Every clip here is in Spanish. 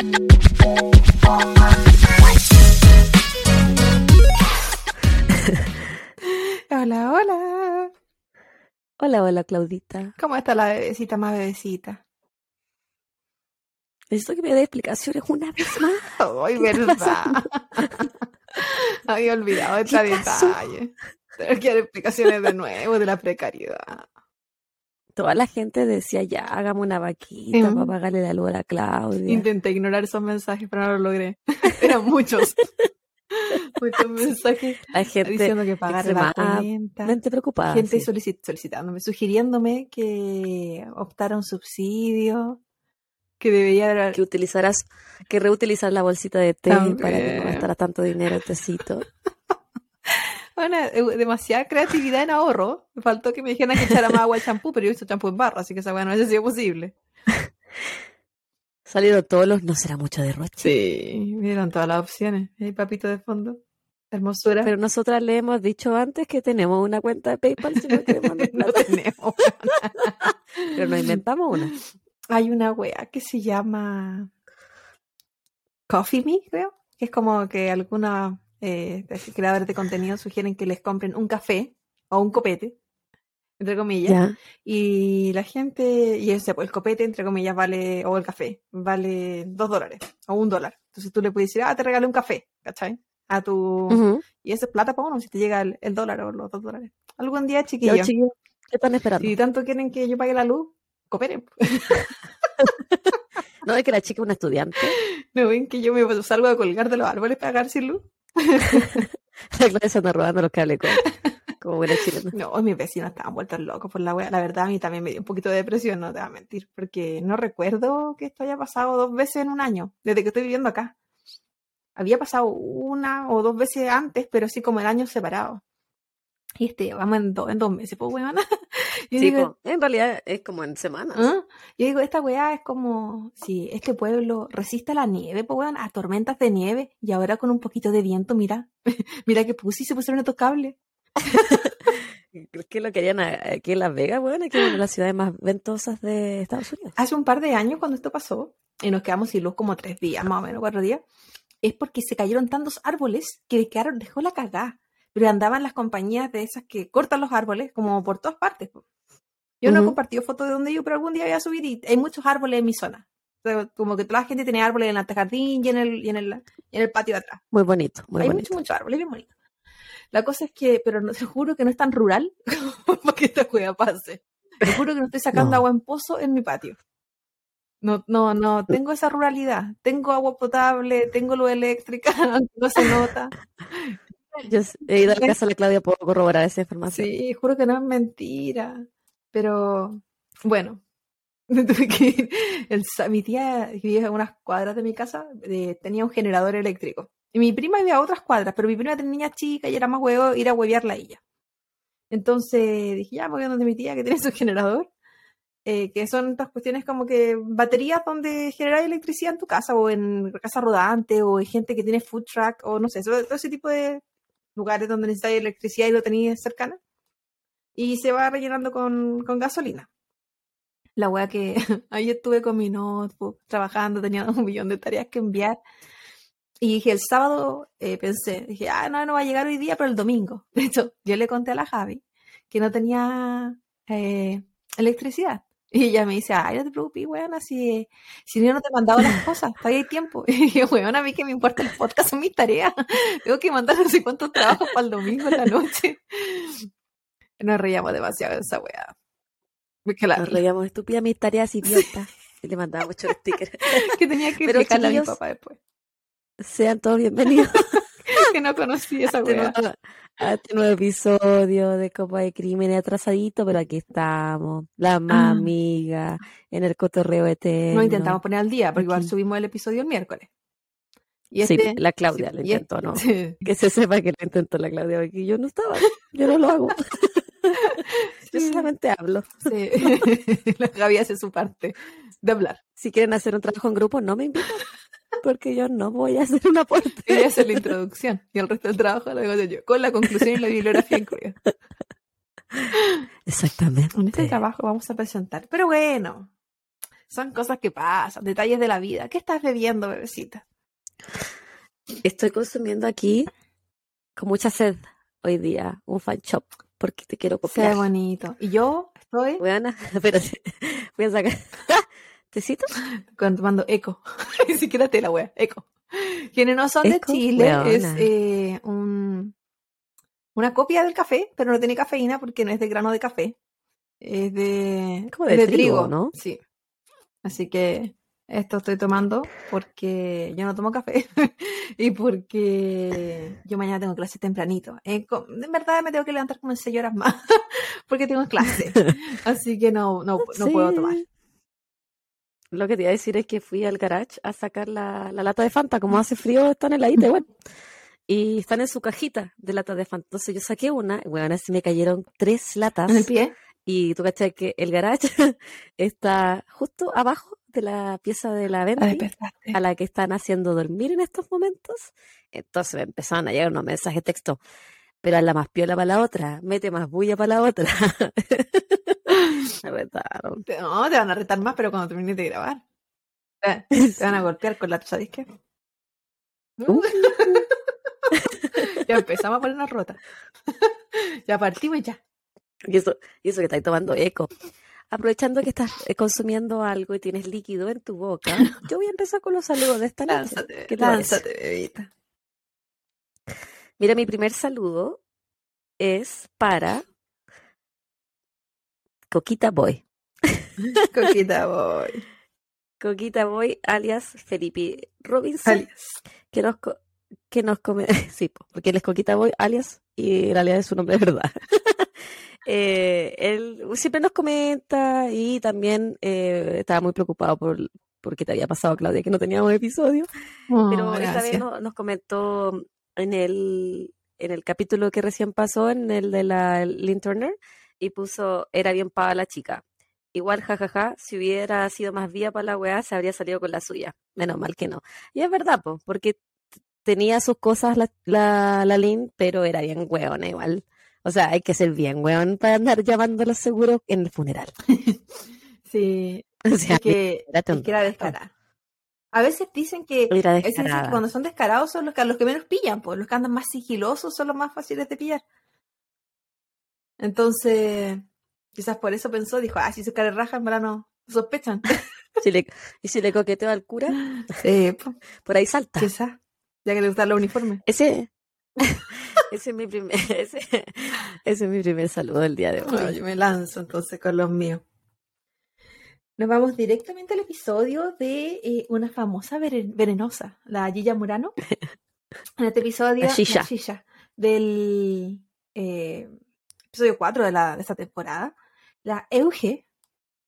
Hola, hola. Hola, hola, Claudita. ¿Cómo está la bebecita más bebecita? Necesito que me dé explicaciones una vez más. Ay, verdad. Había olvidado este detalle. Tener que dar explicaciones de nuevo de la precariedad. Toda la gente decía, ya, hagamos una vaquita para pagarle la luz a la Claudia. Intenté ignorar esos mensajes, pero no lo logré. Eran muchos. muchos mensajes La gente diciendo que pagara la cuenta. extremadamente preocupada. Gente sí. solici- solicitándome, sugiriéndome que optara un subsidio, que debería Que utilizaras, que reutilizar la bolsita de té para que no gastara tanto dinero el tecito. Bueno, eh, demasiada creatividad en ahorro. Me faltó que me dijeran que echara más agua al champú, pero yo uso champú en barra, así que esa weá no hubiese sido posible. Salieron todos los, no será mucho derroche. Sí, me dieron todas las opciones. El papito de fondo. Hermosura. Pero nosotras le hemos dicho antes que tenemos una cuenta de PayPal si no queremos no tenemos. Pero nos inventamos una. Hay una wea que se llama Coffee Me, creo. Que es como que algunos eh, creadores de contenido sugieren que les compren un café o un copete, entre comillas. Y la gente, y ese, pues el copete, entre comillas, vale, o el café, vale dos dólares o un dólar. Entonces tú le puedes decir, ah, te regalé un café, ¿cachai? A tu. Y eso es plata para uno si te llega el, el dólar o los dos dólares. Algún día, chiquillos, ¿Qué están esperando? si tanto quieren que yo pague la luz, cooperen. No, es que la chica es una estudiante. ¿No ven que yo me salgo a colgar de los árboles para pagar sin luz? La Claudia anda robando los cables como, como buena chilena. No, mis vecinos estaban vueltos locos por la wea. La verdad, a mí también me dio un poquito de depresión, no te voy a mentir, porque no recuerdo que esto haya pasado dos veces en un año, desde que estoy viviendo acá. Había pasado una o dos veces antes, pero sí como el año separado. Y este, vamos en, do- en dos meses, pues weón. Yo digo, en realidad es como en semanas. ¿ah? Yo digo, esta weá es como si este pueblo resiste a la nieve, pues weón, a tormentas de nieve, y ahora con un poquito de viento, mira, mira que puse y se pusieron estos cables. ¿Crees que lo querían aquí en Las Vegas, bueno, que es una de las ciudades más ventosas de Estados Unidos? hace un par de años cuando esto pasó, y nos quedamos sin luz como tres días, más o menos, cuatro días, es porque se cayeron tantos árboles que quedaron, dejó la cagá. Pero andaban las compañías de esas que cortan los árboles como por todas partes. Yo no he compartido fotos de donde yo, pero algún día voy a subir y hay muchos árboles en mi zona. O sea, como que toda la gente tiene árboles en el antejardín y en el, y en el, y en el patio de atrás. Muy bonito, muy hay bonito. muchos, muchos árboles, bien bonitos. La cosa es que, pero no, te juro que no es tan rural para que esta juega pase. Te juro que no estoy sacando No. agua en pozo en mi patio. No, no, no, tengo esa ruralidad. Tengo agua potable, tengo luz eléctrica, no se nota. Yo he ido a la casa de la Claudia, puedo corroborar esa información. Sí, juro que no es mentira. Pero, bueno. El mi tía, vive a unas cuadras de mi casa, tenía un generador eléctrico. Y mi prima vivía a otras cuadras, pero mi prima tenía niña chica y era más huevo ir a huevearla a ella. Entonces dije, ya, voy a donde mi tía que tiene su generador. eh, que son estas cuestiones como que baterías donde generar electricidad en tu casa o en casa rodante o hay gente que tiene food truck o no sé, todo ese tipo de lugares donde necesitas electricidad y lo tenías cercana. Y se va rellenando con, con gasolina. La wea que ahí estuve con mi notebook trabajando, tenía un millón de tareas que enviar. Y dije, el sábado eh, pensé, dije, ah, no, no va a llegar hoy día, pero el domingo. De hecho, yo le conté a la Javi que no tenía eh, electricidad. Y ella me dice, ay, no te preocupes, weón, si, si yo no te he mandado las cosas, todavía hay tiempo. Y dije, weón, a mí que me importa el podcast, son mis tareas. Tengo que mandar no sé cuántos trabajos para el domingo en la noche. Nos reíamos demasiado de esa weá. La, Nos reíamos, estúpida mis tareas idiotas. Y le mandaba muchos stickers. que tenía que Pero, explicarle a mi papá después. Sean todos bienvenidos Que no conocí esa este, weá. a este nuevo episodio de Copa de Crímenes atrasadito, pero aquí estamos, las más Ah. amigas, en el cotorreo eterno. Nos intentamos poner al día, porque igual subimos el episodio el miércoles. Y Sí, este, la Claudia sí, lo intentó, este- ¿no? sí. Que se sepa que lo intentó la Claudia, porque yo no estaba, yo no lo hago. Yo solamente hablo. Sí. La Gaby hace su parte de hablar. Si quieren hacer un trabajo en grupo, no me invitan, porque yo no voy a hacer un aporte. Ella hace la introducción y el resto del trabajo lo hago yo, con la conclusión y la bibliografía incluida. Exactamente. En este trabajo vamos a presentar. Pero bueno, Son cosas que pasan, detalles de la vida. ¿Qué estás bebiendo, bebecita? Estoy consumiendo aquí con mucha sed hoy día un fan shop porque te quiero Qué copiar. bonito. Y yo estoy Buena, espérate. Voy a sacar. ¿Tecito? tomando eco. Ni siquiera te la wea, eco. Quienes no son de Chile, es eh, un, una copia del café, pero no tiene cafeína porque no es de grano de café. Es de, Como es de trigo, ¿no? Sí. Así que esto estoy tomando porque yo no tomo café y porque yo mañana tengo clase tempranito. Eh, en verdad me tengo que levantar como en 6 horas más porque tengo clase. Así que no, no, no puedo tomar. Lo que te iba a decir es que fui al garage a sacar la, la lata de Fanta. Como hace frío, están heladita igual. Y están en su cajita de latas de Fanta. Entonces yo saqué una, y bueno, así me cayeron tres latas. En el pie. Y tú cachai que el garage está justo abajo de la pieza de la venta despertaste. a la que están haciendo dormir en estos momentos. Entonces me empezaron a llegar unos mensajes de texto. Pero a la más piola para la otra, mete más bulla para la otra. me retaron. Te- No, te van a retar más, pero cuando termines de grabar. Te te van a golpear con la ¿sabes qué? Uh. ya empezamos a ponernos rota. ya partimos y ya. Y eso, y eso que estáis tomando eco. Aprovechando que estás eh, consumiendo algo y tienes líquido en tu boca, yo voy a empezar con los saludos de esta noche. Lánzate, ¿Qué lánzate, bebita. Mira, mi primer saludo es para Coquita Boy. Coquita voy. Coquita Boy, alias Felipe Robinson, Alias. que nos, que nos come, sí, po, porque él es Coquita Boy, alias, y en realidad es su nombre de verdad. Eh, él siempre nos comenta y también eh, estaba muy preocupado por porque te había pasado, Claudia, que no teníamos episodio, pero Oh, esta vez no- nos comentó en el, en el capítulo que recién pasó, en el de la Lynn Turner, y puso, era bien paga la chica. Igual, jajaja, si hubiera sido más vía para la weá, se habría salido con la suya. Menos mal que no. Y es verdad, po, porque tenía sus cosas la, la, la Lynn, pero era bien weona igual. O sea, hay que ser bien weón para andar llamando a los seguros en el funeral. Sí, O sea, es que, es que era descarada. A veces dicen que Era a veces dicen que cuando son descarados son los que, los que menos pillan, pues los que andan más sigilosos son los más fáciles de pillar. Entonces, quizás por eso pensó, dijo, ah, si se cara raja, en verdad no sospechan. Si le- y si le coqueteo al cura, por ahí salta. quizás, ya que le gustan los uniformes. Ese, ese es mi primer, ese, ese es mi primer saludo del día de Bueno, hoy. yo me lanzo entonces con los míos. Nos vamos directamente al episodio de eh, una famosa veren- venenosa, la Gilla Murano. En este episodio, La Shisha. Shisha, del eh, episodio 4 de, la, de esta temporada, la Euge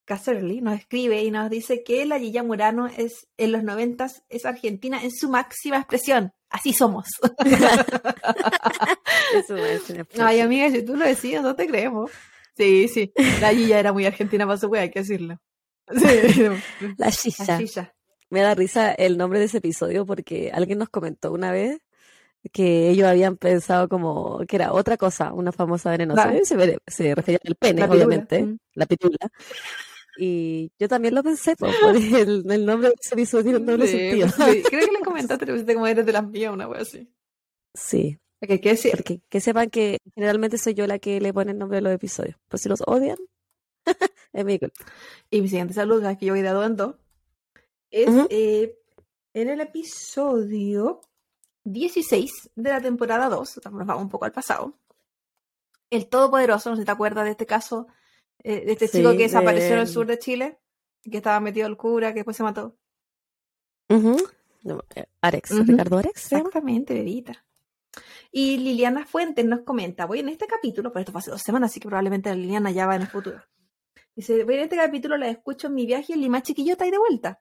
Caserly nos escribe y nos dice que la Gilla Murano es en los noventas es argentina en su máxima expresión. Así somos. Ay, amiga, si tú lo decías, no te creemos. Sí, sí. La Gilla era muy argentina para su wea, hay que decirlo. Sí. La La shisha. Shisha. Me da risa el nombre de ese episodio porque alguien nos comentó una vez que ellos habían pensado como que era otra cosa, una famosa venenosa. Se, refería al pene, La obviamente, mm. la pirula. Y yo también lo pensé, po, por el, el nombre de ese episodio un doble Sí, sentido. pues, sí. Creo que le comentaste, le pusiste como eres de las mías, una wea así. Sí, Ok, ¿qué decir? porque que sepan que generalmente soy yo la que le pone el nombre de los episodios. Pues si los odian, es mi culpa. Y mi siguiente saludo, que yo voy en dos, es Ujú. eh, en el episodio 16 de la temporada 2, nos vamos un poco al pasado. El Todopoderoso, no sé si te acuerdas de este caso, este Sí, chico que desapareció en el sur de Chile, que estaba metido al cura, que después se mató. No, eh, Arex, Ujú. Ricardo Arex. Exactamente, bebita. Y Liliana Fuentes nos comenta, voy en este capítulo, pero esto fue hace dos semanas, así que probablemente Liliana ya va en el futuro. Dice, voy en este capítulo, la escucho en mi viaje en Lima Chiquillota y de vuelta.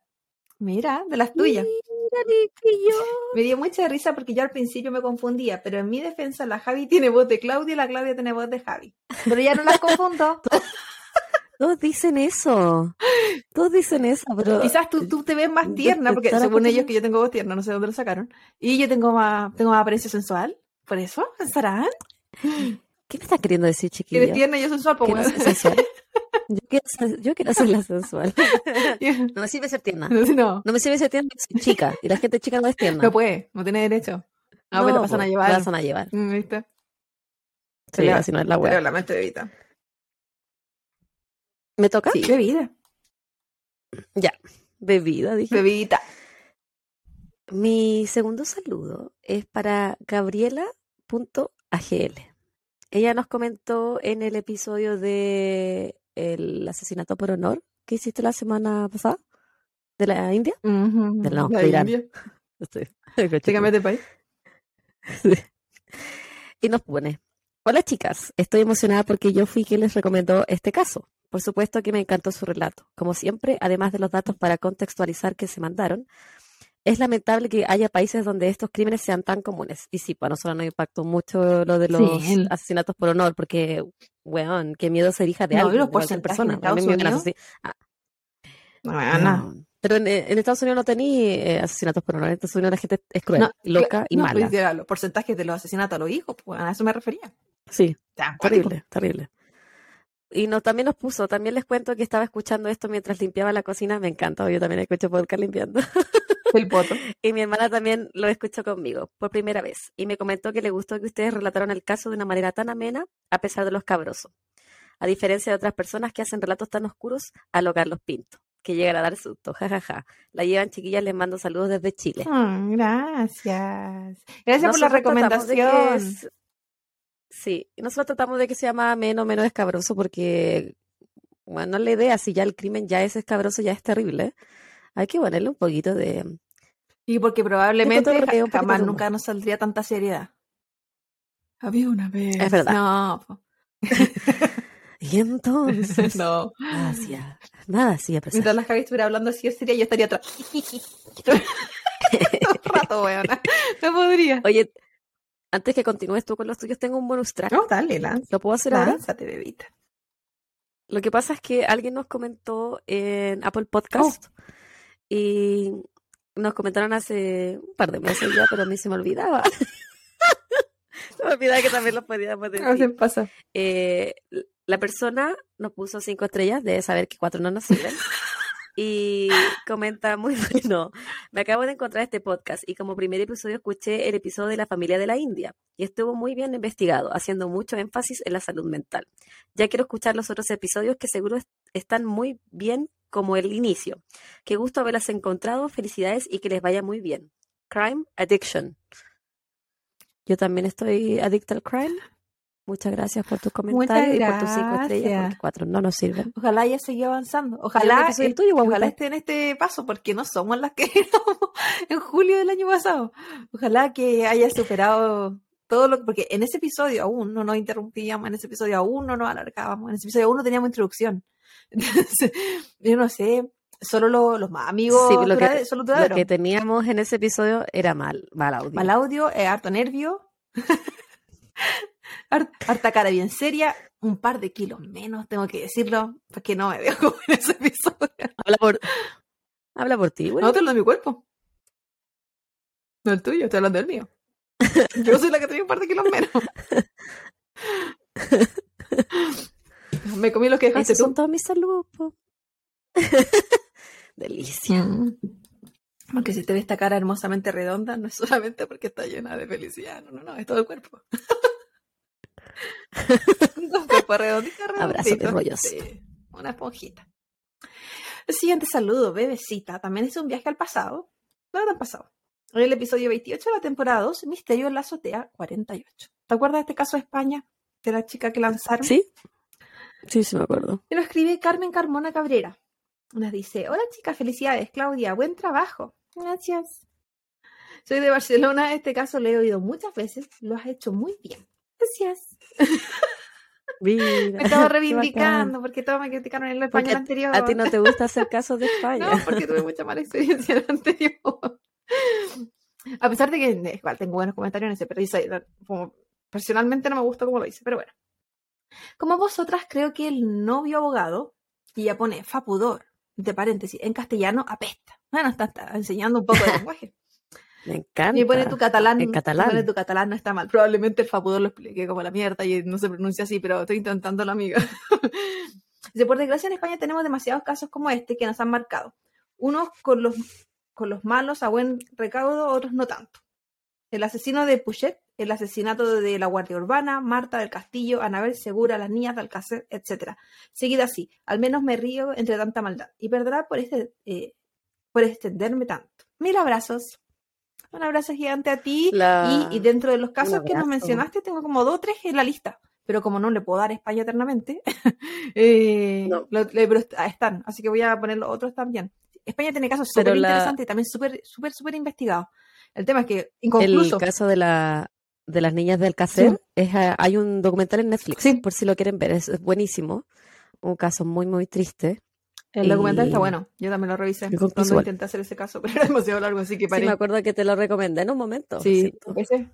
Mira, de las tuyas. Mira. Me dio mucha risa porque yo al principio me confundía, pero en mi defensa la Javi tiene voz de Claudia y la Claudia tiene voz de Javi. Pero ya no las confundo. Todos dicen eso. Todos dicen eso, pero Quizás tú, tú te ves más tierna, porque según ellos que yo tengo voz tierna, no sé de dónde lo sacaron. Y yo tengo más, tengo más apariencia sensual. ¿Por eso? ¿Pensarán? ¿qué me estás queriendo decir, Que eres chiquillo? tierna y yo sensual, pues ¿Que no bueno. soy sensual? Yo quiero ser, yo quiero ser la sensual. No me sirve ser tierna. No, No me sirve ser tierna soy chica. Y la gente chica no es tierna. no puede, no tiene derecho. No, pero pasan po, a la llevar. pasan a llevar. ¿Viste? Sí, le- así no es la Pero wea. la mente bebita. ¿Me toca? Sí, bebida. Ya. Bebida, dije. Bebita. Mi segundo saludo es para Gabriela.agl. Ella nos comentó en el episodio de el asesinato por honor que hiciste la semana pasada de la India. Del- no, la de Irán. India. Estoy- de país. Y nos pone, hola chicas, estoy emocionada porque yo fui quien les recomendó este caso. Por supuesto que me encantó su relato. Como siempre, además de los datos para contextualizar que se mandaron, es lamentable que haya países donde estos crímenes sean tan comunes. Y sí, para nosotros nos impactó mucho lo de los asesinatos por honor, porque, weón, qué miedo ser hija de No, alguien, porcentajes en persona. A mí me asesi- No, nada. no. Pero en, en Estados Unidos no tenía eh, asesinatos por honor. En Estados Unidos la gente es cruel, loca y mala. pues, los porcentajes de los asesinatos a los hijos, pues a eso me refería. Sí. Terrible, terrible. Y no, también nos puso, también les cuento que estaba escuchando esto mientras limpiaba la cocina, me encanta, yo también escucho podcast limpiando. El poto. Y mi hermana también lo escuchó conmigo, por primera vez, y me comentó que le gustó que ustedes relataron el caso de una manera tan amena, a pesar de los cabrosos. A diferencia de otras personas que hacen relatos tan oscuros, a lo Carlos Pinto, que llegan a dar susto, jajaja. La llevan chiquillas, les mando saludos desde Chile. Ah, gracias. Gracias por la recomendación. Sí, nosotros tratamos de que sea más ameno, menos escabroso, porque, bueno, la idea, si ya el crimen ya es escabroso, ya es terrible, hay que ponerle un poquito de... Y porque probablemente poquito jamás nunca nos saldría tanta seriedad. Había una vez. Es verdad. No. Y entonces, no. nada hacía, nada hacía Mientras presar. la Javi estuviera hablando así de seria, yo estaría atrás. Todo el rato, weona. No podría. Oye, antes que continúes tú con los tuyos, tengo un bonus track. No, dale, lanza. ¿Lo puedo hacer ahora? Lánzate, bebita. Lo que pasa es que alguien nos comentó en Apple Podcast y nos comentaron hace un par de meses ya, pero a mí se me olvidaba. se me olvidaba que también lo podíamos A veces decir. pasa. Eh, la persona nos puso cinco estrellas, debe saber que cuatro no nos sirven. Y comenta muy bueno. Me acabo de encontrar este podcast y como primer episodio escuché el episodio de la familia de la India y estuvo muy bien investigado, haciendo mucho énfasis en la salud mental. Ya quiero escuchar los otros episodios que seguro est- están muy bien como el inicio. Qué gusto haberlas encontrado, felicidades y que les vaya muy bien. Crime Addiction. Yo también estoy adicta al crime. Muchas gracias por tus comentarios y por tus cinco estrellas, porque cuatro no nos sirven. Ojalá haya seguido avanzando. Ojalá, creo que soy el tuyo, guaguita. ojalá esté en este paso, porque no somos las que éramos en julio del año pasado. Ojalá que haya superado todo lo porque en ese episodio aún no nos interrumpíamos, en ese episodio aún no nos alargábamos, en ese episodio aún no teníamos introducción. Entonces, yo no sé, solo lo- los más amigos Sí, lo que- solo Lo que teníamos en ese episodio era mal, mal audio. Mal audio, eh, harto nervio, harta cara bien seria, un par de kilos menos, tengo que decirlo, porque no me veo como en ese episodio. Habla por, habla por ti, güey. No, te hablo de mi cuerpo. No el tuyo, estoy hablando del mío. Yo soy la que tenía un par de kilos menos. Me comí lo que dejaste Esos son tú. todos mis saludos. po. Delicia. Porque si te ves esta cara hermosamente redonda, no es solamente porque está llena de felicidad, no, no, no, es todo el cuerpo. Abrazo de rollos. Sí, una esponjita. El siguiente saludo, bebecita, también es un viaje al pasado. No tan pasado. En el episodio 28 de la temporada 2, Misterio en la azotea 48. ¿Te acuerdas de este caso de España? De la chica que lanzaron. ¿Sí? Sí, sí me acuerdo. Me lo escribe Carmen Carmona Cabrera. Nos dice, hola chicas, felicidades, Claudia, buen trabajo. Gracias. Soy de Barcelona, este caso lo he oído muchas veces, lo has hecho muy bien. Gracias. Mira, Me estaba reivindicando porque todos me criticaron en el español anterior. A ti no te gusta hacer casos de España. No, porque tuve mucha mala experiencia en el anterior. A pesar de que eh, igual tengo buenos comentarios en ese, pero eh, como, personalmente no me gusta como lo dice, pero bueno. Como vosotras, creo que el novio abogado, y ya pone fapudor, entre paréntesis, en castellano apesta. Bueno, está, está enseñando un poco de lenguaje. Me encanta. Y pone tu catalán. En catalán. Pone tu catalán no está mal. Probablemente el fapudor lo expliqué como la mierda y no se pronuncia así, pero estoy intentando la amiga. Dice, por desgracia en España tenemos demasiados casos como este que nos han marcado. Unos con los, con los malos a buen recaudo, otros no tanto. El asesino de Puchet, el asesinato de la Guardia Urbana, Marta del Castillo, Anabel Segura, las niñas de Alcácer, etc. Seguido así, al menos me río entre tanta maldad. Y perdrá por, este, eh, por extenderme tanto. Mil abrazos. Un abrazo gigante a ti. La- Y, y dentro de los casos que nos mencionaste, tengo como dos o tres en la lista. Pero como no le puedo dar España eternamente, eh, No. lo- le- pero ah, están. Así que voy a poner los otros también. España tiene casos súper la- interesantes y también súper, súper, súper investigados. El tema es que El inconcluso. caso de la de las niñas del Alcácer Sí. es ah, hay un documental en Netflix Sí. por si lo quieren ver es, es buenísimo un caso muy muy triste El documental está y- bueno. Yo también lo revisé cuando intenté hacer ese caso, pero era demasiado largo, así que sí paré. me acuerdo que te lo recomendé en un momento Sí, empecé.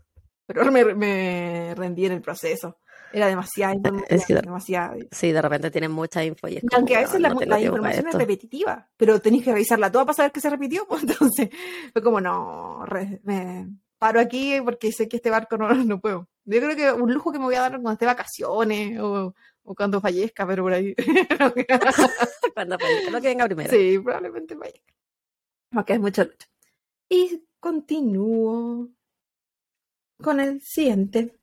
Pero me, me rendí en el proceso. Era demasiada. Es que- demasiada. sí de repente tienen mucha info y es Y como, aunque a "Weón, veces la, no la tiempo para información es esto". repetitiva, pero tenéis que revisarla toda para saber que se repitió. pues, entonces, fue como, no, re- me paro aquí porque sé que este barco no, no puedo. Yo creo que un lujo que me voy a dar cuando esté vacaciones o, o cuando fallezca, pero por ahí. Cuando fallezca, lo que venga primero sí, probablemente fallezca. Porque es mucha lucha. Y continúo con el siguiente.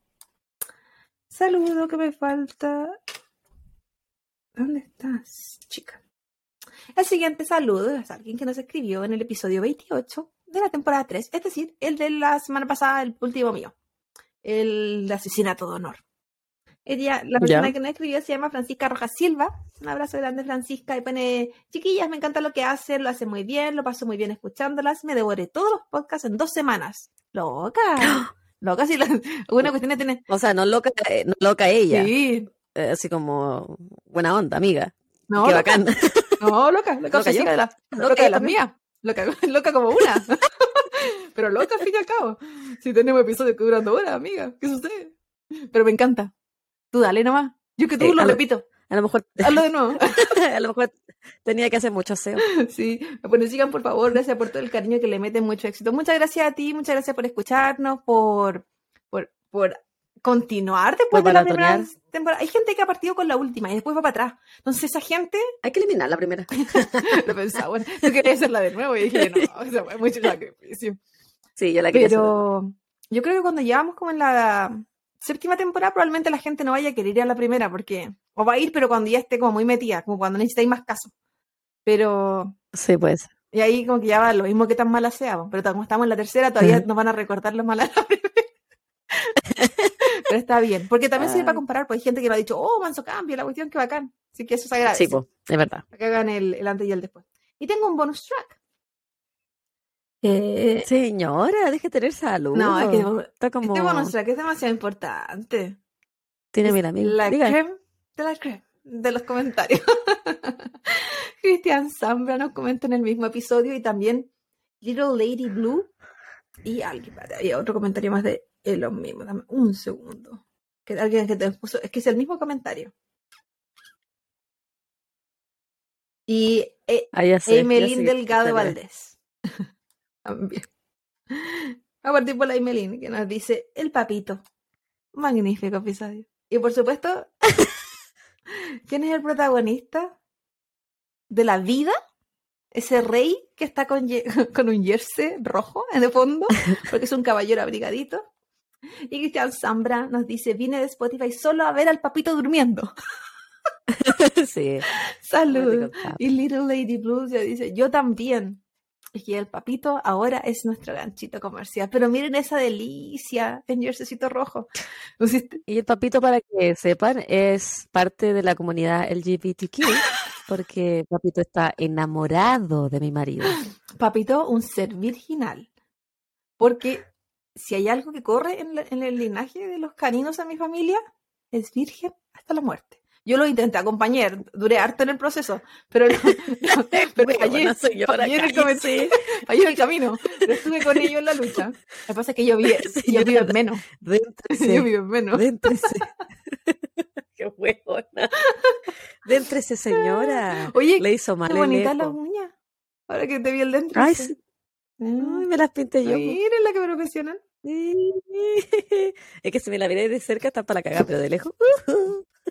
Saludo que me falta. ¿Dónde estás, chica? El siguiente saludo es alguien que nos escribió en el episodio 28 de la temporada 3, es decir, el de la semana pasada, el último mío, el de asesinato de honor. Ella, la persona Ya. que nos escribió se llama Francisca Rojas Silva. Un abrazo grande, Francisca. Y pone, chiquillas, me encanta lo que hacen, lo hacen muy bien, lo paso muy bien escuchándolas. Me devoré todos los podcasts en dos semanas. Loca. Loca, sí, la, una cuestión de tener. o sea no loca eh, no loca ella Sí. eh, así como buena onda amiga No, qué loca. bacán No, loca, loca, Loca yo. de la- Loca de las mías. Loca, loca como una. Pero loca al fin y al cabo. Si tenemos episodios que duran dos horas, amiga, ¿qué sucede? Pero me encanta. Tú dale nomás. Yo que tú Eh, lo repito. a lo mejor Hazlo de nuevo. a lo mejor tenía que hacer mucho SEO Sí, bueno, sigan por favor, gracias por todo el cariño que le meten, mucho éxito. Muchas gracias a ti, muchas gracias por escucharnos, por, por, por continuar después Por de la primera temporada. Hay gente que ha partido con la última y después va para atrás. Entonces esa gente hay que eliminar la primera lo pensaba, bueno, yo quería hacerla de nuevo y dije, no, o sea, fue mucho sacrificio. sí yo la quería hacer. Pero yo creo que cuando llevamos como en la séptima temporada, probablemente la gente no vaya a querer ir a la primera, porque, o va a ir, pero cuando ya esté como muy metida, como cuando necesitáis más casos. Pero, sí pues y ahí como que ya va lo mismo que tan mala sea, pero como estamos en la tercera, todavía nos van a recordar lo mala de la primera. pero está bien, porque también sirve para Ay. comparar, porque hay gente que lo ha dicho, oh, manso cambio, la cuestión, que bacán. Así que eso se agradece. sí pues es verdad Para que hagan el, el antes y el después. Y tengo un bonus track. Eh, señora deje de tener salud no, es que está como este bonus track es demasiado importante. tiene mil amigos La Diga. creme de la creme de los comentarios. Cristian Zambra nos comenta en el mismo episodio y también Little Lady Blue y alguien, había otro comentario más de lo mismo. Dame un segundo. Que alguien que te puso, es que es el mismo comentario. Y eh, Ah, sé, Emelín Delgado. Valdés. También. A partir por la Emelín, que nos dice El Papito. Magnífico episodio. Y por supuesto, ¿quién es el protagonista de la vida? Ese rey que está con, con un jersey rojo en el fondo, porque es un caballero abrigadito. Y Cristian Zambra nos dice, vine de Spotify solo a ver al papito durmiendo. sí Salud. Y Little Lady Blues ya dice, yo también. Y el papito ahora es nuestro ganchito comercial. Pero miren esa delicia en jerseycito rojo. Y el papito, para que sepan, es parte de la comunidad LGBTQ, porque papito está enamorado de mi marido. Papito, un ser virginal. Porque si hay algo que corre en, la- en el linaje de los caninos a mi familia, es virgen hasta la muerte. Yo lo intenté acompañar, duré harto en el proceso, pero, no- no, pero fallé, Huevona, señora, fallé en el fallé en el camino, pero estuve con ellos en la lucha. Lo que pasa es que yo, vi, yo vivo en menos, Déntrese, yo vivo en menos. déntrese. Qué huevona. Déntrese, señora. Oye, Le hizo mal qué bonitas las uñas. Ahora que te vi el dentro. Ay, sí. sí. Mm. Ay, me las pinté yo. po. Miren la que profesional. Es que si me la viera de cerca está para la cagada, pero de lejos.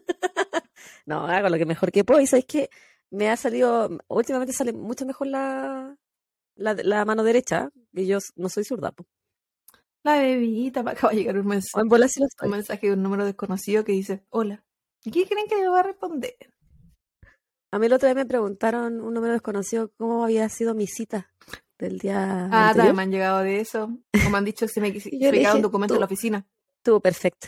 No, hago lo que mejor que puedo. Y sabes que me ha salido, últimamente sale mucho mejor la, la, la mano derecha, y yo no soy zurda. po. La bebita, me acaba de llegar un mensaje, en bola lo un mensaje de un número desconocido que dice, hola. ¿Y qué creen que me va a responder? A mí el otro día me preguntaron un número desconocido cómo había sido mi cita del día Ah, anterior. también me han llegado de eso. O me han dicho que se me, se yo me quedaba un dije, documento en la oficina. Estuvo perfecto.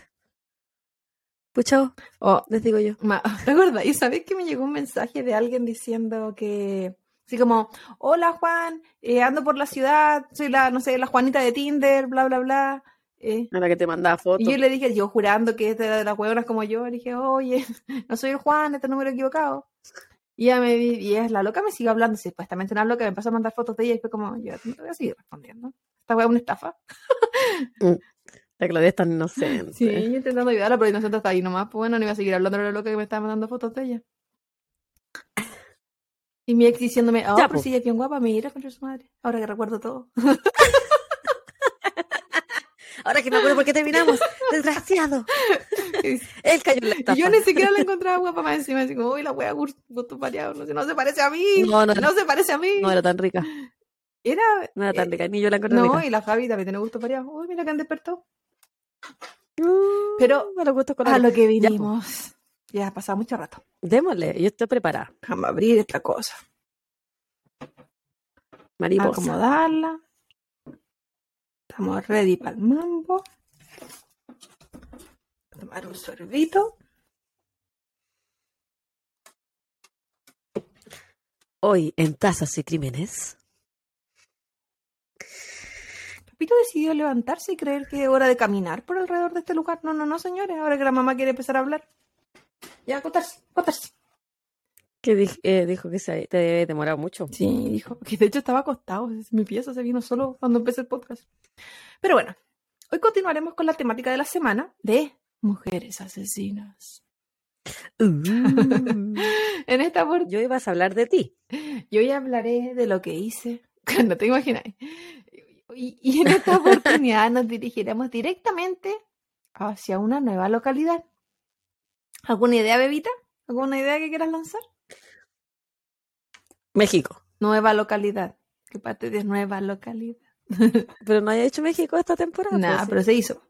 Pues chao, O, les digo yo. ¿te acuerdas? Y sabes que me llegó un mensaje de alguien diciendo que, así como, hola Juan, eh, ando por la ciudad, soy la, no sé, la Juanita de Tinder, bla, bla, bla. Eh, A la que te mandaba fotos. y yo le dije, yo jurando que este era de las huevonas como yo, le dije, oye, no soy el Juan, este número equivocado. Y ella me di- y es la loca, me sigue hablando, supuestamente una loca, me empezó a mandar fotos de ella y fue como, yo no te voy a seguir respondiendo. Esta hueá es una estafa. La Claudia es tan inocente. Sí, intentando ayudarla, pero inocente está ahí nomás. Pues bueno, no iba a seguir hablando de la loca que me estaba mandando fotos de ella. Y mi ex diciéndome, oh, Ya, pero po. si ella es bien guapa, mira contra su madre. Ahora que recuerdo todo. Ahora que me acuerdo por qué terminamos. Desgraciado. Él cayó en la estafa. yo ni siquiera la encontraba guapa más encima. Así como, uy, la wea gusto variado. No, sé, no se parece a mí. No, No, no, se parece a mí. No era tan rica. Era. No era tan eh, rica. Ni yo la encontré No, rica. y la Fabi también tiene gusto variado. Uy, mira que han despertado. Mm, Pero me lo gusto con A lo que po. vinimos. Ya, ha pasado mucho rato. Démosle, yo estoy preparada. Déjame abrir esta cosa. Mariposa. acomodarla. Estamos ready para el mambo. Tomar un sorbito. Hoy en Tazas y Crímenes. Pepito decidió levantarse y creer que es hora de caminar por alrededor de este lugar. No, no, no, señores. Ahora que la mamá quiere empezar a hablar. Ya, acostarse, acostarse. Que eh, dijo que se te debe demorar mucho. Sí, dijo. Que de hecho estaba acostado. Mi pieza se vino solo cuando empecé el podcast. Pero bueno, hoy continuaremos con la temática de la semana de mujeres asesinas. Uh. En esta oportunidad. yo ibas a hablar de ti. Yo hoy hablaré de lo que hice, no te imagináis. Y, y en esta oportunidad nos dirigiremos directamente hacia una nueva localidad. ¿Alguna idea, Bebita? ¿Alguna idea que quieras lanzar? México. Nueva localidad. ¿Qué parte de nueva localidad? Pero no haya hecho México esta temporada. Nada, pues, pero se hizo.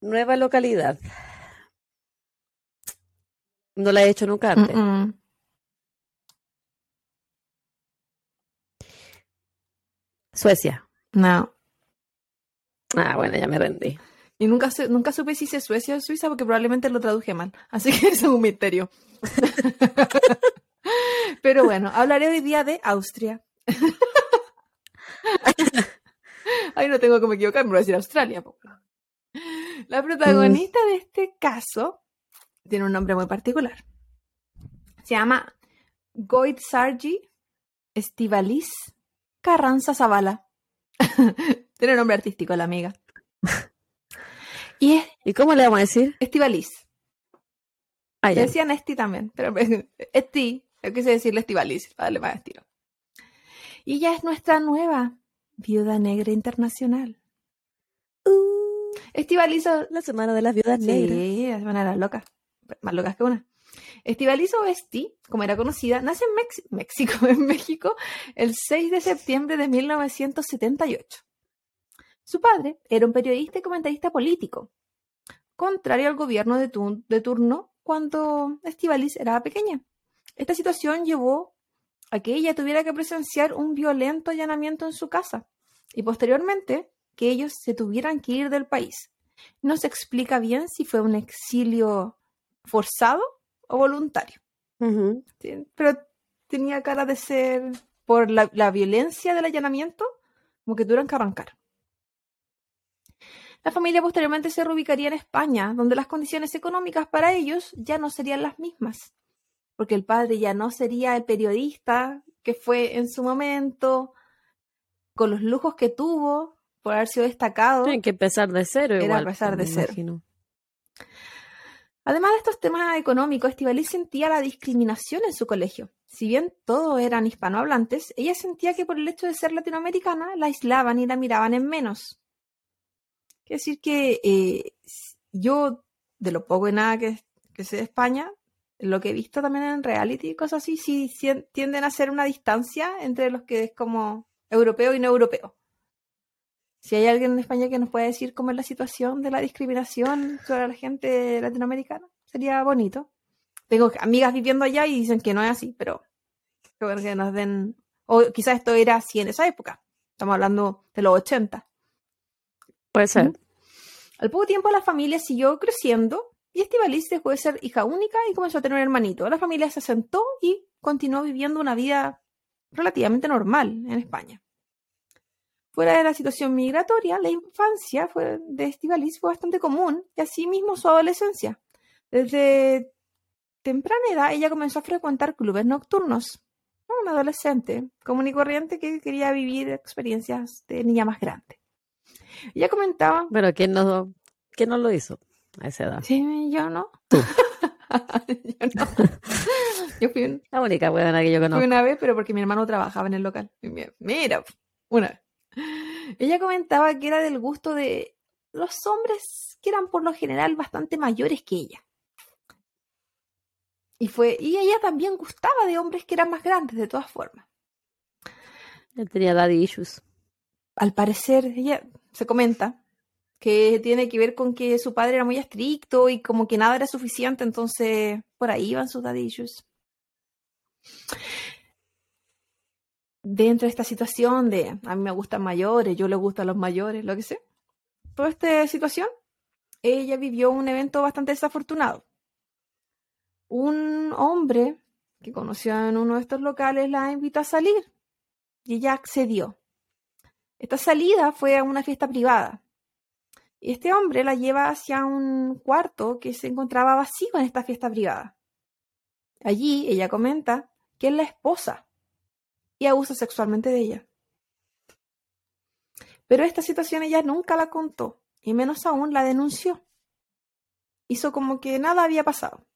Nueva localidad. No la he hecho nunca antes. Mm, mm. Suecia. No. Ah, bueno, ya me rendí. Y nunca, su- nunca supe si hice Suecia o Suiza porque probablemente lo traduje mal. Así que eso es un misterio. Pero bueno, hablaré hoy día de Austria. Ay, no tengo que me equivocar, me voy a decir Australia. La protagonista de este caso tiene un nombre muy particular. Se llama Goitzargi Estivalis Carranza Zavala. tiene nombre artístico la amiga. Y es ¿Y cómo le vamos a decir? Estivalis. Ah, Le ya. decían Esti también, pero Esti, yo quise decirle Estivalis, para darle más estilo. Y ella es nuestra nueva viuda negra internacional. Uh, Estivalizo. la semana de las viudas negras. Sí, las maneras locas. Más locas que una. Estivalizo Esti, como era conocida, nace en México, en México, el 6 de septiembre de 1978. Su padre era un periodista y comentarista político, contrario al gobierno de, de turno cuando Estivalis era pequeña. Esta situación llevó a que ella tuviera que presenciar un violento allanamiento en su casa y posteriormente que ellos se tuvieran que ir del país. No se explica bien si fue un exilio forzado o voluntario, pero tenía cara de ser por la, la violencia del allanamiento, como que tuvieron que arrancar. La familia posteriormente se reubicaría en España, donde las condiciones económicas para ellos ya no serían las mismas, porque el padre ya no sería el periodista que fue en su momento, con los lujos que tuvo por haber sido destacado. Tienen que empezar de cero Era igual. empezar pues, de cero. imagino. Además de estos temas económicos, Estivaliz sentía la discriminación en su colegio. Si bien todos eran hispanohablantes, ella sentía que por el hecho de ser latinoamericana la aislaban y la miraban en menos. Quiere decir que eh, yo, de lo poco y nada que, que sé de España, lo que he visto también en reality y cosas así, sí, tienden a hacer una distancia entre los que es como europeo y no europeo. Si hay alguien en España que nos pueda decir cómo es la situación de la discriminación sobre la gente latinoamericana, sería bonito. Tengo amigas viviendo allá y dicen que no es así, pero que nos den, o quizás esto era así en esa época. Estamos hablando de los 80. Puede ser. Al poco tiempo la familia siguió creciendo y Estibaliz dejó de ser hija única y comenzó a tener un hermanito. La familia se asentó y continuó viviendo una vida relativamente normal en España. Fuera de la situación migratoria, la infancia fue, de Estibaliz fue bastante común y asimismo su adolescencia. Desde temprana edad ella comenzó a frecuentar clubes nocturnos. Una adolescente común y corriente que quería vivir experiencias de niña más grande. Ella comentaba... Pero ¿quién no, quién no lo hizo a esa edad? Sí, yo no. yo no. Yo fui la única buena que yo conozco. Fui una vez, pero porque mi hermano trabajaba en el local. Mira, una vez. Ella comentaba que era del gusto de los hombres que eran por lo general bastante mayores que ella. Y fue, y ella también gustaba de hombres que eran más grandes, de todas formas. Él tenía daddy issues. Al parecer, ella se comenta que tiene que ver con que su padre era muy estricto y como que nada era suficiente, entonces por ahí iban sus daddy issues. Dentro de esta situación de a mí me gustan mayores, yo le gustan los mayores, lo que sé, toda esta situación, ella vivió un evento bastante desafortunado un hombre que conoció en uno de estos locales la invitó a salir y ella accedió. Esta salida fue a una fiesta privada. Y este hombre la lleva hacia un cuarto que se encontraba vacío en esta fiesta privada. Allí ella comenta que es la esposa y abusa sexualmente de ella. Pero esta situación ella nunca la contó y menos aún la denunció. Hizo como que nada había pasado.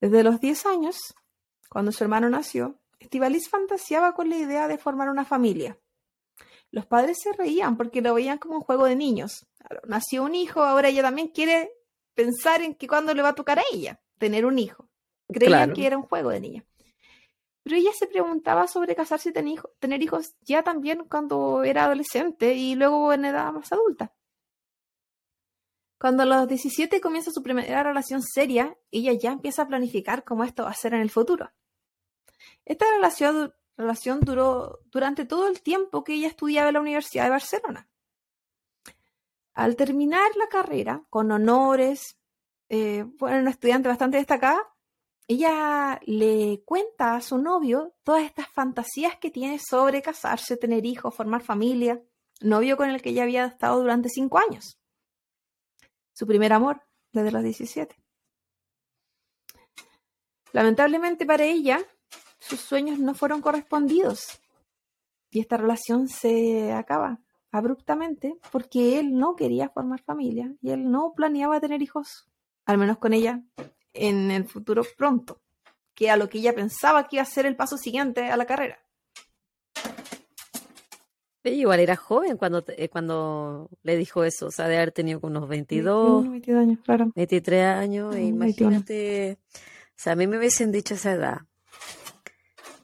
Desde los 10 años, cuando su hermano nació, Estivalis fantaseaba con la idea de formar una familia. Los padres se reían porque lo veían como un juego de niños. nació un hijo, ahora ella también quiere pensar en que cuándo le va a tocar a ella tener un hijo. Creían que era un juego de niña. Pero ella se preguntaba sobre casarse y tener hijos ya también cuando era adolescente y luego en edad más adulta. Cuando a los 17 comienza su primera relación seria, ella ya empieza a planificar cómo esto va a ser en el futuro. Esta relación, duró durante todo el tiempo que ella estudiaba en la Universidad de Barcelona. Al terminar la carrera, con honores, eh, bueno, una estudiante bastante destacada, ella le cuenta a su novio todas estas fantasías que tiene sobre casarse, tener hijos, formar familia, novio con el que ella había estado durante cinco años su primer amor desde los 17. Lamentablemente para ella, sus sueños no fueron correspondidos y esta relación se acaba abruptamente porque él no quería formar familia y él no planeaba tener hijos, al menos con ella, en el futuro pronto, que a lo que ella pensaba que iba a ser el paso siguiente a la carrera. Igual era joven cuando, eh, cuando le dijo eso, o sea, de haber tenido unos 22, 22 años, claro. 23 años, e imagínate, o sea, a mí me hubiesen dicho esa edad,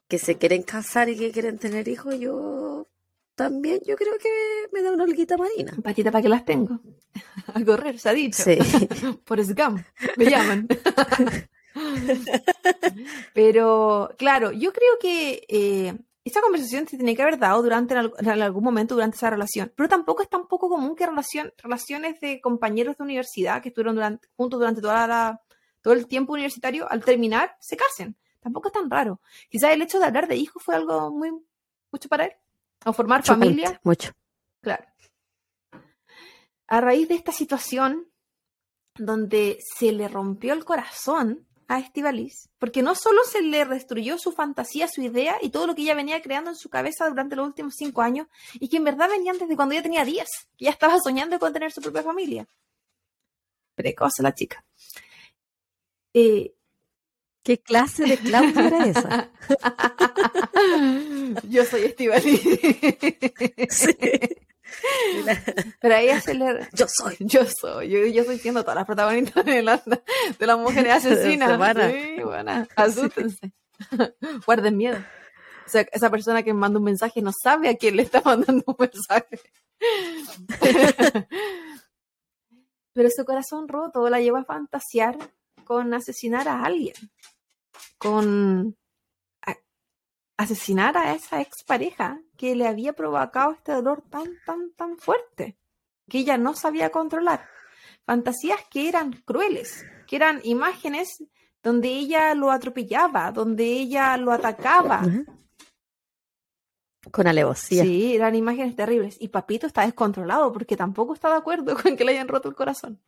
que se quieren casar y que quieren tener hijos, yo también, yo creo que me da una olguita marina. Patita, ¿para qué las tengo? A correr, se ha dicho. Sí. Por Scam, me llaman. Pero, claro, yo creo que eh, esa conversación se tiene que haber dado durante en algún momento durante esa relación, pero tampoco es tan poco común que relación, relaciones de compañeros de universidad que estuvieron durante, juntos durante toda todo el tiempo universitario, al terminar, se casen. Tampoco es tan raro. Quizás el hecho de hablar de hijos fue algo muy mucho para él. O formar familia. Mucho. Claro. A raíz de esta situación, donde se le rompió el corazón a Estivalis, porque no solo se le destruyó su fantasía, su idea y todo lo que ella venía creando en su cabeza durante los últimos cinco años, y que en verdad venían desde cuando ella tenía diez, que ya estaba soñando con tener su propia familia. Precoz la chica. Eh, ¿Qué clase de Claudia era esa? Yo soy Estivalis. sí. Pero a ella se le... Yo soy. Yo soy, yo, yo estoy siendo todas las protagonistas de, la- de las mujeres asesinas. Sí, buena. Asústense. Guarden miedo. O sea, esa persona que manda un mensaje no sabe a quién le está mandando un mensaje. Pero su corazón roto la lleva a fantasear con asesinar a alguien. Con a- asesinar a esa expareja que le había provocado este dolor tan, tan, tan fuerte que ella no sabía controlar. Fantasías que eran crueles, que eran imágenes donde ella lo atropellaba, donde ella lo atacaba. Con alevosía. Sí, eran imágenes terribles. Y Papito está descontrolado porque tampoco está de acuerdo con que le hayan roto el corazón.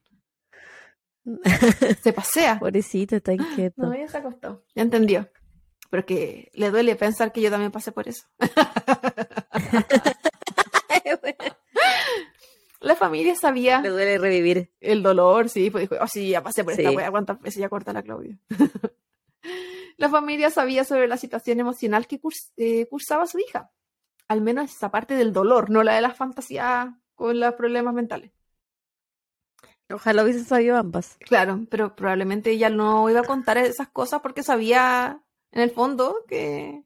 Se pasea. Pobrecito, está inquieto. No, ella se acostó. Ya entendió. Pero que le duele pensar que yo también pasé por eso. La familia sabía Le duele revivir. el dolor, sí, pues dijo, oh, sí, ya pasé por esta Sí. wea, ¿cuántas veces ya corta la Claudia? la familia sabía sobre la situación emocional que curs- eh, cursaba su hija. Al menos esa parte del dolor, no la de las fantasías con los problemas mentales. Ojalá hubiese sabido ambas. Claro, pero probablemente ella no iba a contar esas cosas porque sabía en el fondo que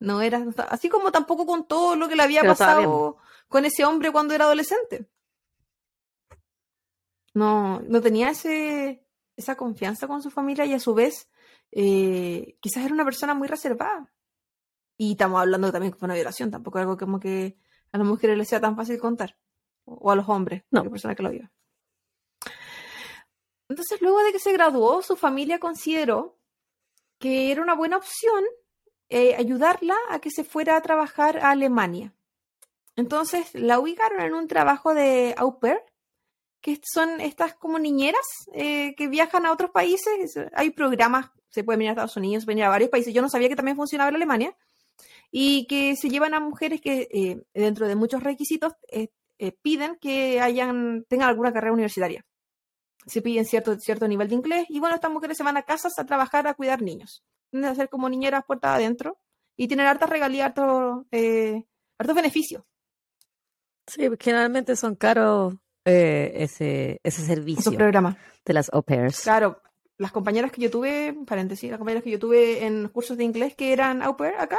no era así como tampoco contó lo que le había pasado con ese hombre cuando era adolescente. No, no tenía ese, esa confianza con su familia y a su vez eh, quizás era una persona muy reservada. Y estamos hablando también que fue una violación, tampoco algo como que a las mujeres les sea tan fácil contar. O a los hombres, No. la persona que lo vio. Entonces, luego de que se graduó, su familia consideró que era una buena opción eh, ayudarla a que se fuera a trabajar a Alemania. Entonces, la ubicaron en un trabajo de au pair, que son estas como niñeras eh, que viajan a otros países. Hay programas, se pueden venir a Estados Unidos, se pueden ir a varios países. Yo no sabía que también funcionaba en Alemania. Y que se llevan a mujeres que, eh, dentro de muchos requisitos, eh, piden que tengan alguna carrera universitaria se piden cierto, cierto nivel de inglés y bueno, estas mujeres se van a casas a trabajar a cuidar niños. Tienen que ser como niñeras puertas adentro y tienen hartas regalías, hartos, eh, hartos beneficios. Sí, generalmente son caros eh, ese, ese servicio programas. de las au pairs. Claro, las compañeras que yo tuve, paréntesis, las compañeras que yo tuve en cursos de inglés que eran au pair acá,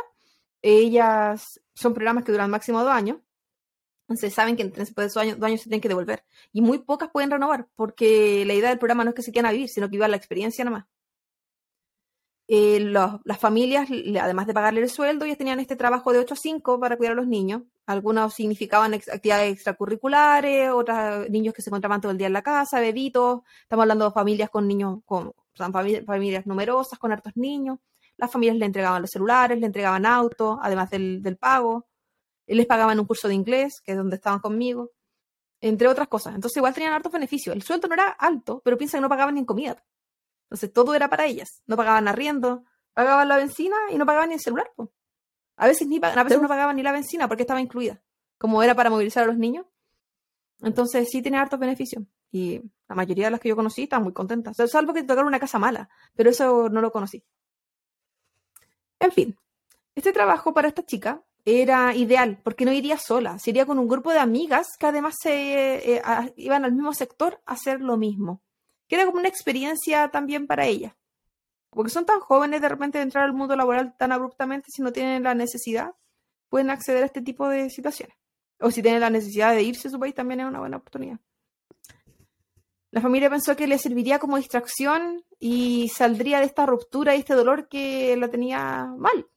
ellas son programas que duran máximo dos años. Entonces saben que después de esos años, dos años se tienen que devolver. Y muy pocas pueden renovar, porque la idea del programa no es que se quieran vivir, sino que vivan la experiencia nomás. Eh, los- las familias, además de pagarle el sueldo, ellas tenían este trabajo de 8 a 5 para cuidar a los niños. Algunos significaban actividades extracurriculares, otros niños que se encontraban todo el día en la casa, bebitos. Estamos hablando de familias con niños, con, o sea, fami- familias numerosas, con hartos niños. Las familias le entregaban los celulares, le entregaban autos, además del, del pago. Les pagaban un curso de inglés, que es donde estaban conmigo, entre otras cosas. Entonces igual tenían hartos beneficios. El sueldo no era alto, pero piensa que no pagaban ni en comida. Entonces todo era para ellas. No pagaban arriendo, pagaban la benzina y no pagaban ni el celular. A veces ni a veces no pagaban ni la benzina porque estaba incluida. Como era para movilizar a los niños. Entonces sí tenía hartos beneficios. Y la mayoría de las que yo conocí estaban muy contentas. Salvo que tocaron una casa mala. Pero eso no lo conocí. En fin. Este trabajo para esta chica era ideal porque no iría sola, se iría con un grupo de amigas que además se eh, a- iban al mismo sector a hacer lo mismo. Que era como una experiencia también para ella. Porque son tan jóvenes de repente de entrar al mundo laboral tan abruptamente si no tienen la necesidad, pueden acceder a este tipo de situaciones. O si tienen la necesidad de irse a su país, también es una buena oportunidad. La familia pensó que le serviría como distracción y saldría de esta ruptura y este dolor que la tenía mal.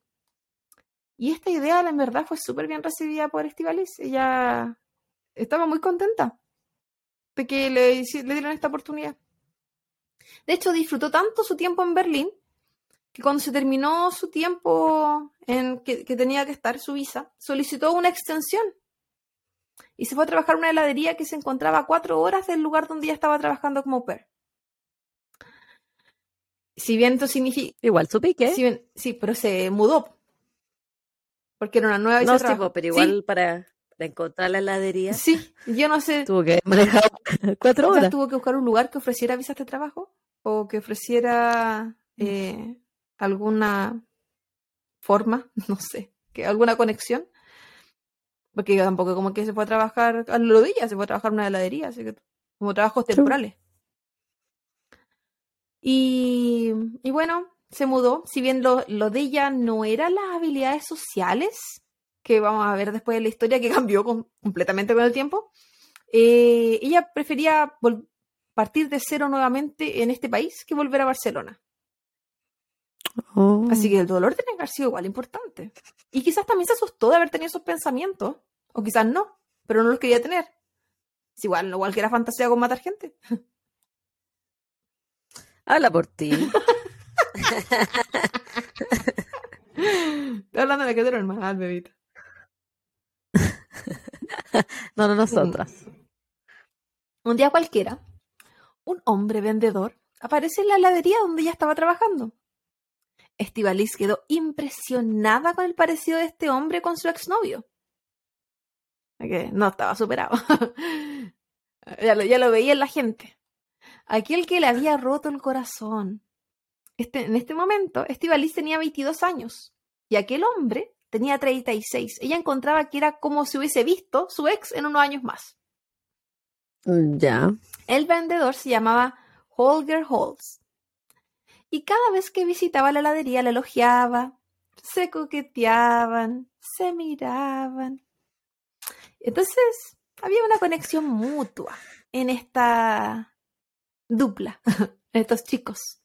Y esta idea, en verdad, fue súper bien recibida por Estivalis. Ella estaba muy contenta de que le, le dieran esta oportunidad. De hecho, disfrutó tanto su tiempo en Berlín que cuando se terminó su tiempo en que, que tenía que estar, su visa, solicitó una extensión. Y se fue a trabajar en una heladería que se encontraba a cuatro horas del lugar donde ella estaba trabajando como pair. Si bien esto significa, Igual su pique. Bien- sí, pero se mudó. Porque era una nueva visa no, de sí, pero Sí, igual para, para encontrar la heladería Sí, yo no sé. tuvo que manejar cuatro horas. tuvo que buscar un lugar que ofreciera visas de trabajo o que ofreciera eh, alguna forma, no sé, que alguna conexión. Porque tampoco como que se fue a trabajar a lo de ella, se fue a trabajar en una heladería, así que como trabajos temporales. Y, y bueno, se mudó. Si bien lo, lo de ella no eran las habilidades sociales, que vamos a ver después de la historia que cambió con- completamente con el tiempo, eh, ella prefería partir de cero nuevamente en este país que volver a Barcelona. Oh. Así que el dolor tiene que haber sido igual importante. Y quizás también se asustó de haber tenido esos pensamientos, o quizás no, pero no los quería tener. Es igual, igual que era fantasía con matar gente. Habla por ti. Estoy hablando de que era normal, bebita. No, no nosotras. Un día cualquiera, un hombre vendedor aparece en la heladería donde ella estaba trabajando. Estivalis quedó impresionada con el parecido de este hombre con su exnovio. Que no estaba superado. ya, lo, ya lo veía en la gente. Aquel que le había roto el corazón. Este, en este momento, Estivalis tenía 22 años y aquel hombre tenía 36. Ella encontraba que era como si hubiese visto su ex en unos años más. Mm, Ya. El vendedor se llamaba Holger Holz. Y cada vez que visitaba la heladería la elogiaba, se coqueteaban, se miraban. Entonces, había una conexión mutua en esta dupla, en estos chicos.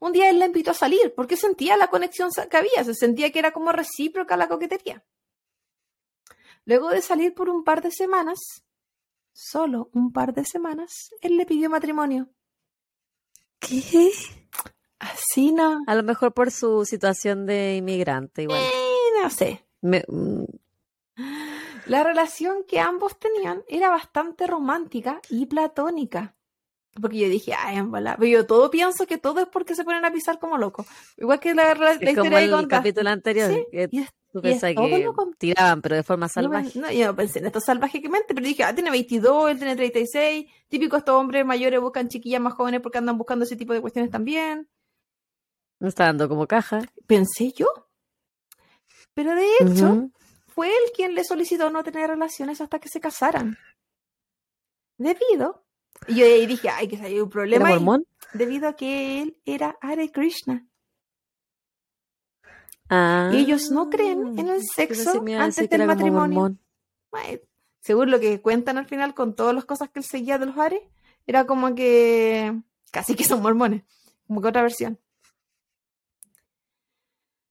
Un día él la invitó a salir porque sentía la conexión que había, se sentía que era como recíproca la coquetería. Luego de salir por un par de semanas, solo un par de semanas, él le pidió matrimonio. ¿Qué? Así no. A lo mejor por su situación de inmigrante, igual. Eh, no sé. Me- La relación que ambos tenían era bastante romántica y platónica. Porque yo dije, ay, en bola. Pero yo todo pienso que todo es porque se ponen a pisar como locos. Igual que la, la, la como historia que el contaste. capítulo anterior, Sí, que y es- tú y es que tiraban, pero de forma salvaje. no, yo no pensé en esto salvajemente, pero dije, ah, tiene 22, él tiene 36. Típico estos hombres mayores buscan chiquillas más jóvenes porque andan buscando ese tipo de cuestiones también. Me está dando como caja. Pensé yo. Pero de hecho, Ujú. fue él quien le solicitó no tener relaciones hasta que se casaran. Debido, y yo ahí dije, ay, que hay un ¿Era problema ahí, mormón? debido a que él era Hare Krishna. Ah, Y ellos no creen en el sexo a antes del era matrimonio. Bueno, según lo que cuentan al final con todas las cosas que él seguía de los Ares, era como que casi que son mormones, como que otra versión.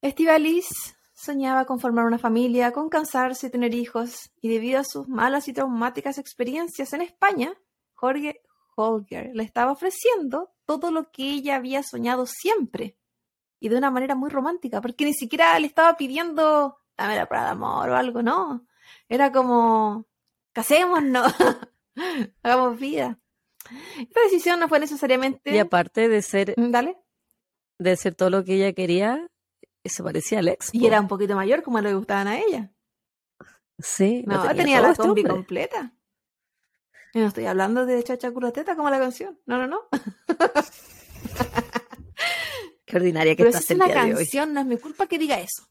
Estivalis soñaba con formar una familia, con casarse y tener hijos, y debido a sus malas y traumáticas experiencias en España, Jorge Holger le estaba ofreciendo todo lo que ella había soñado siempre, y de una manera muy romántica, porque ni siquiera le estaba pidiendo dame la prueba de amor o algo, no. Era como, casémonos, hagamos vida. Esta decisión no fue necesariamente... Y aparte de ser, Mm, Dale. de ser todo lo que ella quería, se parecía al ex. Y era un poquito mayor como le gustaban a ella. Sí, lo No, tenía, la este combi completa. No estoy hablando de chacha culateta como la canción. No, no, no. Qué ordinaria que Pero si estás es el una día de hoy. canción, no es mi culpa que diga eso.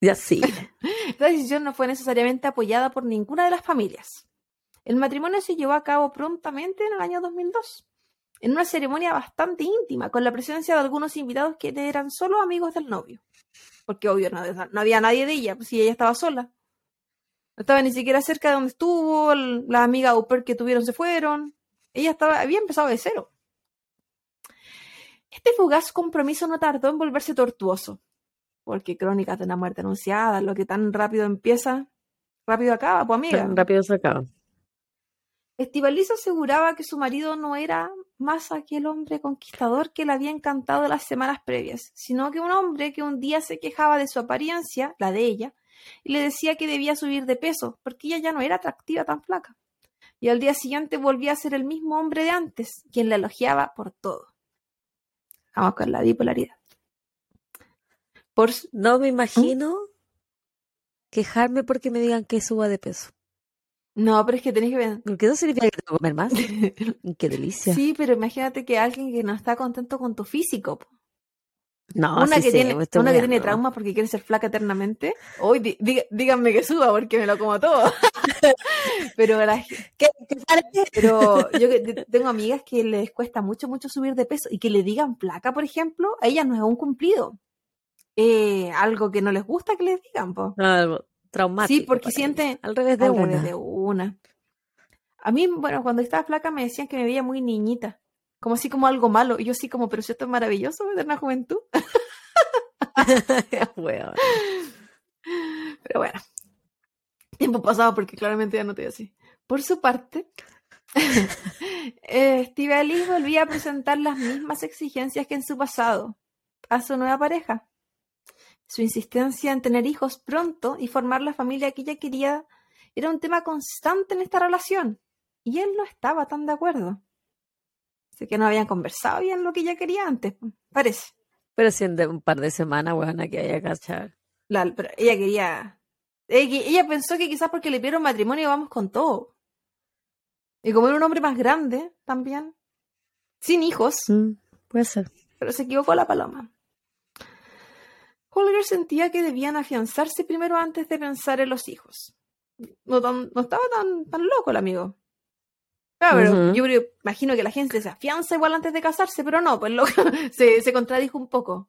Ya sí. Esta decisión no fue necesariamente apoyada por ninguna de las familias. El matrimonio se llevó a cabo prontamente en el año 2002, en una ceremonia bastante íntima, con la presencia de algunos invitados que eran solo amigos del novio. Porque obvio, no, no había nadie de ella, pues si ella estaba sola. No estaba ni siquiera cerca de donde estuvo, el- la amiga au pair que tuvieron se fueron. Ella estaba, había empezado de cero. Este fugaz compromiso no tardó en volverse tortuoso, porque crónicas de una muerte anunciada, lo que tan rápido empieza, rápido acaba, pues amiga. Tan rápido se acaba. Estivaliz aseguraba que su marido no era más aquel hombre conquistador que le había encantado las semanas previas, sino que un hombre que un día se quejaba de su apariencia, la de ella, y le decía que debía subir de peso, porque ella ya no era atractiva tan flaca. Y al día siguiente volvía a ser el mismo hombre de antes, quien la elogiaba por todo. Vamos con la bipolaridad. Por, No me imagino quejarme porque me digan que suba de peso. no, pero es que tenés que ver. Porque eso significa que tengo que comer más. Qué delicia. Sí, pero imagínate que alguien que no está contento con tu físico. No, una sí que sé, tiene, una que tiene trauma porque quiere ser flaca eternamente. Hoy díganme que suba porque me lo como todo. pero ¿Qué- qué pero yo tengo amigas que les cuesta mucho, mucho subir de peso y que le digan flaca, por ejemplo, a ellas no es un cumplido. Eh, algo que no les gusta que les digan, po. Algo traumático. Sí, porque para siente ellas. Al revés de al una. revés de una. A mí, bueno, cuando estaba flaca me decían que me veía muy niñita, como así como algo malo. Y yo así como, pero si esto es maravilloso, eterna juventud. Weón. Pero bueno, tiempo pasado porque claramente ya no estoy así. Por su parte, eh, Steve Alice volvía a presentar las mismas exigencias que en su pasado a su nueva pareja. Su insistencia en tener hijos pronto y formar la familia que ella quería era un tema constante en esta relación y él no estaba tan de acuerdo. Así que no habían conversado bien lo que ella quería antes, parece. Pero si en de- un par de semanas, weón, que cachar. La- pero ella quería. Ella, que- ella pensó que quizás porque le pidieron matrimonio vamos con todo. Y como era un hombre más grande también, sin hijos, Mm, puede ser. pero se equivocó la paloma. Holger sentía que debían afianzarse primero antes de pensar en los hijos. No, tan- no estaba tan, tan loco el amigo. Claro, pero Ujú. yo creo- imagino que la gente se afianza igual antes de casarse, pero no, pues se contradijo un poco.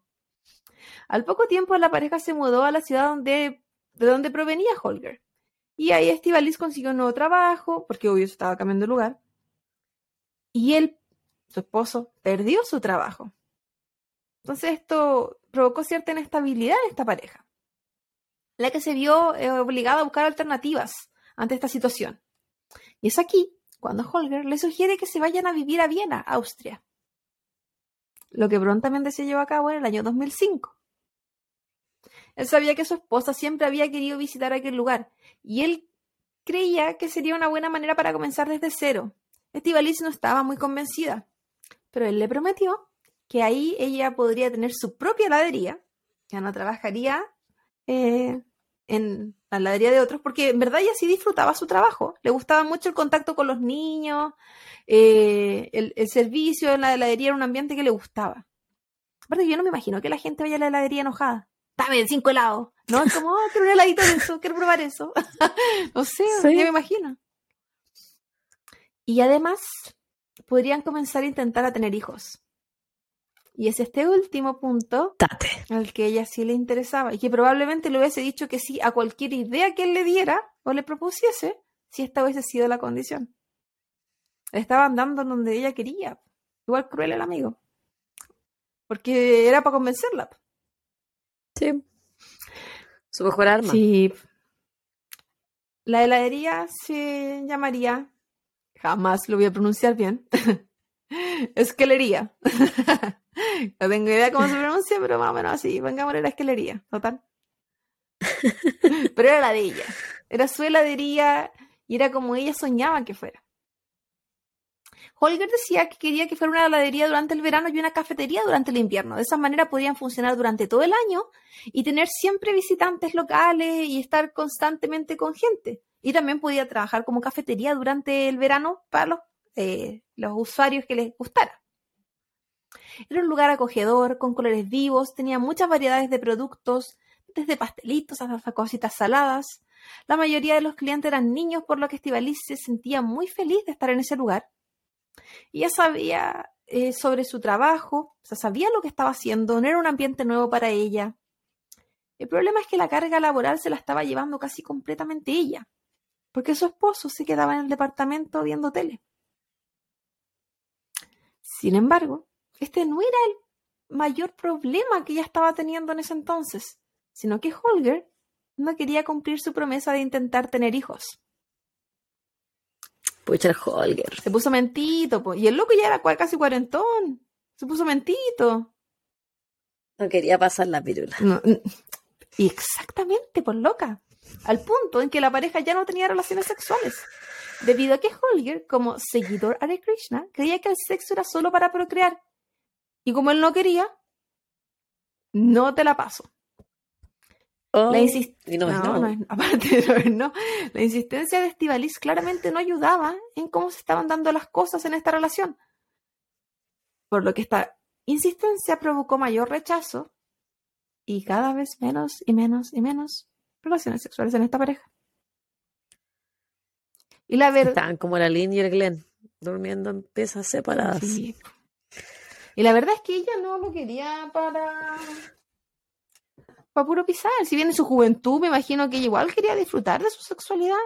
Al poco tiempo la pareja se mudó a la ciudad donde, de donde provenía Holger. Y ahí Estivalis consiguió un nuevo trabajo, porque obvio estaba cambiando de lugar. Y él, su esposo, perdió su trabajo. Entonces esto provocó cierta inestabilidad en esta pareja, la que se vio eh, obligada a buscar alternativas ante esta situación. Y es aquí cuando Holger le sugiere que se vayan a vivir a Viena, Austria, lo que prontamente se llevó a cabo en el año 2005. Él sabía que su esposa siempre había querido visitar aquel lugar y él creía que sería una buena manera para comenzar desde cero. Estivalis no estaba muy convencida, pero él le prometió que ahí ella podría tener su propia heladería, ya no trabajaría eh, en la heladería de otros, porque en verdad ella sí disfrutaba su trabajo, le gustaba mucho el contacto con los niños, eh, el, el servicio en la heladería era un ambiente que le gustaba. Aparte, yo no me imagino que la gente vaya a la heladería enojada. Dame cinco helados. No, es como, oh, quiero un heladito de eso, quiero probar eso. no sé, Sí. ya me imagino. Y además, podrían comenzar a intentar a tener hijos. Y es este último punto Tate. al que ella sí le interesaba y que probablemente le hubiese dicho que sí a cualquier idea que él le diera o le propusiese si esta hubiese sido la condición. Estaba andando donde ella quería. Igual cruel el amigo. Porque era para convencerla. Sí. Su mejor arma. Sí. La heladería se llamaría, jamás lo voy a pronunciar bien, esquelería. no tengo idea cómo se pronuncia, pero más o menos así, pongámosle la esquelería, total. pero era la de ella, era su heladería y era como ella soñaba que fuera. Holger decía que quería que fuera una heladería durante el verano y una cafetería durante el invierno. De esa manera podrían funcionar durante todo el año y tener siempre visitantes locales y estar constantemente con gente. Y también podía trabajar como cafetería durante el verano para los, eh, los usuarios que les gustara. Era un lugar acogedor, con colores vivos, tenía muchas variedades de productos, desde pastelitos hasta cositas saladas. La mayoría de los clientes eran niños, por lo que Estivalis se sentía muy feliz de estar en ese lugar. Ya sabía eh, sobre su trabajo, o sea, sabía lo que estaba haciendo, no era un ambiente nuevo para ella. El problema es que la carga laboral se la estaba llevando casi completamente ella, porque su esposo se quedaba en el departamento viendo tele. Sin embargo, este no era el mayor problema que ella estaba teniendo en ese entonces, sino que Holger no quería cumplir su promesa de intentar tener hijos. Pucha, Holger. Se puso mentito, po. y el loco ya era casi cuarentón. Se puso mentito. No quería pasar la pirula. No, exactamente, por loca. Al punto en que la pareja ya no tenía relaciones sexuales. Debido a que Holger, como seguidor Hare Krishna, creía que el sexo era solo para procrear. Y como él no quería, no te la paso. Oh, La insis- y no, no, no. no es- aparte de no, no. La insistencia de Estivalis claramente no ayudaba en cómo se estaban dando las cosas en esta relación. Por lo que esta insistencia provocó mayor rechazo y cada vez menos y menos y menos relaciones sexuales en esta pareja. Y la verdad. Estaban como la Lynn y el Glenn, durmiendo en piezas separadas. Sí. Y la verdad es que ella no lo quería para. para puro pisar. Si bien en su juventud, me imagino que ella igual quería disfrutar de su sexualidad.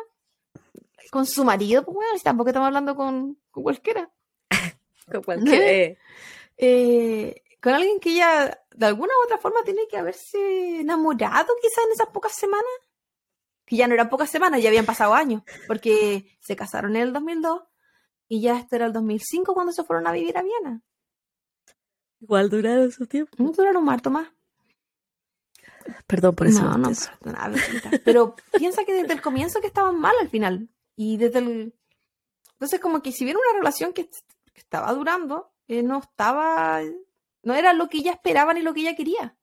Con su marido, pues bueno, si tampoco estamos hablando con, con cualquiera. Con cualquier. Eh, con alguien que ella de alguna u otra forma tiene que haberse enamorado quizás en esas pocas semanas. Que ya no eran pocas semanas, ya habían pasado años, porque se casaron en el 2002 y ya esto era el 2005 cuando se fueron a vivir a Viena. Igual duraron su tiempo. No duraron un harto más. Perdón por eso. No, no, perdona, Bertita. Pero piensa que desde el comienzo que estaban mal al final. Y desde el... Entonces como que si hubiera una relación que, que estaba durando, eh, no estaba... No era lo que ella esperaba ni lo que ella quería.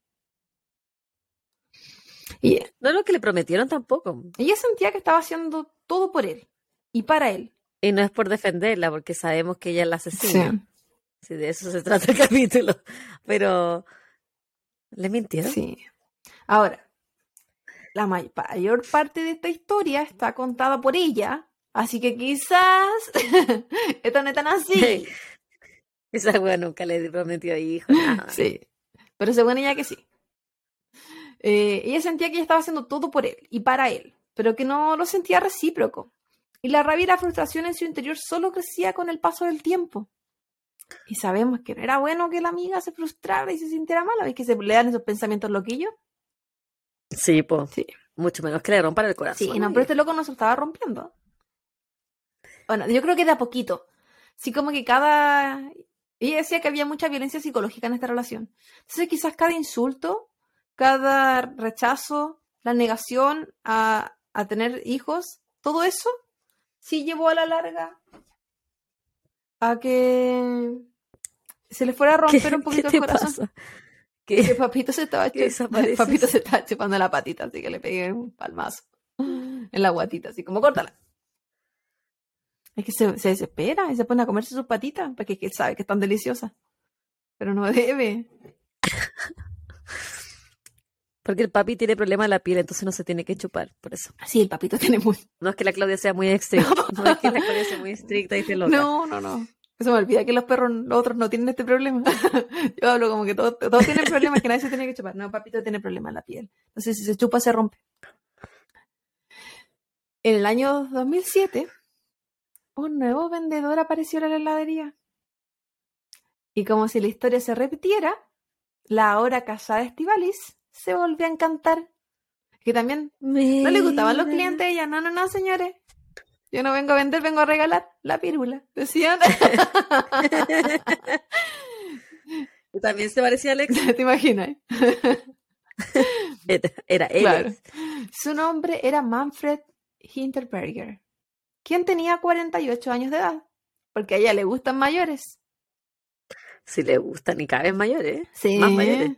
Y No es lo que le prometieron tampoco. ella sentía que estaba haciendo todo por él y para él. Y no es por defenderla, porque sabemos que ella es la asesina. Sí, de eso se trata el capítulo. Pero, ¿le mintieron? Sí. Ahora, la may- mayor parte de esta historia está contada por ella, así que quizás esto no es tan así. Esa wea nunca le prometió hijo, nada. Sí, pero según ella que sí. Eh, ella sentía que ella estaba haciendo todo por él y para él, pero que no lo sentía recíproco. Y la rabia y la frustración en su interior solo crecía con el paso del tiempo. Y sabemos que no era bueno que la amiga se frustrara y se sintiera mala, ¿ves que se le dan esos pensamientos loquillos? Sí, pues. Sí. Mucho menos que le rompan el corazón. Sí, no, pero este loco no se estaba rompiendo. Bueno, yo creo que de a poquito. Sí, como que cada. Ella decía que había mucha violencia psicológica en esta relación. Entonces, quizás cada insulto, cada rechazo, la negación a, a tener hijos, todo eso sí llevó a la larga a que se le fuera a ¿Qué, romper un qué poquito te el corazón. pasa? Que ¿Qué? papito se estaba que papito se estaba chupando la patita, así que le pegué un palmazo en la guatita, así como córtala. Es que se, se desespera y se pone a comerse sus patitas, porque que él sabe que están deliciosas. Pero no debe. Porque el papi tiene problema en la piel, entonces no se tiene que chupar, por eso. Sí, el papito tiene muy. No es que la Claudia sea muy estricta, no es que la Claudia sea muy estricta y esté loca. No, no, no. Eso me olvida que los perros, los otros no tienen este problema. Yo hablo como que todos, todos tienen problemas que nadie se tiene que chupar. No, papito tiene problema en la piel. Entonces, si se chupa, se rompe. En el año 2007, un nuevo vendedor apareció en la heladería. Y como si la historia se repitiera, la ahora casada Estivalis se volvió a encantar. Que también no le gustaban los clientes. Ella, no, no, no, señores. Yo no vengo a vender, vengo a regalar la pirula. Decían. También se parecía a Alex. ¿Te imaginas? Era él. Claro. Su nombre era Manfred Hinterberger, quien tenía 48 años de edad, porque a ella le gustan mayores. Si le gustan y cada vez mayores. Sí. Más mayores.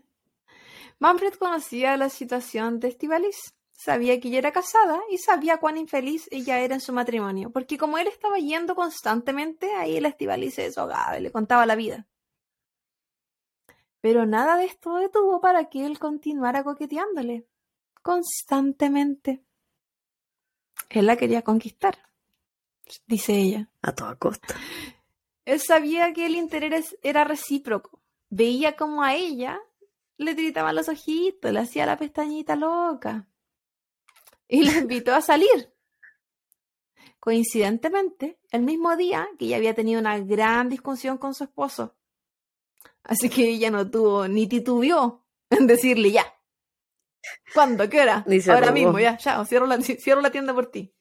Manfred conocía la situación de Estivalis, sabía que ella era casada y sabía cuán infeliz ella era en su matrimonio, porque como él estaba yendo constantemente, ahí la Estivalis se desahogaba y le contaba la vida. Pero nada de esto detuvo para que él continuara coqueteándole constantemente. Él la quería conquistar, dice ella. A toda costa. Él sabía que el interés era recíproco. Veía como a ella le tritaban los ojitos, le hacía la pestañita loca. Y la invitó a salir. Coincidentemente, el mismo día que ella había tenido una gran discusión con su esposo. Así que ella no tuvo ni titubeó en decirle ya. ¿Cuándo? ¿Qué hora? Ahora robó. mismo, ya, ya, cierro la, cierro la tienda por ti.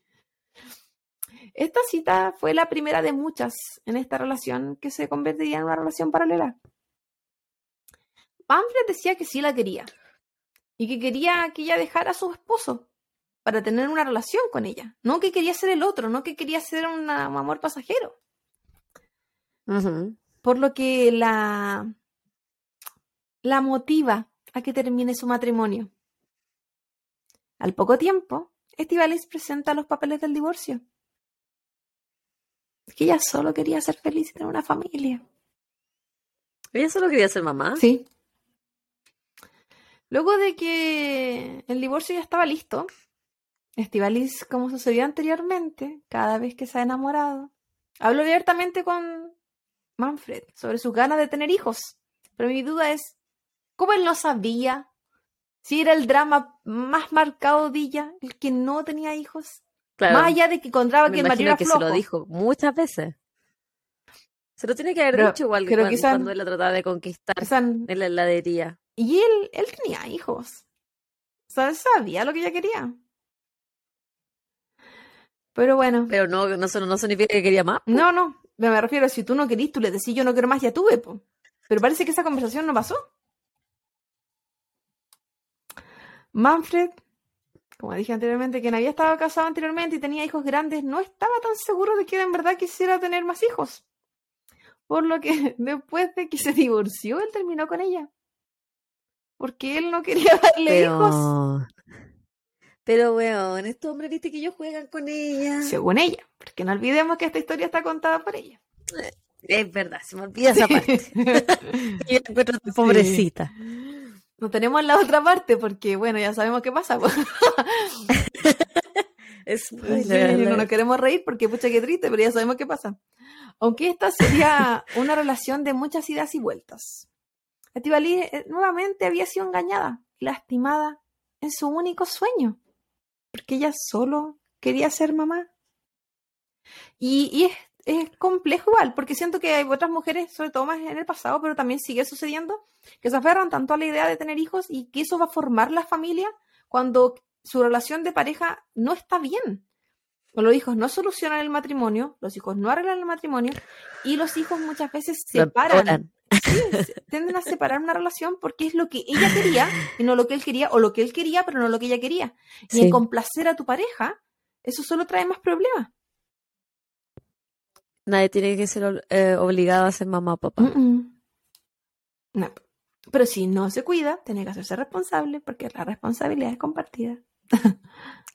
Esta cita fue la primera de muchas en esta relación que se convertiría en una relación paralela. Manfred decía que sí la quería y que quería que ella dejara a su esposo para tener una relación con ella. No que quería ser el otro, no que quería ser una- un amor pasajero. Por lo que la, la motiva a que termine su matrimonio. Al poco tiempo, Estivalis presenta los papeles del divorcio. Es que ella solo quería ser feliz y tener una familia. Ella solo quería ser mamá. Sí. Luego de que el divorcio ya estaba listo, Estivalis, como sucedió anteriormente, cada vez que se ha enamorado, habló abiertamente con Manfred sobre sus ganas de tener hijos. Pero mi duda es, ¿cómo él no sabía si era el drama más marcado de ella, el que no tenía hijos? Claro. Más allá de que encontraba que el marido era que flojo. se lo dijo muchas veces. Se lo tiene que haber Pero- dicho igual que cuando, él la trataba de conquistar en la heladería. Y él, él tenía hijos. O sea, él sabía lo que ella quería. Pero bueno, Pero no, no, no significa que quería más. no, no. Me me refiero, si tú no querís, tú le decís yo no quiero más, ya tuve, po. Pero parece que esa conversación no pasó. Manfred, como dije anteriormente, quien había estado casado anteriormente y tenía hijos grandes, no estaba tan seguro de que en verdad quisiera tener más hijos. Por lo que después de que se divorció, él terminó con ella. Porque él no quería darle hijos. Pero, weón, estos hombres viste que ellos juegan con ella. Según ella. Porque no olvidemos que esta historia está contada por ella. Es verdad, se me olvida esa parte. La encuentro tan pobrecita. No tenemos la otra parte porque, bueno, ya sabemos qué pasa. pues. Es Sí, no nos queremos reír porque, pucha, qué triste, pero ya sabemos qué pasa. Aunque esta sería una relación de muchas idas y vueltas. Estivali eh, nuevamente había sido engañada, lastimada en su único sueño, porque ella solo quería ser mamá. Y, y es, es complejo igual, porque siento que hay otras mujeres, sobre todo más en el pasado, pero también sigue sucediendo, que se aferran tanto a la idea de tener hijos y que eso va a formar la familia cuando su relación de pareja no está bien. O Los hijos no solucionan el matrimonio, los hijos no arreglan el matrimonio y los hijos muchas veces separan. Sí, tienden a separar una relación porque es lo que ella quería y no lo que él quería, o lo que él quería pero no lo que ella quería. Y Sí. en complacer a tu pareja, eso solo trae más problemas. Nadie tiene que ser eh, obligado a ser mamá o papá. No. Pero si no se cuida, tiene que hacerse responsable porque la responsabilidad es compartida.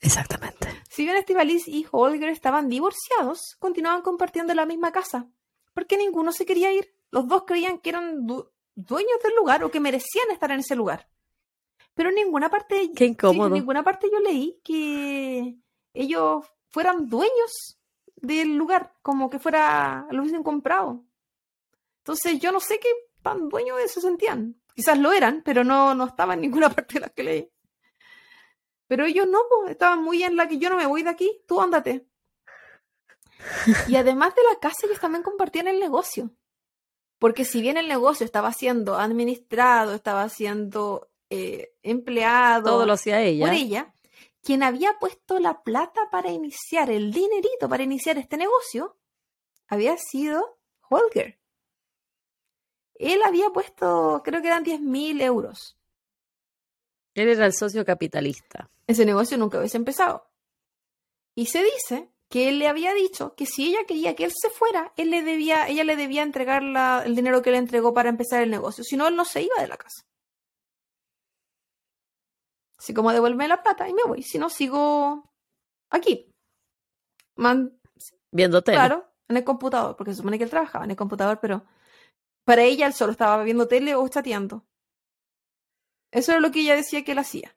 Exactamente. Si bien Estivalis y Holger estaban divorciados, continuaban compartiendo la misma casa, porque ninguno se quería ir. Los dos creían que eran du- dueños del lugar o que merecían estar en ese lugar. Pero en ninguna parte, Qué sí, incómodo. en ninguna parte yo leí que ellos fueran dueños del lugar, como que fuera lo hubiesen comprado. Entonces yo no sé qué tan dueños de eso sentían. Quizás lo eran, pero no, no estaba en ninguna parte de las que leí. Pero ellos no, po, estaban muy en la que yo no me voy de aquí, tú ándate. Y además de la casa, ellos también compartían el negocio. Porque si bien el negocio estaba siendo administrado, estaba siendo eh, empleado Todo lo hacía ella. por ella, quien había puesto la plata para iniciar, el dinerito para iniciar este negocio, había sido Holger. Él había puesto, creo que eran 10.000 euros. Él era el socio capitalista. ese negocio nunca hubiese empezado. Y se dice que él le había dicho que si ella quería que él se fuera, él le debía, ella le debía entregar la- el dinero que le entregó para empezar el negocio. Si no, él no se iba de la casa. Así como devuelve la plata y me voy. Si no, sigo aquí. Man- Viendo tele. claro, en el computador, porque se supone que él trabajaba en el computador, pero para ella él solo estaba viendo tele o chateando. Eso era lo que ella decía que él hacía.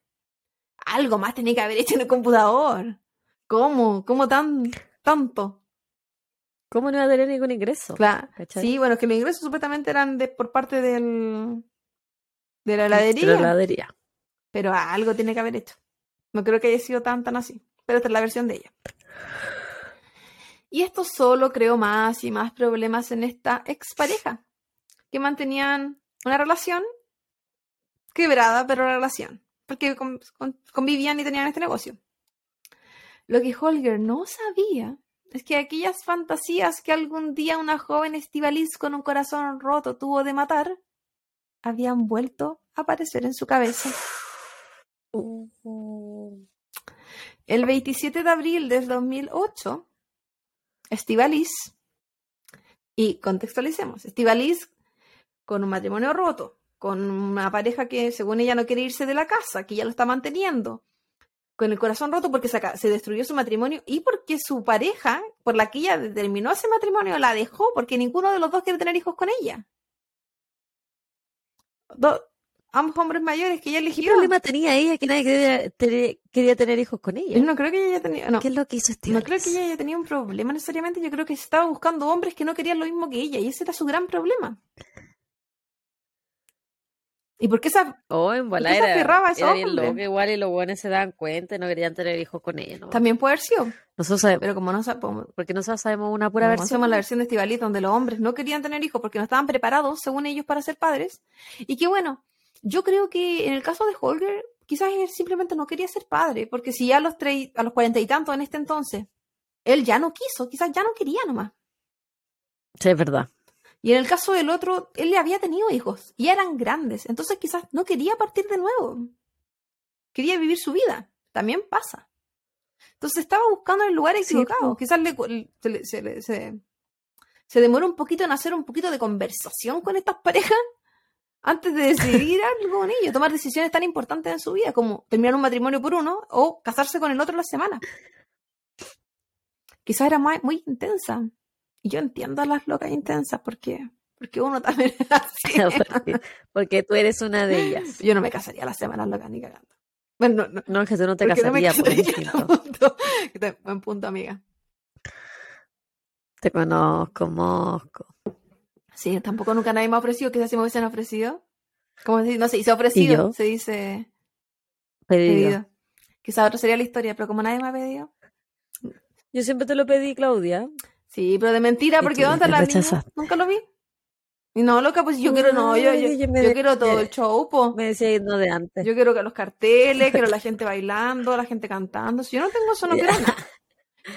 Algo más tenía que haber hecho en el computador. ¿Cómo? ¿Cómo tan tanto? ¿Cómo no iba a tener ningún ingreso? Claro. ¿Cachai? Sí, bueno, es que los ingresos supuestamente eran de, por parte del de la De heladería, la heladería. pero algo tiene que haber hecho. No creo que haya sido tan tan así, pero esta es la versión de ella. Y esto solo creó más y más problemas en esta expareja, que mantenían una relación quebrada, pero relación, porque con- con- convivían y tenían este negocio. Lo que Holger no sabía es que aquellas fantasías que algún día una joven estivaliz con un corazón roto tuvo de matar, habían vuelto a aparecer en su cabeza. El 27 de abril del 2008, Estivaliz, y contextualicemos, Estivaliz con un matrimonio roto, con una pareja que según ella no quiere irse de la casa, que ya lo está manteniendo, con el corazón roto porque se, destruyó su matrimonio y porque su pareja, por la que ella terminó ese matrimonio, la dejó porque ninguno de los dos quiere tener hijos con ella. dos, ambos hombres mayores que ella ¿Qué eligió. problema tenía ella que nadie quería, tener- quería tener hijos con ella? Yo no creo que ella tenía, no, ¿Qué es lo que hizo este no creo que ella haya tenido un problema necesariamente, yo creo que estaba buscando hombres que no querían lo mismo que ella, y ese era su gran problema. ¿Y por qué esa Oh, en bola qué se era, aferraba a hombre? loca, igual y los buenos se daban cuenta y no querían tener hijos con ella. ¿no? también puede haber sido? Nosotros sabemos, Pero como no sabemos, porque nosotros sabemos una pura versión. hacemos la versión de Estivalit donde los hombres no querían tener hijos porque no estaban preparados, según ellos, para ser padres. Y que bueno, yo creo que en el caso de Holger, quizás él simplemente no quería ser padre, porque si ya a los, a los cuarenta y tantos en este entonces, él ya no quiso, quizás ya no quería nomás. Sí, es verdad. Y en el caso del otro, él le había tenido hijos y eran grandes, entonces quizás no quería partir de nuevo. Quería vivir su vida. También pasa. Entonces estaba buscando el lugar equivocado. quizás le, se, le- se, le- se- se demoró un poquito en hacer un poquito de conversación con estas parejas antes de decidir algo con ellos, tomar decisiones tan importantes en su vida como terminar un matrimonio por uno o casarse con el otro la semana. Quizás era muy, muy intensa. Y yo entiendo a las locas intensas porque, porque uno también es así. porque, porque tú eres una de ellas. Yo no me casaría a las semanas locas ni cagando. Bueno, no, no. No, es que tú no te no casarías por casaría, instinto. punto. Buen punto, amiga. Te conozco, mosco. Sí, tampoco nunca nadie me ha ofrecido. Quizás si me hubiesen ofrecido. ¿Cómo se dice? No se dice ofrecido, se dice Pedido. pedido. Quizás otra sería la historia, pero como nadie me ha pedido. Yo siempre te lo pedí, Claudia. Sí, pero de mentira, porque ¿dónde está la niña? Nunca lo vi. Y no, loca, pues yo quiero, no, yo, yo, yo quiero todo el show, po. Me decía no de antes. Yo quiero que los carteles, quiero la gente bailando, la gente cantando. Si yo no tengo eso, no quiero nada.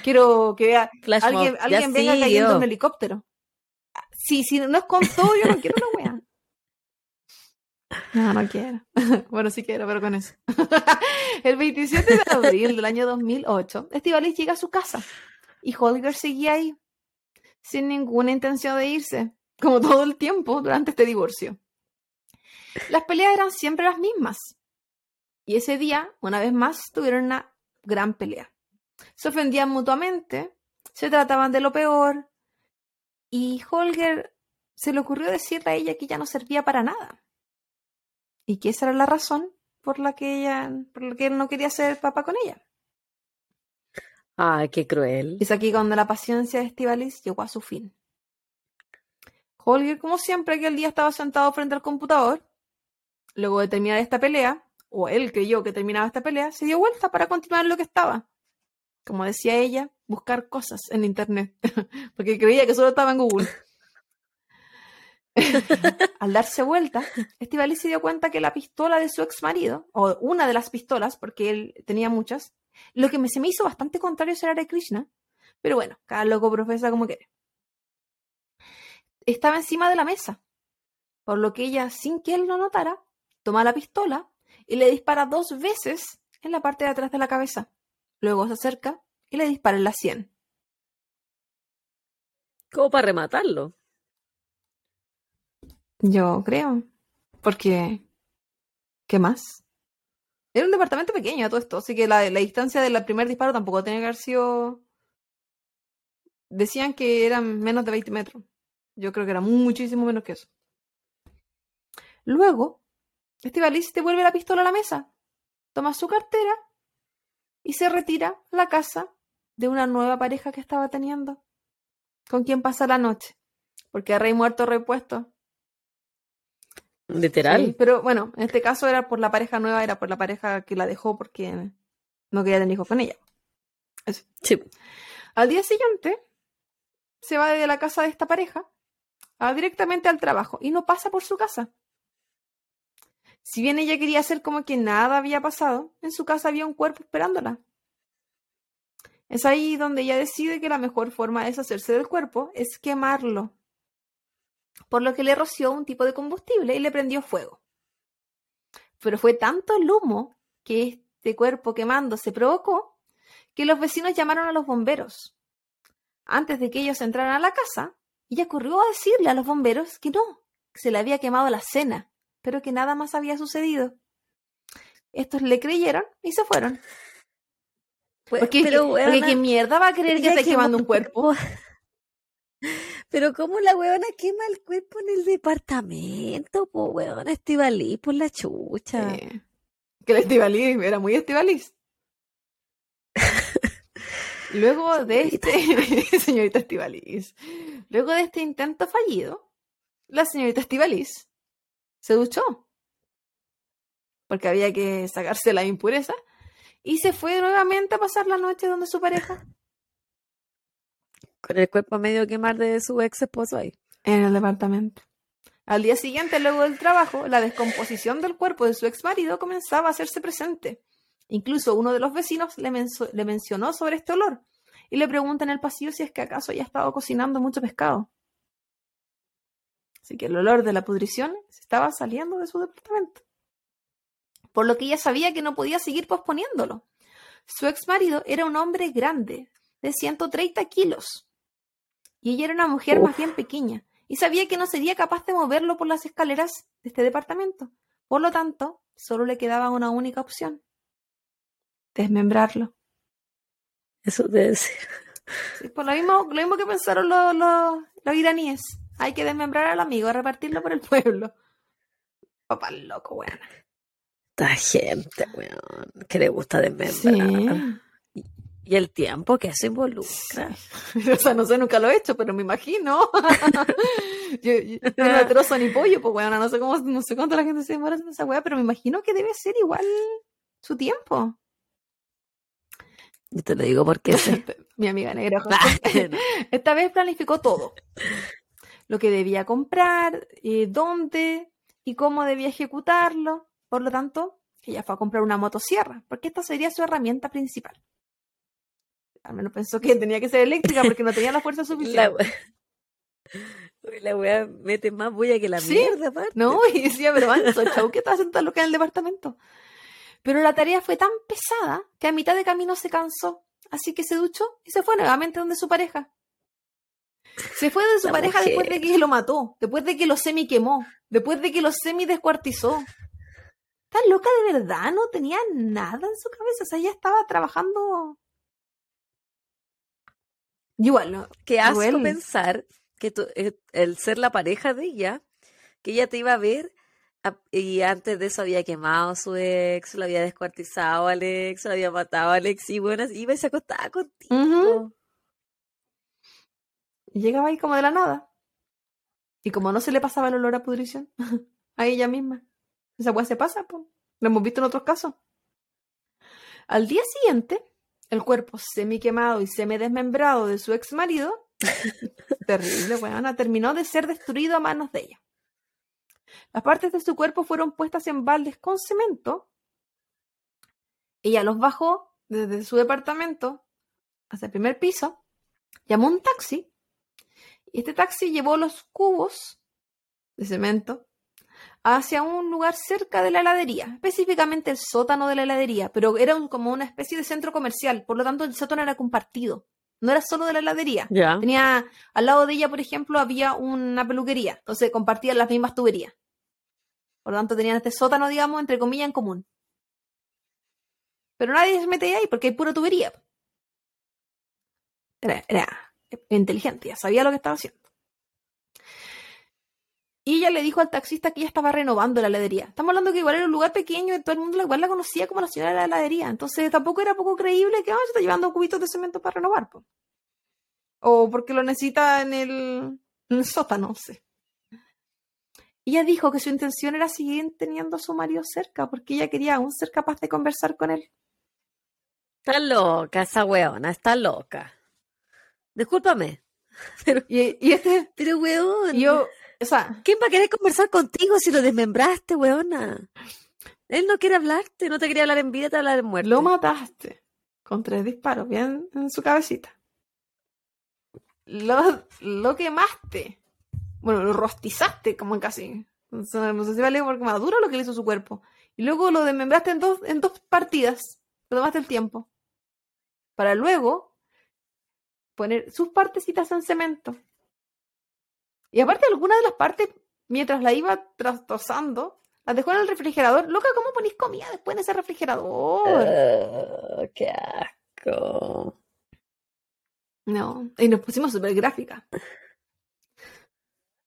Quiero que vea Flash alguien, mob. alguien Ya venga sí, cayendo yo. en un helicóptero. Sí, si no es con todo, yo no quiero una wea. No, no quiero. Bueno, sí quiero, pero con eso. El 27 de abril del año 2008, Estivalis llega a su casa y Holger seguía ahí, sin ninguna intención de irse, como todo el tiempo durante este divorcio. Las peleas eran siempre las mismas. Y ese día, una vez más, tuvieron una gran pelea. Se ofendían mutuamente, se trataban de lo peor, y Holger se le ocurrió decirle a ella que ya no servía para nada. Y que esa era la razón por la que ella, por la que él no quería ser papá con ella. Ay, qué cruel. Es aquí cuando la paciencia de Estivalis llegó a su fin. Holger, como siempre, aquel día estaba sentado frente al computador. Luego de terminar esta pelea, o él creyó que terminaba esta pelea, se dio vuelta para continuar lo que estaba. Como decía ella, buscar cosas en internet, porque creía que solo estaba en Google. Al darse vuelta, Estivalis se dio cuenta que la pistola de su ex marido, o una de las pistolas, porque él tenía muchas, lo que me, se me hizo bastante contrario a Hare Krishna, pero bueno, cada loco profesa como quiere. Estaba encima de la mesa, por lo que ella, sin que él lo notara, toma la pistola y le dispara dos veces en la parte de atrás de la cabeza. Luego se acerca y le dispara en la sien. Como para rematarlo. Yo creo. Porque. ¿Qué más? Era un departamento pequeño a todo esto, así que la, distancia del primer disparo tampoco tenía que haber sido. Decían que eran menos de 20 metros. Yo creo que era muchísimo menos que eso. Luego, Estivalis devuelve la pistola a la mesa, toma su cartera y se retira a la casa de una nueva pareja que estaba teniendo, con quien pasa la noche. Porque rey muerto, rey puesto. Literal. Sí, pero bueno, en este caso era por la pareja nueva, era por la pareja que la dejó porque no quería tener hijos con ella. Eso. Sí. Al día siguiente, se va de la casa de esta pareja a directamente al trabajo y no pasa por su casa. Si bien ella quería hacer como que nada había pasado, en su casa había un cuerpo esperándola. Es ahí donde ella decide que la mejor forma de deshacerse del cuerpo es quemarlo por lo que le roció un tipo de combustible y le prendió fuego. Pero fue tanto el humo que este cuerpo quemando se provocó que los vecinos llamaron a los bomberos. Antes de que ellos entraran a la casa, ella corrió a decirle a los bomberos que no, que se le había quemado la cena, pero que nada más había sucedido. Estos le creyeron y se fueron. Pues, Porque, pero, porque weona, ¿qué mierda va a creer que está quemando un cuerpo? Pero ¿cómo la weona quema el cuerpo en el departamento? Po, weona, estivalí por la chucha. Que el Estivalí era muy Estivalís. Luego de este, señorita Estivalís, luego de este intento fallido, la señorita Estivalís se duchó. Porque había que sacarse la impureza. Y se fue nuevamente a pasar la noche donde su pareja. Con el cuerpo medio quemar de su ex esposo ahí. En el departamento. Al día siguiente, luego del trabajo, la descomposición del cuerpo de su ex marido comenzaba a hacerse presente. Incluso uno de los vecinos le, mencionó sobre este olor y le pregunta en el pasillo si es que acaso ya estaba cocinando mucho pescado. Así que el olor de la pudrición se estaba saliendo de su departamento. Por lo que ella sabía que no podía seguir posponiéndolo. Su ex marido era un hombre grande, de 130 kilos. Y ella era una mujer más bien pequeña. Y sabía que no sería capaz de moverlo por las escaleras de este departamento. Por lo tanto, solo le quedaba una única opción. Desmembrarlo. Eso debe ser. Sí, por lo mismo, lo mismo que pensaron los, los, los iraníes. Hay que desmembrar al amigo, repartirlo por el pueblo. Papá loco, weón. Esta gente, weón, que le gusta desmembrar. Y el tiempo que eso involucra. O sea, no sé, nunca lo he hecho, pero me imagino. yo, yo, yo no trozo ni pollo, pues weón, no sé cómo, no sé cuánto la gente se demora haciendo esa weá, pero me imagino que debe ser igual su tiempo. Yo te lo digo porque. Mi amiga negra. Ah, José. Esta vez planificó todo. Lo que debía comprar, eh, dónde y cómo debía ejecutarlo. Por lo tanto, ella fue a comprar una motosierra, porque esta sería su herramienta principal. Al menos pensó que tenía que ser eléctrica porque no tenía la fuerza La, suficiente. we- la weá mete más bulla que la Sí, mierda, aparte. No, y decía, pero Anso, chau, ¿qué estás haciendo tan loca en el departamento? Pero la tarea fue tan pesada que a mitad de camino se cansó, así que se duchó y se fue nuevamente donde su pareja. Se fue de su La pareja después de que lo mató, después de que lo semi quemó, después de que lo semi descuartizó. Está loca de verdad, no tenía nada en su cabeza, o sea, ella estaba trabajando. Igual, ¿no? Qué asco Cruel. pensar que tú- eh, el ser la pareja de ella, que ella te iba a ver a- y antes de eso había quemado a su ex, lo había descuartizado al ex, lo había matado al ex y bueno, iba y se acostaba contigo. Y llegaba ahí como de la nada. Y como no se le pasaba el olor a pudrición a ella misma. Esa weá se pasa, pues. Lo hemos visto en otros casos. Al día siguiente, el cuerpo semi quemado y semi desmembrado de su ex marido, terrible, weona, terminó de ser destruido a manos de ella. Las partes de su cuerpo fueron puestas en baldes con cemento. Ella los bajó desde su departamento hasta el primer piso, llamó un taxi y este taxi llevó los cubos de cemento hacia un lugar cerca de la heladería, específicamente el sótano de la heladería, pero era un- como una especie de centro comercial, por lo tanto el sótano era compartido, no era solo de la heladería. Tenía, al lado de ella, por ejemplo, había una peluquería, entonces compartían las mismas tuberías. Por lo tanto, tenían este sótano, digamos, entre comillas, en común. Pero nadie se mete ahí porque hay pura tubería. Era, era inteligente, ya sabía lo que estaba haciendo. Y ella le dijo al taxista que ella estaba renovando la heladería. Estamos hablando que igual era un lugar pequeño y todo el mundo igual la conocía como la señora de la heladería. Entonces tampoco era poco creíble que ah, se está llevando cubitos de cemento para renovar. po. O porque lo necesita en el, en el sótano, no sé. Ella dijo que su intención era seguir teniendo a su marido cerca porque ella quería aún ser capaz de conversar con él. Está loca esa weona, está loca. Discúlpame. Pero, Y, y este, pero weón, yo, o sea, ¿quién va a querer conversar contigo si lo desmembraste, weona? Él no quiere hablarte, no te quería hablar en vida, te va a hablar en muerte. lo mataste con tres disparos, bien en su cabecita. Lo, lo quemaste. Bueno, lo rostizaste como casi. No sé si vale por quemadura lo que le hizo su cuerpo. Y luego lo desmembraste en dos, en dos partidas. Lo tomaste el tiempo. Para luego poner sus partecitas en cemento. Y aparte, algunas de las partes, mientras la iba trastosando, las dejó en el refrigerador. Loca, ¿cómo ponís comida después en ese refrigerador? Ah, qué asco. No, y nos pusimos súper gráfica.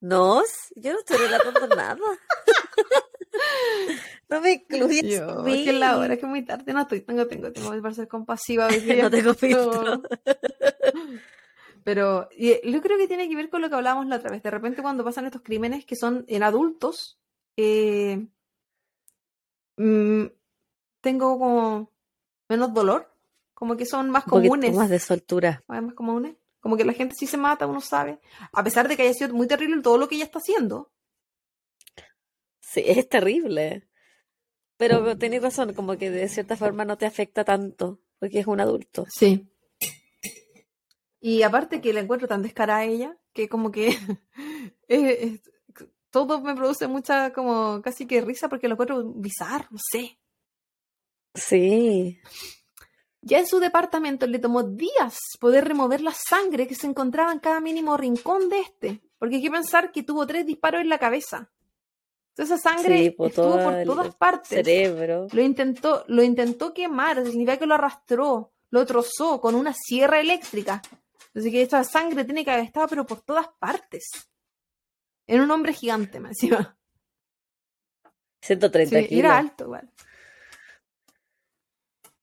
No, yo no estoy relatando nada. no me incluyes Yo, que es la hora, que es muy tarde. No estoy, tengo, tengo, tengo que ser compasiva. No tengo filtro. Pero y, yo creo que tiene que ver con lo que hablábamos la otra vez. De repente cuando pasan estos crímenes que son en adultos, eh, mm, tengo como menos dolor, como que son más Un comunes. más de soltura. más comunes. Como que la gente sí se mata, uno sabe. A pesar de que haya sido muy terrible todo lo que ella está haciendo. Sí, es terrible. Pero tenés razón, como que de cierta forma no te afecta tanto, porque es un adulto. Sí. Y aparte que la encuentro tan descarada a ella, que como que es- es- todo me produce mucha como casi que risa porque lo encuentro bizarro, no sé. Sí. Ya en su departamento le tomó días poder remover la sangre que se encontraba en cada mínimo rincón de este, porque hay que pensar que tuvo tres disparos en la cabeza. Entonces esa sangre Sí, por estuvo por todas partes. Cerebro. Lo intentó, lo intentó quemar, significa que lo arrastró, lo trozó con una sierra eléctrica. Así que esta sangre tiene que haber estado, pero por todas partes. Era un hombre gigante, más encima. 130 Sí, kilos. era alto igual.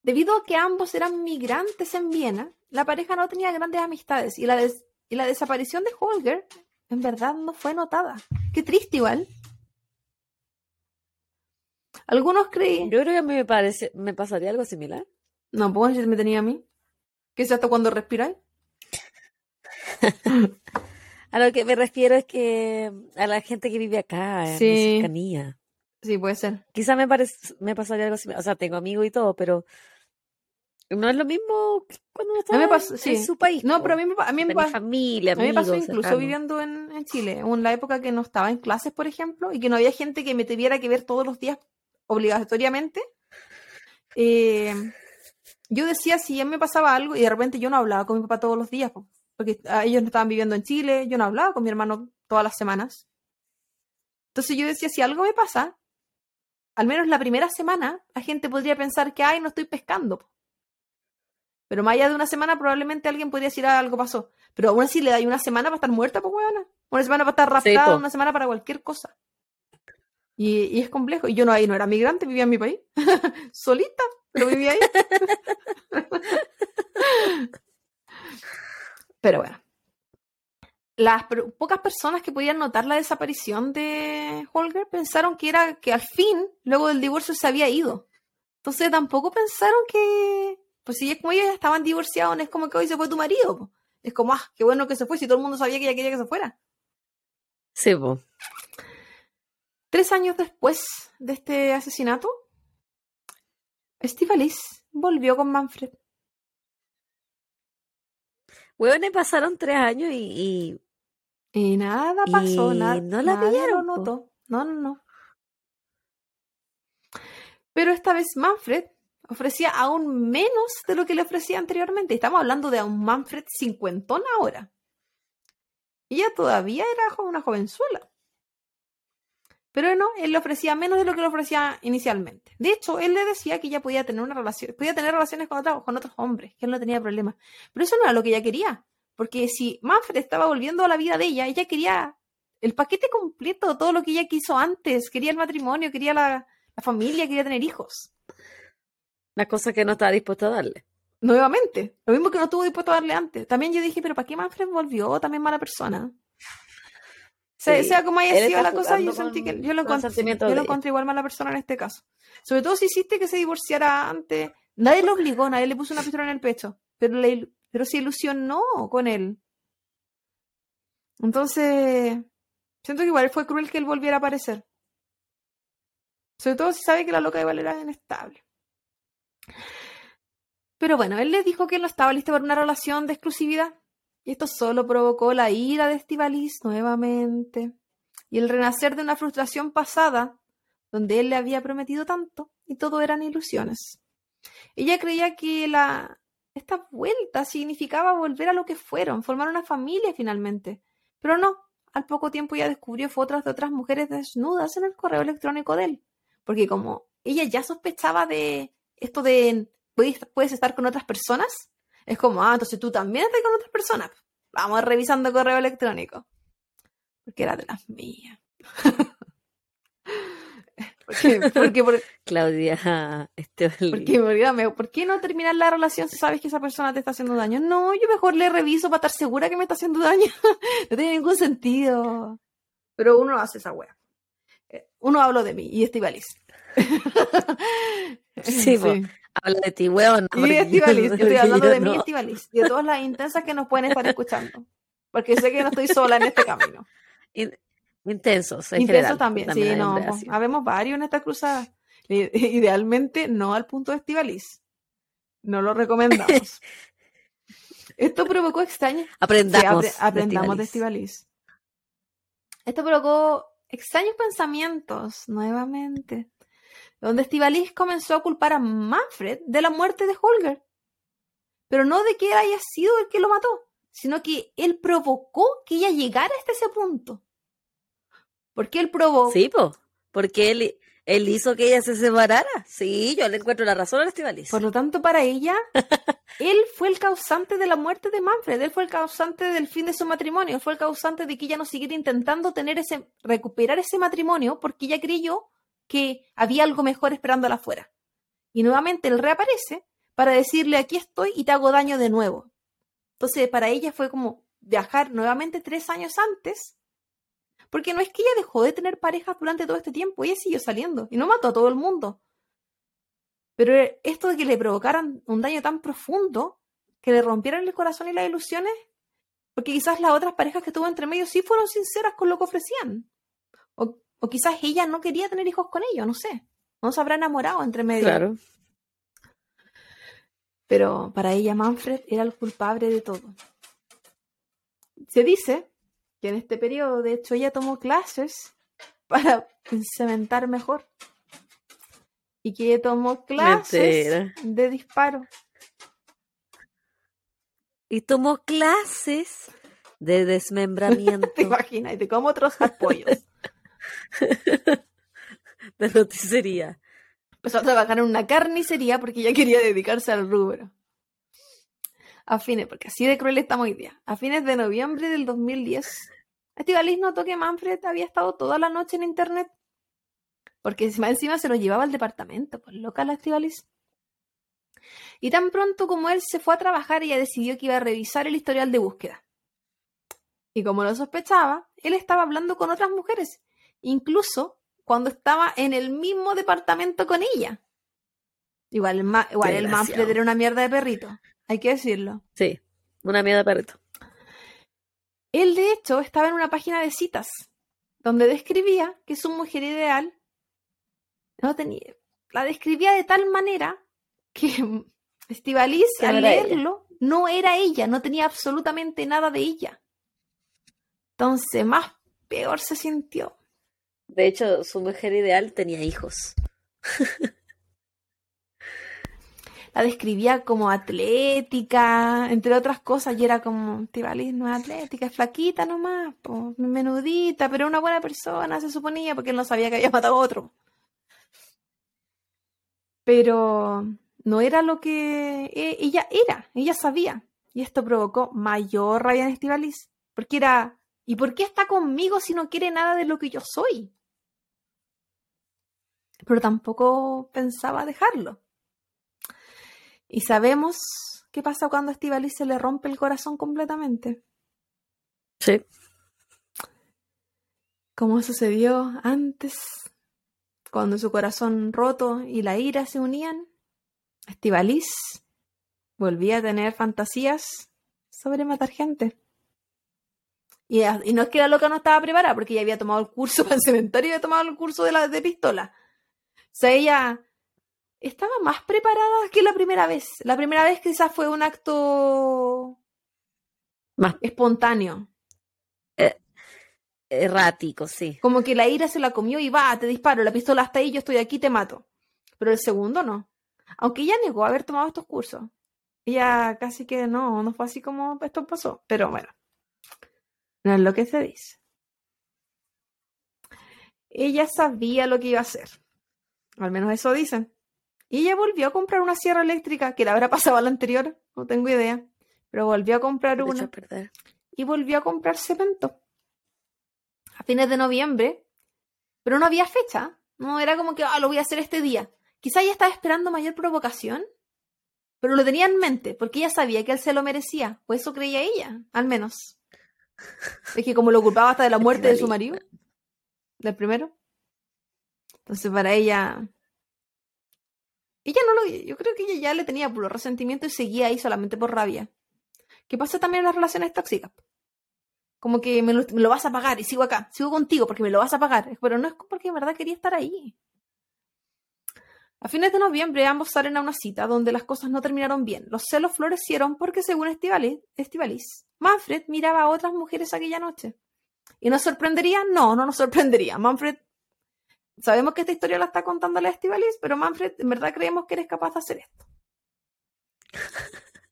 Debido a que ambos eran migrantes en Viena, la pareja no tenía grandes amistades y la, des- y la desaparición de Holger en verdad no fue notada. Qué triste igual. Algunos creían... Yo creo que a mí me parece, me pasaría algo similar. No, pues si me tenía a mí. ¿Qué es hasta cuando respiráis? A lo que me refiero es que a la gente que vive acá, en mi cercanía. Sí, puede ser. Quizá me parece, me pasaría algo similar. O sea, tengo amigos y todo, pero no es lo mismo cuando uno A mí me está pasó, en, sí. en su país. No, pero a mí me, a mí me, Tenés pa- familia, a mí me pasó amigos incluso cercanos. viviendo en, en Chile, en la época que no estaba en clases, por ejemplo, y que no había gente que me tuviera que ver todos los días obligatoriamente. Eh, yo decía si ya me pasaba algo y de repente yo no hablaba con mi papá todos los días, porque ah, ellos no estaban viviendo en Chile, yo no hablaba con mi hermano todas las semanas. Entonces yo decía, si algo me pasa, al menos la primera semana, la gente podría pensar que, ay, no estoy pescando. Pero más allá de una semana, probablemente alguien podría decir, ah, algo pasó. Pero aún así le da una semana para estar muerta, pues, weona. Una semana para estar Sí, raptada, po. una semana para cualquier cosa. Y, y es complejo. Y yo no, ahí no era migrante, vivía en mi país. Solita, pero vivía ahí. pero bueno. Las pocas personas que podían notar la desaparición de Holger pensaron que era que al fin, luego del divorcio, se había ido. Entonces tampoco pensaron que, pues si es como ellos ya estaban divorciados, no es como que hoy se fue tu marido. po. Es como, ah, qué bueno que se fue, si todo el mundo sabía que ella quería que se fuera. Sí, po. Tres años después de este asesinato, Estivalis volvió con Manfred. Bueno, y pasaron tres años y, Y nada pasó, Y nada. no la nadie pillaron, lo notó. No, no, no. Pero esta vez Manfred ofrecía aún menos de lo que le ofrecía anteriormente. Estamos hablando de un Manfred cincuentón ahora. Ella todavía era una jovenzuela. Pero no, él le ofrecía menos de lo que le ofrecía inicialmente. De hecho, él le decía que ella podía tener una relación, podía tener relaciones con, otra- con otros hombres, que él no tenía problema. Pero eso no era lo que ella quería. Porque si Manfred estaba volviendo a la vida de ella, ella quería el paquete completo, todo lo que ella quiso antes. Quería el matrimonio, quería la, la familia, quería tener hijos. las cosas que no estaba dispuesto a darle. Nuevamente, lo mismo que no estuvo dispuesto a darle antes. También yo dije, pero ¿para qué Manfred volvió? También mala persona. Se- Sí, sea como haya sido la cosa, yo sentí que yo lo encontré, yo lo encontré igual mala persona en este caso. Sobre todo si hiciste que se divorciara antes. Nadie lo obligó, nadie le puso una pistola en el pecho. Pero, le, pero se ilusionó con él. Entonces, siento que igual fue cruel que él volviera a aparecer. Sobre todo si sabe que la loca igual era inestable. Pero bueno, él le dijo que él no estaba listo para una relación de exclusividad. Y esto solo provocó la ira de Estivalis nuevamente. Y el renacer de una frustración pasada, donde él le había prometido tanto y todo eran ilusiones. Ella creía que la esta vuelta significaba volver a lo que fueron, formar una familia finalmente. Pero no, al poco tiempo ya descubrió fotos de otras mujeres desnudas en el correo electrónico de él. Porque como ella ya sospechaba de esto de puedes, puedes estar con otras personas, es como, ah, entonces tú también estás con otras personas. Vamos revisando correo electrónico. Porque era de las mías. porque, porque, por- Claudia Esteban. porque, dígame, ¿por qué no terminar la relación si sabes que esa persona te está haciendo daño? No, yo mejor le reviso para estar segura que me está haciendo daño. no tiene ningún sentido. Pero uno hace esa wea. Eh, Uno hablo de mí y Estivalis. Sí, po. Habla de ti, weón. Y Estivalis, yo estoy hablando de mí, no. Estivalis, y de todas las intensas que nos pueden estar escuchando. Porque sé que no estoy sola en este camino. In- Intensos, en Intensos general. también, sí, no. pues, habemos varios en esta cruzada. Idealmente no al punto de Estivalis. No lo recomendamos. Esto provocó extrañas Sí, Aprendamos. apre- aprendamos de Estivalis. Estivalis. Esto provocó extraños pensamientos nuevamente, donde Estivalis comenzó a culpar a Manfred de la muerte de Holger. Pero no de que él haya sido el que lo mató, sino que él provocó que ella llegara hasta ese punto. Porque él provocó. Sí, po. Porque él, él hizo que ella se separara. Sí, yo le encuentro la razón a Estivalis. Por lo tanto, para ella, él fue el causante de la muerte de Manfred, él fue el causante del fin de su matrimonio, él fue el causante de que ella no siguiera intentando tener ese, recuperar ese matrimonio porque ella creyó que había algo mejor esperándola afuera. Y nuevamente él reaparece para decirle aquí estoy y te hago daño de nuevo. Entonces, para ella fue como viajar nuevamente tres años antes, porque no es que ella dejó de tener parejas durante todo este tiempo, ella siguió saliendo y no mató a todo el mundo. Pero esto de que le provocaran un daño tan profundo, que le rompieran el corazón y las ilusiones, porque quizás las otras parejas que tuvo entre medio sí fueron sinceras con lo que ofrecían. O, o quizás ella no quería tener hijos con ellos, no sé. No se habrá enamorado entre medio. Claro. Pero para ella Manfred era el culpable de todo. Se dice que en este periodo, de hecho, ella tomó clases para cementar mejor. Y que ella tomó clases Mentira. de disparo. Y tomó clases de desmembramiento ¿Te imaginas? Y de cómo trozar pollos. de roticería. Empezó a trabajar en una carnicería porque ella quería dedicarse al rubro. A fines, porque así de cruel estamos hoy día. A fines de noviembre del 2010, Estivalis notó que Manfred había estado toda la noche en internet. Porque encima, encima se lo llevaba al departamento, pues loca la Estivalis. Y tan pronto como él se fue a trabajar, ella decidió que iba a revisar el historial de búsqueda. Y como lo sospechaba, él estaba hablando con otras mujeres, incluso cuando estaba en el mismo departamento con ella. Igual, el Ma- igual el Desgraciado. Manfred era una mierda de perrito, hay que decirlo. Sí, una mierda de perrito. Él, de hecho, estaba en una página de citas, donde describía que su mujer ideal no tenía. La describía de tal manera que no al ella. leerlo, no era ella, no tenía absolutamente nada de ella. Entonces, más peor se sintió. De hecho, su mujer ideal tenía hijos. La describía como atlética, entre otras cosas, y era como, Estivalis no es atlética, es flaquita nomás, po, menudita, pero una buena persona, se suponía, porque él no sabía que había matado a otro. Pero no era lo que e- ella era, ella sabía. Y esto provocó mayor rabia en Estivalis, porque era, ¿y por qué está conmigo si no quiere nada de lo que yo soy? Pero tampoco pensaba dejarlo. Y sabemos qué pasa cuando a se le rompe el corazón completamente. Sí. Como sucedió antes, cuando su corazón roto y la ira se unían, Estivalis volvía a tener fantasías sobre matar gente. Y, y no es que la loca no estaba preparada, porque ella había tomado el curso para el cementerio y había tomado el curso de, la, de pistola. O sea, ella estaba más preparada que la primera vez. La primera vez quizás fue un acto Más espontáneo. errático, sí. Como que la ira se la comió y va, te disparo, la pistola está ahí, yo estoy aquí, te mato. Pero el segundo no. Aunque ella negó haber tomado estos cursos. Ella casi que no, no fue así como esto pasó. Pero bueno, no es lo que se dice. Ella sabía lo que iba a hacer. Al menos eso dicen. Y ella volvió a comprar una sierra eléctrica, que la habrá pasado a la anterior, no tengo idea. Pero volvió a comprar una a perder. y volvió a comprar cemento. a fines de noviembre, pero no había fecha. No era como que ah, lo voy a hacer este día. Quizá ella estaba esperando mayor provocación, pero lo tenía en mente, porque ella sabía que él se lo merecía, o eso creía ella, al menos. Es que como lo culpaba hasta de la muerte de su marido, del primero. Entonces para ella... Ella no lo... Yo creo que ella ya le tenía puro resentimiento y seguía ahí solamente por rabia. ¿Qué pasa también en las relaciones tóxicas? Como que me lo, vas a pagar y sigo acá, sigo contigo porque me lo vas a pagar. Pero no es porque en verdad quería estar ahí. A fines de noviembre ambos salen a una cita donde las cosas no terminaron bien. Los celos florecieron porque según Estivalis, Manfred miraba a otras mujeres aquella noche. ¿Y nos sorprendería? No, no nos sorprendería. Manfred, sabemos que esta historia la está contando la Estivalis, pero Manfred, en verdad creemos que eres capaz de hacer esto.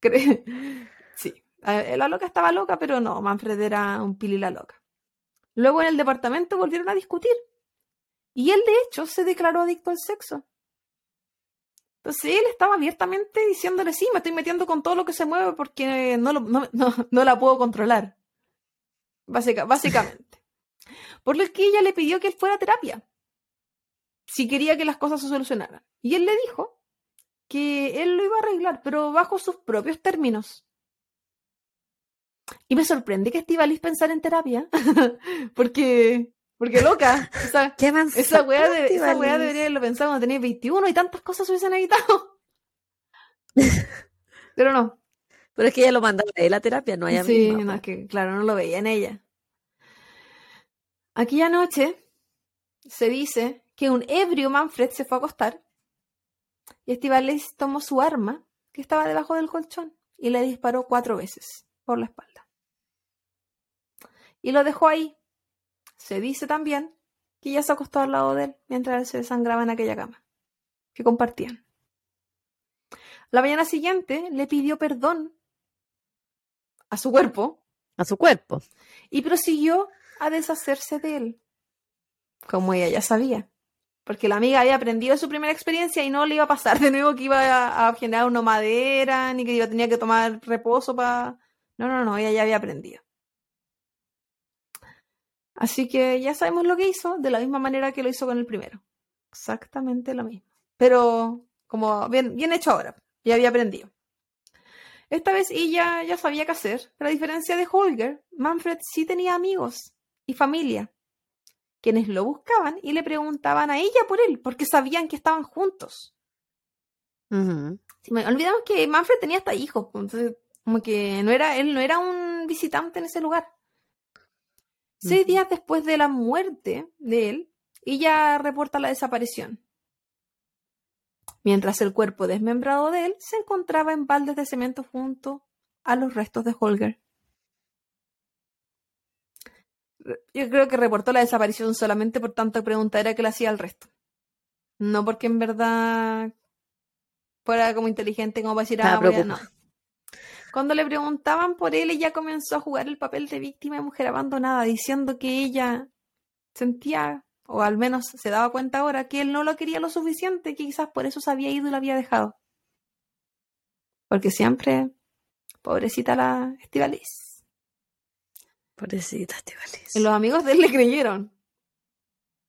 sí, la loca estaba loca, pero no, Manfred era un pili la loca. Luego en el departamento volvieron a discutir. Y él, de hecho, se declaró adicto al sexo. Entonces él estaba abiertamente diciéndole, sí, me estoy metiendo con todo lo que se mueve porque no, no, la puedo controlar. básicamente. Por lo que ella le pidió que él fuera a terapia. Si quería que las cosas se solucionaran. Y él le dijo que él lo iba a arreglar, pero bajo sus propios términos. Y me sorprende que Estivalis pensar en terapia, porque, porque loca, esa, esa weá, de, esa debería haberlo pensado cuando tenía 21 y tantas cosas hubiesen evitado. Pero no. Pero es que ella lo mandaba de la terapia, no hay Sí, no, es que claro, no lo veía en ella. Aquella noche se dice que un ebrio Manfred se fue a acostar y Estivalis tomó su arma que estaba debajo del colchón y le disparó cuatro veces por la espalda. Y lo dejó ahí. Se dice también que ella se acostó al lado de él mientras él se desangraba en aquella cama, que compartían. La mañana siguiente le pidió perdón a su cuerpo. A su cuerpo. Y prosiguió a deshacerse de él, como ella ya sabía. Porque la amiga había aprendido su primera experiencia y no le iba a pasar de nuevo que iba a, generar una madera, ni que iba, tenía que tomar reposo para no, no, no, ella ya había aprendido. Así que ya sabemos lo que hizo, de la misma manera que lo hizo con el primero. Exactamente lo mismo. Pero como bien, bien hecho ahora, ya había aprendido. Esta vez ella ya sabía qué hacer, pero a diferencia de Holger, Manfred sí tenía amigos y familia, quienes lo buscaban y le preguntaban a ella por él, porque sabían que estaban juntos. olvidamos que Manfred tenía hasta hijos, pues, entonces como que no era, él no era un visitante en ese lugar. Seis días después de la muerte de él, ella reporta la desaparición. Mientras el cuerpo desmembrado de él se encontraba en baldes de cemento junto a los restos de Holger. Yo creo que reportó la desaparición solamente por tanta preguntadera que le hacía al resto. No porque en verdad fuera como inteligente como para decir, ah, no. Cuando le preguntaban por él, ella comenzó a jugar el papel de víctima de mujer abandonada, diciendo que ella sentía, o al menos se daba cuenta ahora, que él no lo quería lo suficiente, que quizás por eso se había ido y lo había dejado. Porque siempre, pobrecita la Estivalis. Pobrecita Estivalis. Y los amigos de él le creyeron.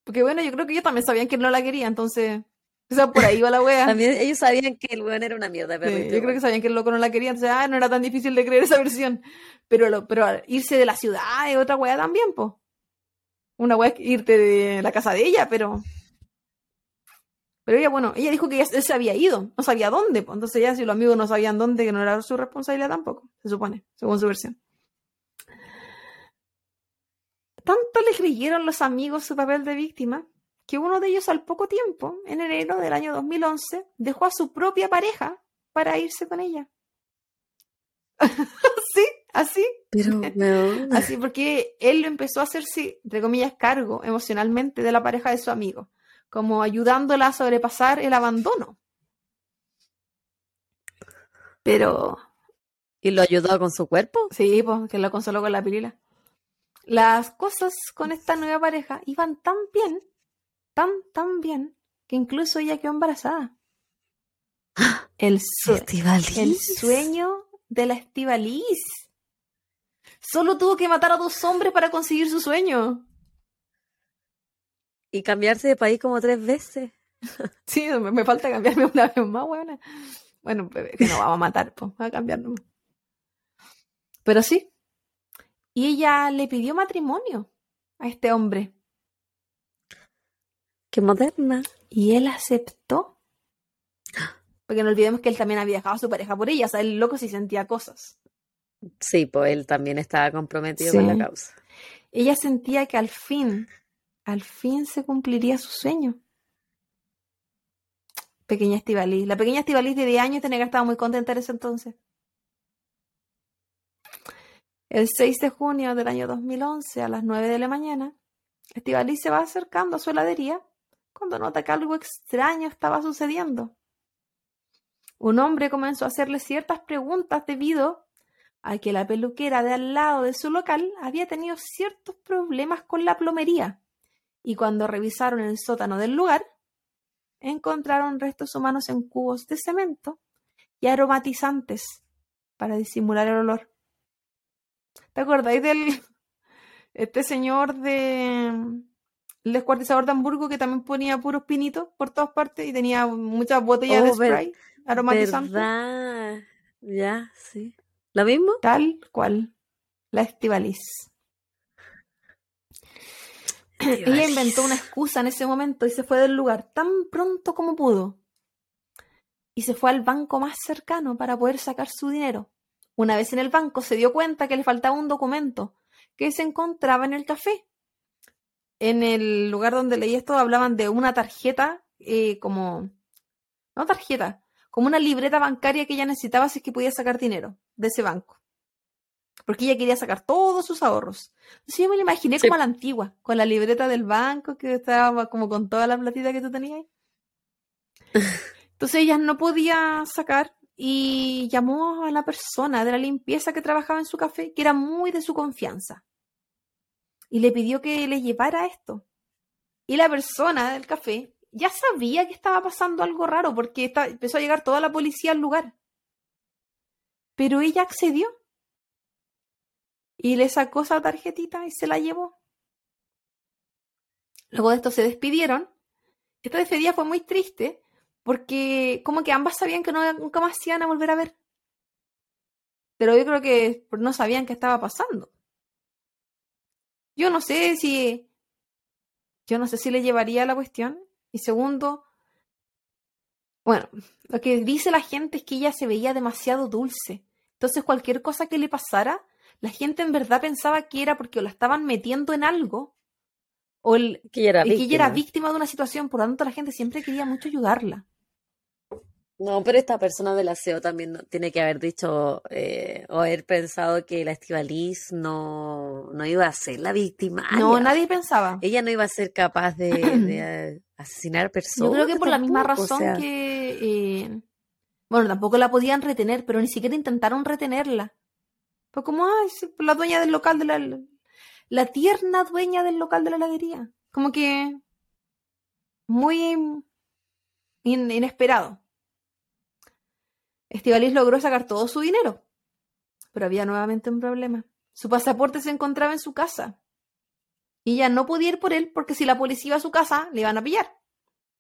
Porque bueno, yo creo que ellos también sabían que él no la quería, entonces o sea, por ahí va la wea. También ellos sabían que el weón era una mierda, pero yo creo que sabían que el loco no la quería, entonces ah, no era tan difícil de creer esa versión. Pero, lo, pero irse de la ciudad es otra wea también, po. Una wea es irte de la casa de ella, pero. Pero ella, bueno, ella dijo que él se había ido, no sabía dónde, pues. Entonces ya si los amigos no sabían dónde, que no era su responsabilidad tampoco, se supone, según su versión. Tanto le creyeron los amigos su papel de víctima que uno de ellos al poco tiempo, en enero del año 2011, dejó a su propia pareja para irse con ella. sí, así. Pero Así porque él empezó a hacerse, entre comillas, cargo emocionalmente de la pareja de su amigo, como ayudándola a sobrepasar el abandono. Pero. ¿Y lo ayudó con su cuerpo? Sí, pues, que lo consoló con la pilila. Las cosas con esta nueva pareja iban tan bien tan, tan bien que incluso ella quedó embarazada. El, el sueño de la Estivalis. Solo tuvo que matar a dos hombres para conseguir su sueño. Y cambiarse de país como tres veces. Sí, me, me falta cambiarme una vez más, buena. Bueno, que no vamos a matar, pues, a cambiarnos. Pero sí. Y ella le pidió matrimonio a este hombre. Qué moderna. Y él aceptó. Porque no olvidemos que él también había dejado a su pareja por ella. O sea, el loco sí sentía cosas. Sí, pues él también estaba comprometido Sí. con la causa. Ella sentía que al fin, al fin se cumpliría su sueño. Pequeña Estivaliz. La pequeña Estivaliz de 10 años tenía que estar muy contenta en ese entonces. El 6 de junio del año 2011, a las 9 de la mañana, Estivaliz se va acercando a su heladería cuando nota que algo extraño estaba sucediendo. Un hombre comenzó a hacerle ciertas preguntas debido a que la peluquera de al lado de su local había tenido ciertos problemas con la plomería. Y cuando revisaron el sótano del lugar, encontraron restos humanos en cubos de cemento y aromatizantes para disimular el olor. ¿Te acordáis del este señor de el descuartizador de Hamburgo que también ponía puros pinitos por todas partes y tenía muchas botellas de Oh, ver- spray aromatizante? ¿Verdad? Ya, sí. ¿Lo mismo? Tal cual. La Estivaliz. Ella inventó una excusa en ese momento y se fue del lugar tan pronto como pudo. Y se fue al banco más cercano para poder sacar su dinero. Una vez en el banco se dio cuenta que le faltaba un documento que se encontraba en el café. En el lugar donde leí esto hablaban de una tarjeta eh, como... No tarjeta, como una libreta bancaria que ella necesitaba si es que podía sacar dinero de ese banco. Porque ella quería sacar todos sus ahorros. Entonces yo me la imaginé Sí. como a la antigua, con la libreta del banco que estaba como con toda la platita que tú tenías. ahí. Entonces ella no podía sacar y llamó a la persona de la limpieza que trabajaba en su café, que era muy de su confianza. Y le pidió que le llevara esto. Y la persona del café ya sabía que estaba pasando algo raro porque empezó a llegar toda la policía al lugar. Pero ella accedió. Y le sacó esa tarjetita y se la llevó. Luego de esto se despidieron. Esta despedida fue muy triste porque como que ambas sabían que no, nunca más se iban a volver a ver. Pero yo creo que no sabían qué estaba pasando. Yo no sé si... Yo no sé si le llevaría la cuestión. Y segundo, bueno, lo que dice la gente es que ella se veía demasiado dulce. Entonces cualquier cosa que le pasara, la gente en verdad pensaba que era porque la estaban metiendo en algo o el, Que ella era que ella era víctima de una situación, por lo tanto la gente siempre quería mucho ayudarla. No, pero esta persona del aseo también no- tiene que haber dicho eh, o haber pensado que la Estivaliz no, no iba a ser la víctima. No, nadie pensaba. Ella no iba a ser capaz de, de, asesinar personas. Yo creo que por la misma tampoco, o razón sea, que... eh, bueno, tampoco la podían retener, pero ni siquiera intentaron retenerla. Fue como, ay, sí, la dueña del local de la... La tierna dueña del local de la heladería. Como que... Muy in- inesperado. Estivaliz logró sacar todo su dinero, pero había nuevamente un problema. Su pasaporte se encontraba en su casa. Y ella no podía ir por él porque si la policía iba a su casa, le iban a pillar.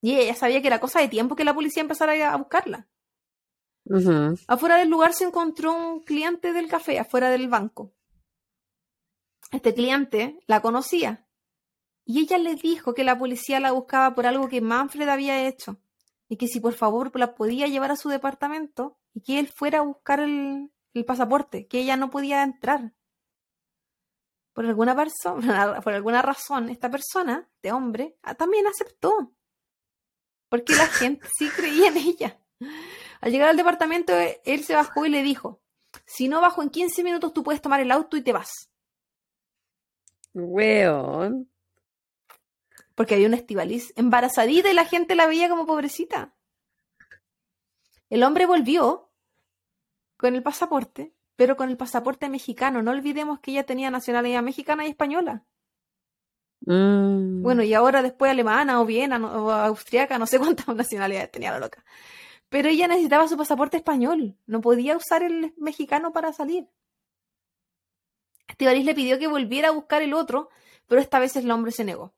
Y ella sabía que era cosa de tiempo que la policía empezara a buscarla. Afuera del lugar se encontró un cliente del café, afuera del banco. Este cliente la conocía y ella le dijo que la policía la buscaba por algo que Manfred había hecho y que si por favor la podía llevar a su departamento y que él fuera a buscar el, el pasaporte, que ella no podía entrar. Por alguna, por alguna razón, esta persona, este hombre, ah, también aceptó. Porque la gente sí creía en ella. Al llegar al departamento, él se bajó y le dijo, si no bajo en 15 minutos, tú puedes tomar el auto y te vas. Weón. Porque había una estivaliz embarazadita y la gente la veía como pobrecita. El hombre volvió con el pasaporte, pero con el pasaporte mexicano. No olvidemos que ella tenía nacionalidad mexicana y española. Mm. Bueno, y ahora después alemana o viena o austriaca, no sé cuántas nacionalidades tenía la loca. Pero ella necesitaba su pasaporte español, no podía usar el mexicano para salir. Estivaliz le pidió que volviera a buscar el otro, pero esta vez el hombre se negó.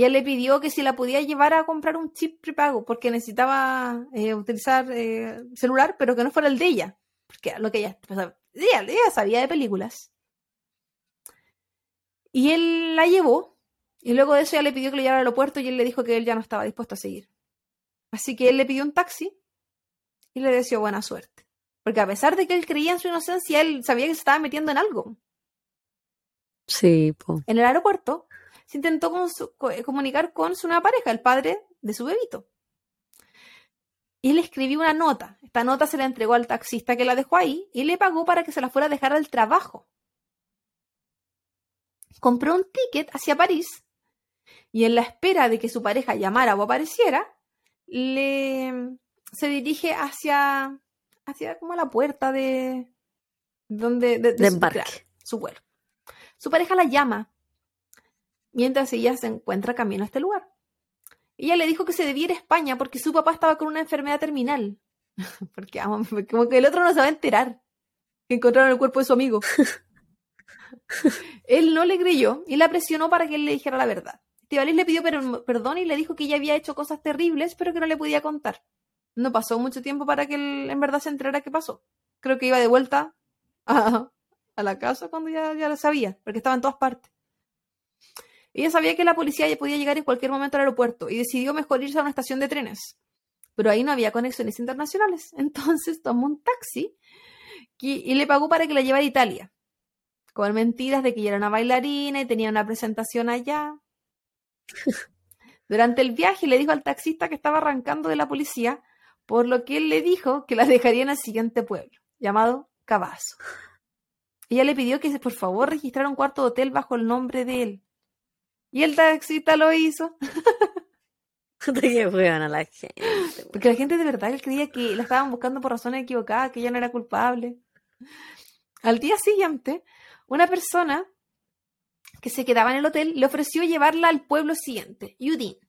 Ella le pidió que si la podía llevar a comprar un chip prepago porque necesitaba eh, utilizar eh, celular, pero que no fuera el de ella. Porque lo que ella, ella, ella sabía de películas. Y él la llevó, y luego de eso ella le pidió que lo llevara al aeropuerto y él le dijo que él ya no estaba dispuesto a seguir. Así que él le pidió un taxi y le deseó buena suerte. Porque a pesar de que él creía en su inocencia, él sabía que se estaba metiendo en algo. Sí, po. En el aeropuerto se intentó con su- co- eh, comunicar con su nueva pareja, el padre de su bebito. Y le escribió una nota. Esta nota se la entregó al taxista que la dejó ahí y le pagó para que se la fuera a dejar al trabajo. Compró un ticket hacia París y en la espera de que su pareja llamara o apareciera, le se dirige hacia hacia como la puerta de donde de, su vuelo. Su pareja la llama mientras ella se encuentra camino a este lugar. Ella le dijo que se debía ir a España porque su papá estaba con una enfermedad terminal. porque como que el otro no se va a enterar que encontraron el cuerpo de su amigo. él no le creyó y la presionó para que él le dijera la verdad. Estivalis le pidió per- perdón y le dijo que ella había hecho cosas terribles, pero que no le podía contar. No pasó mucho tiempo para que él en verdad se enterara qué pasó. Creo que iba de vuelta a, a la casa cuando ya, ya lo sabía, porque estaba en todas partes. Ella sabía que la policía ya podía llegar en cualquier momento al aeropuerto y decidió mejor irse a una estación de trenes. Pero ahí no había conexiones internacionales. Entonces tomó un taxi y, le pagó para que la llevara a Italia. Con mentiras de que ella era una bailarina y tenía una presentación allá. Durante el viaje le dijo al taxista que estaba arrancando de la policía, por lo que él le dijo que la dejaría en el siguiente pueblo, llamado Cabazo. Ella le pidió que por favor registrara un cuarto de hotel bajo el nombre de él. Y el taxista lo hizo. juegan a la gente. Porque la gente de verdad creía que la estaban buscando por razones equivocadas, que ella no era culpable. Al día siguiente, una persona que se quedaba en el hotel le ofreció llevarla al pueblo siguiente, Udine,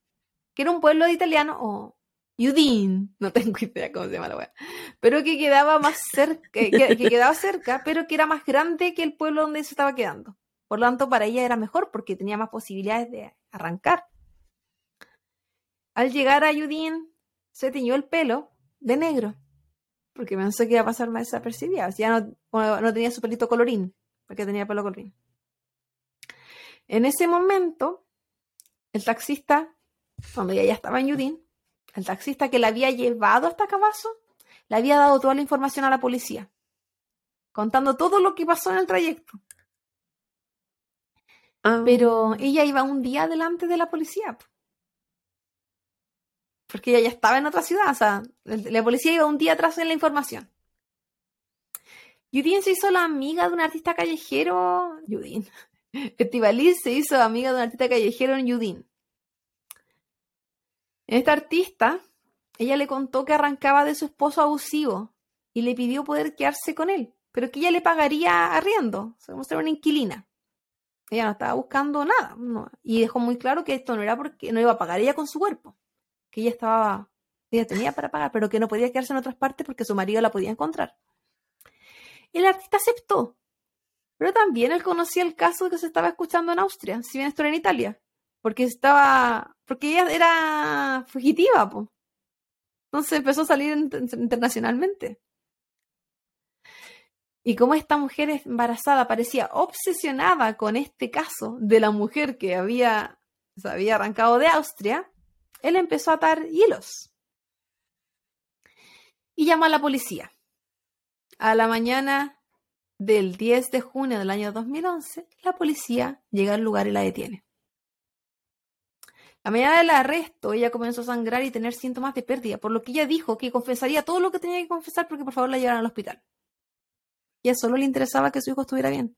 que era un pueblo de italiano, o Udine, no tengo idea cómo se llama la wea, pero que quedaba más cerca, que, que quedaba cerca, pero que era más grande que el pueblo donde se estaba quedando. Por lo tanto, para ella era mejor porque tenía más posibilidades de arrancar. Al llegar a Udine, se tiñó el pelo de negro, porque pensó que iba a pasar más desapercibida. Ya no, no- tenía su pelito colorín, porque tenía pelo colorín. En ese momento, el taxista, cuando ella ya estaba en Udine, el taxista que la había llevado hasta Cabazo, le había dado toda la información a la policía, contando todo lo que pasó en el trayecto. Ah, Pero ella iba un día delante de la policía. po. Porque ella ya estaba en otra ciudad. O sea, la policía iba un día atrás en la información. Yudin se hizo la amiga de un artista callejero. Yudin. Estivaliz se hizo amiga de un artista callejero en Yudin. Esta artista, ella le contó que arrancaba de su esposo abusivo y le pidió poder quedarse con él, pero que ella le pagaría arriendo, o sea, una inquilina. Ella no estaba buscando nada. no. Y dejó muy claro que esto no era porque no iba a pagar ella con su cuerpo. Que ella estaba. Ella tenía para pagar, pero que no podía quedarse en otras partes porque su marido la podía encontrar. El artista aceptó. Pero también él conocía el caso que se estaba escuchando en Austria, si bien esto era en Italia. Porque estaba. Porque ella era fugitiva, po. Entonces empezó a salir in- internacionalmente. Y como esta mujer embarazada parecía obsesionada con este caso de la mujer que había, se había arrancado de Austria, él empezó a atar hilos. Y llamó a la policía. A la mañana del 10 de junio del año 2011, la policía llega al lugar y la detiene. La mañana del arresto, ella comenzó a sangrar y tener síntomas de pérdida, por lo que ella dijo que confesaría todo lo que tenía que confesar porque por favor la llevaran al hospital. Y a solo le interesaba que su hijo estuviera bien.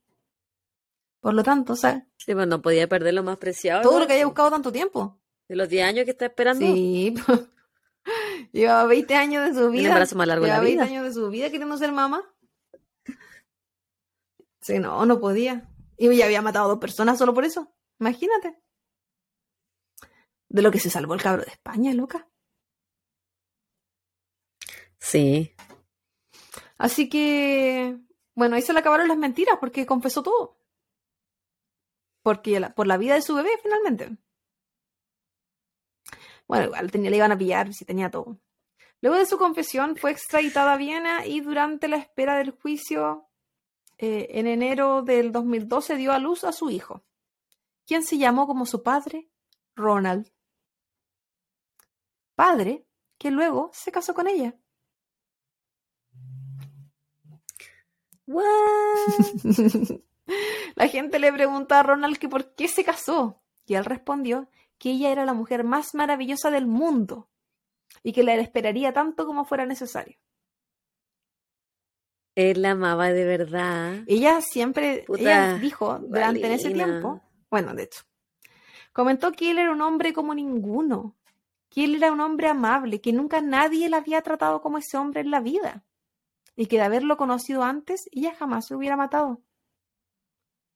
Por lo tanto, o sea, Sí, pues no podía perder lo más preciado. todo lo que haya buscado tanto tiempo. De los 10 años que está esperando. Sí, llevaba 20 años de su vida. embarazo más largo Llevaba 20 vida. años de su vida queriendo ser mamá. Sí, no, no podía. Y ya había matado a dos personas solo por eso. Imagínate. De lo que se salvó el cabro de España, loca. Sí. Así que, bueno, ahí se le acabaron las mentiras porque confesó todo. Porque por la vida de su bebé, finalmente. Bueno, igual tenía, le iban a pillar si tenía todo. Luego de su confesión, fue extraditada a Viena y durante la espera del juicio, eh, en enero del 2012, dio a luz a su hijo, quien se llamó como su padre, Ronald. Padre que luego se casó con ella. la gente le preguntó a Ronald que por qué se casó y él respondió que ella era la mujer más maravillosa del mundo y que la esperaría tanto como fuera necesario. Él la amaba de verdad. Ella siempre, ella dijo durante ese tiempo, bueno, de hecho, comentó que él era un hombre como ninguno, que él era un hombre amable, que nunca nadie la había tratado como ese hombre en la vida, y que de haberlo conocido antes, ella jamás se hubiera matado.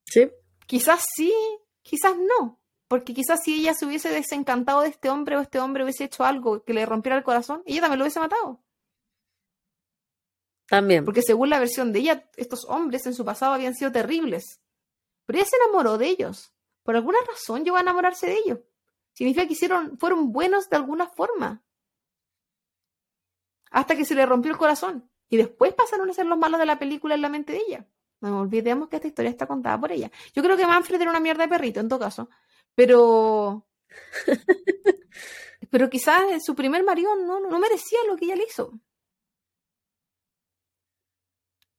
Sí. Quizás sí, quizás no, porque quizás si ella se hubiese desencantado de este hombre o este hombre hubiese hecho algo que le rompiera el corazón, ella también lo hubiese matado. También. Porque según la versión de ella, estos hombres en su pasado habían sido terribles. Pero ella se enamoró de ellos. Por alguna razón llegó a enamorarse de ellos. Significa que hicieron, fueron buenos de alguna forma. Hasta que se le rompió el corazón. Y después pasaron a ser los malos de la película en la mente de ella. No olvidemos que esta historia está contada por ella. Yo creo que Manfred era una mierda de perrito, en todo caso. Pero. pero quizás su primer marido no, no merecía lo que ella le hizo.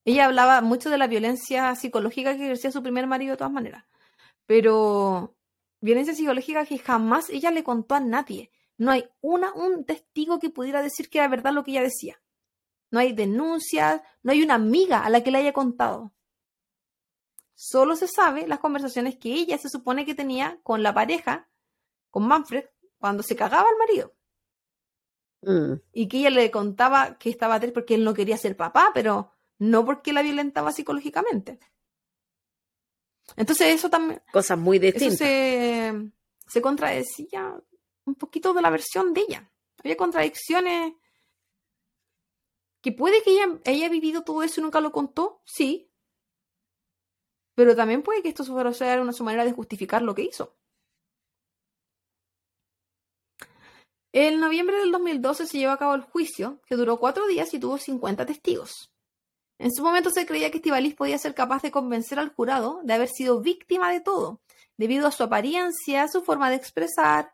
Ella hablaba mucho de la violencia psicológica que ejercía su primer marido de todas maneras. Pero violencia psicológica que jamás ella le contó a nadie. No hay una, un testigo que pudiera decir que era verdad lo que ella decía. No hay denuncias, no hay una amiga a la que le haya contado. Solo se sabe las conversaciones que ella se supone que tenía con la pareja, con Manfred, cuando se cagaba al marido. Mm. Y que ella le contaba que estaba triste porque él no quería ser papá, pero no porque la violentaba psicológicamente. Entonces eso también... Cosas muy distintas. Eso se, contradecía un poquito de la versión de ella. Había contradicciones que puede que ella haya vivido todo eso y nunca lo contó, sí, pero también puede que esto sea una su manera de justificar lo que hizo. En noviembre del 2012 se llevó a cabo el juicio, que duró cuatro días y tuvo 50 testigos. En su momento se creía que Estivalis podía ser capaz de convencer al jurado de haber sido víctima de todo, debido a su apariencia, su forma de expresar,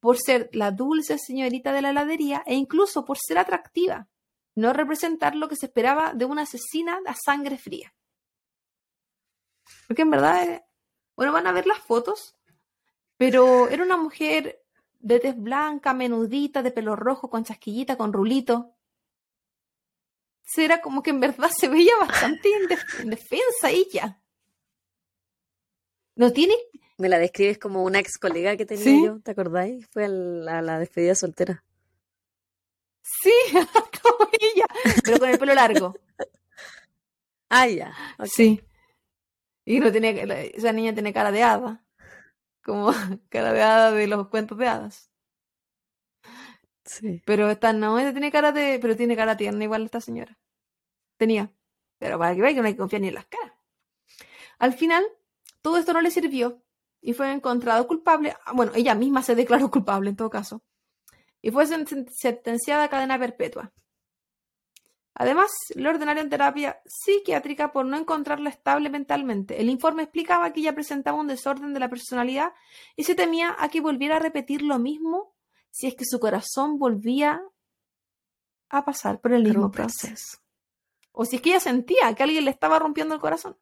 por ser la dulce señorita de la heladería e incluso por ser atractiva, no representar lo que se esperaba de una asesina a sangre fría. Porque en verdad, eh, bueno, van a ver las fotos, pero era una mujer de tez blanca, menudita, de pelo rojo, con chasquillita, con rulito. Era como que en verdad se veía bastante indefensa ella. No tiene. Me la describes como una ex colega que tenía yo, ¿te acordáis? Fue a la, despedida soltera. Sí, ella, pero con el pelo largo. Ah, ya. Sí. Y no tiene, esa niña tiene cara de hada. Como cara de hada de los cuentos de hadas. Sí. Pero esta no, esta tiene cara de. Pero tiene cara tierna igual esta señora. Tenía. Pero para que vean que no hay que confiar ni en las caras. Al final, todo esto no le sirvió y fue encontrado culpable. Ah, bueno, ella misma se declaró culpable en todo caso. Y fue sentenciada a cadena perpetua. Además, le ordenaron terapia psiquiátrica por no encontrarla estable mentalmente. El informe explicaba que ella presentaba un desorden de la personalidad y se temía a que volviera a repetir lo mismo si es que su corazón volvía a pasar por el mismo proceso. O si es que ella sentía que alguien le estaba rompiendo el corazón.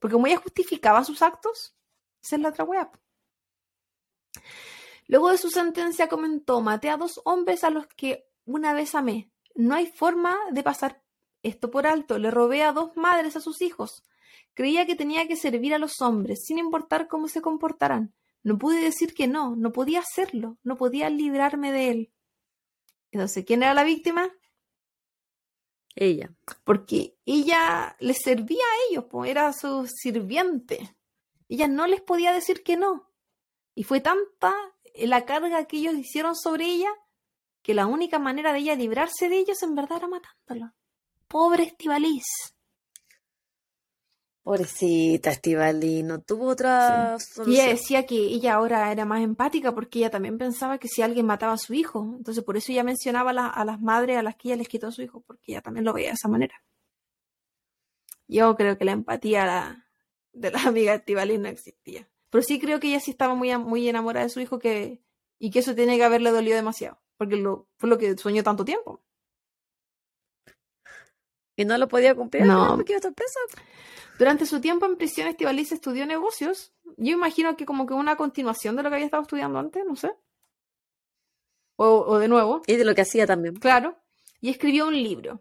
Porque como ella justificaba sus actos, esa es la otra wea. Luego de su sentencia comentó, maté a dos hombres a los que una vez amé no hay forma de pasar esto por alto. Le robé a dos madres a sus hijos. Creía que tenía que servir a los hombres, sin importar cómo se comportaran. No pude decir que no, no podía hacerlo, no podía librarme de él. Entonces, ¿quién era la víctima? Ella. Porque ella les servía a ellos, pues era su sirviente. Ella no les podía decir que no. Y fue tanta la carga que ellos hicieron sobre ella que la única manera de ella librarse de ellos en verdad era matándolo. Pobre Estivalis. Pobrecita Estivali, no tuvo otra Sí. Y solución. ella decía que ella ahora era más empática porque ella también pensaba que si alguien mataba a su hijo, entonces por eso ella mencionaba a, la- a las madres a las que ella les quitó a su hijo, porque ella también lo veía de esa manera. Yo creo que la empatía la- de la amiga de Estíbaliz no existía. Pero sí creo que ella sí estaba muy, muy enamorada de su hijo que, y que eso tiene que haberle dolido demasiado, porque lo, fue lo que soñó tanto tiempo. Y no lo podía cumplir No. final porque iba a estar presa. Durante su tiempo en prisión, Estivaliz estudió negocios. Yo imagino que como que una continuación de lo que había estado estudiando antes, no sé. O, o de nuevo, Y de lo que hacía también. claro. Y escribió un libro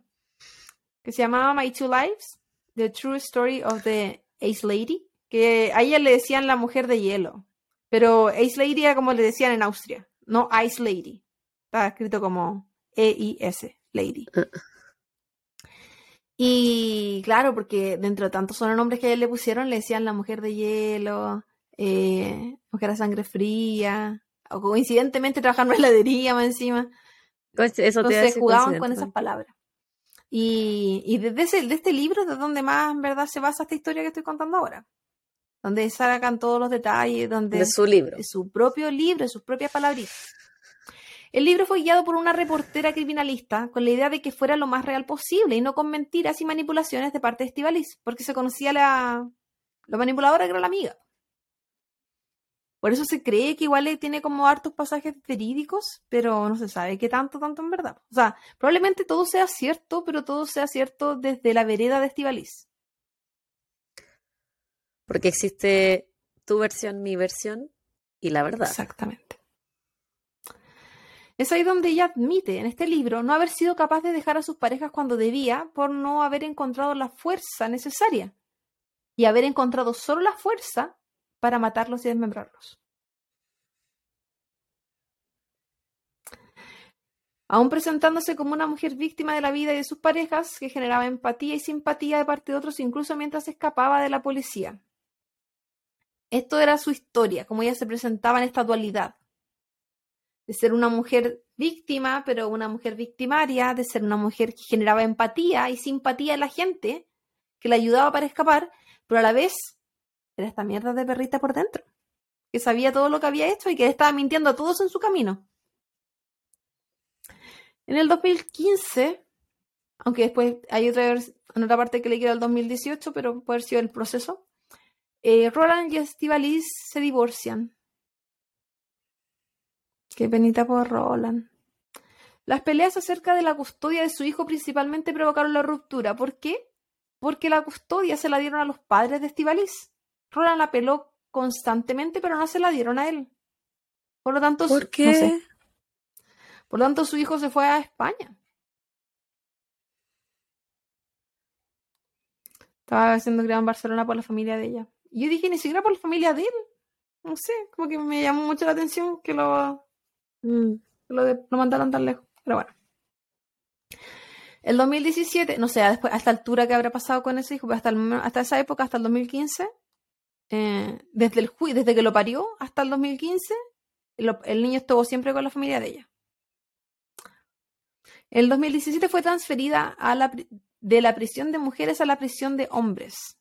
que se llamaba My Two Lives, The True Story of the Ace Lady, que a ella le decían la mujer de hielo. Pero Ace Lady era como le decían en Austria, no Ice Lady. Está escrito como E-I-S, Lady. Ah. Y claro, porque dentro de tantos sobrenombres que a él le pusieron, le decían la mujer de hielo, eh, mujer de sangre fría, o coincidentemente trabajando en la heladería más encima. Pues Eso a Entonces jugaban con esas palabras. Y, y desde ese, de este libro es de donde más en verdad se basa esta historia que estoy contando ahora. Donde sacan todos los detalles, donde De su libro. de su propio libro, de sus propias palabritas. El libro fue guiado por una reportera criminalista con la idea de que fuera lo más real posible y no con mentiras y manipulaciones de parte de Estivaliz, porque se conocía la, la manipuladora que era la amiga. Por eso se cree que igual tiene como hartos pasajes verídicos, pero no se sabe qué tanto, tanto en verdad. O sea, probablemente todo sea cierto, pero todo sea cierto desde la vereda de Estivaliz. Porque existe tu versión, mi versión y la verdad. Exactamente. Es ahí donde ella admite en este libro no haber sido capaz de dejar a sus parejas cuando debía por no haber encontrado la fuerza necesaria y haber encontrado solo la fuerza para matarlos y desmembrarlos. Aún presentándose como una mujer víctima de la vida y de sus parejas, que generaba empatía y simpatía de parte de otros incluso mientras escapaba de la policía. Esto era su historia, como ella se presentaba en esta dualidad de ser una mujer víctima, pero una mujer victimaria, de ser una mujer que generaba empatía y simpatía en la gente, que la ayudaba para escapar, pero a la vez era esta mierda de perrita por dentro, que sabía todo lo que había hecho y que estaba mintiendo a todos en su camino. En el 2015, aunque después hay otra, en otra parte que le queda el 2018, pero puede haber sido el proceso, eh, Roland y Estivaliz se divorcian. Qué penita por Roland. Las peleas acerca de la custodia de su hijo principalmente provocaron la ruptura. ¿Por qué? Porque la custodia se la dieron a los padres de Estivaliz. Roland la peló constantemente, pero no se la dieron a él. Por lo tanto, su- ¿Por no qué? sé. Por lo tanto, su hijo se fue a España. Estaba siendo criado en Barcelona por la familia de ella. Y yo dije, ni siquiera por la familia de él. No sé, como que me llamó mucho la atención que lo, Mm. lo, de- mandaron tan lejos. Pero bueno. El 2017, no sé, después, a esta altura que habrá pasado con ese hijo, pero hasta, el hasta esa época, hasta el 2015, eh, desde, el, desde que lo parió hasta el 2015, lo- el niño estuvo siempre con la familia de ella. El 2017 fue transferida a la, de la prisión de mujeres a la prisión de hombres,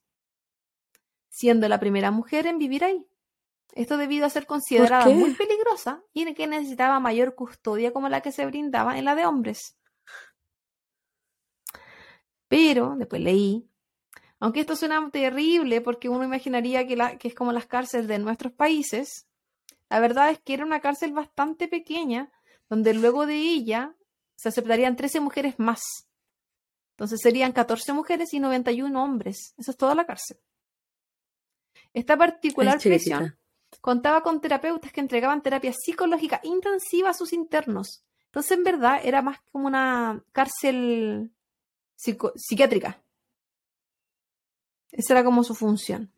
siendo la primera mujer en vivir ahí. Esto debido a ser considerada muy peligrosa y en que necesitaba mayor custodia como la que se brindaba en la de hombres. Pero, después leí, aunque esto suena terrible porque uno imaginaría que, la- que es como las cárceles de nuestros países, la verdad es que era una cárcel bastante pequeña donde luego de ella se aceptarían 13 mujeres más. Entonces serían 14 mujeres y 91 hombres. Eso es toda la cárcel. Esta particular prisión contaba con terapeutas que entregaban terapia psicológica intensiva a sus internos. Entonces, en verdad, era más como una cárcel psico- psiquiátrica. Esa era como su función.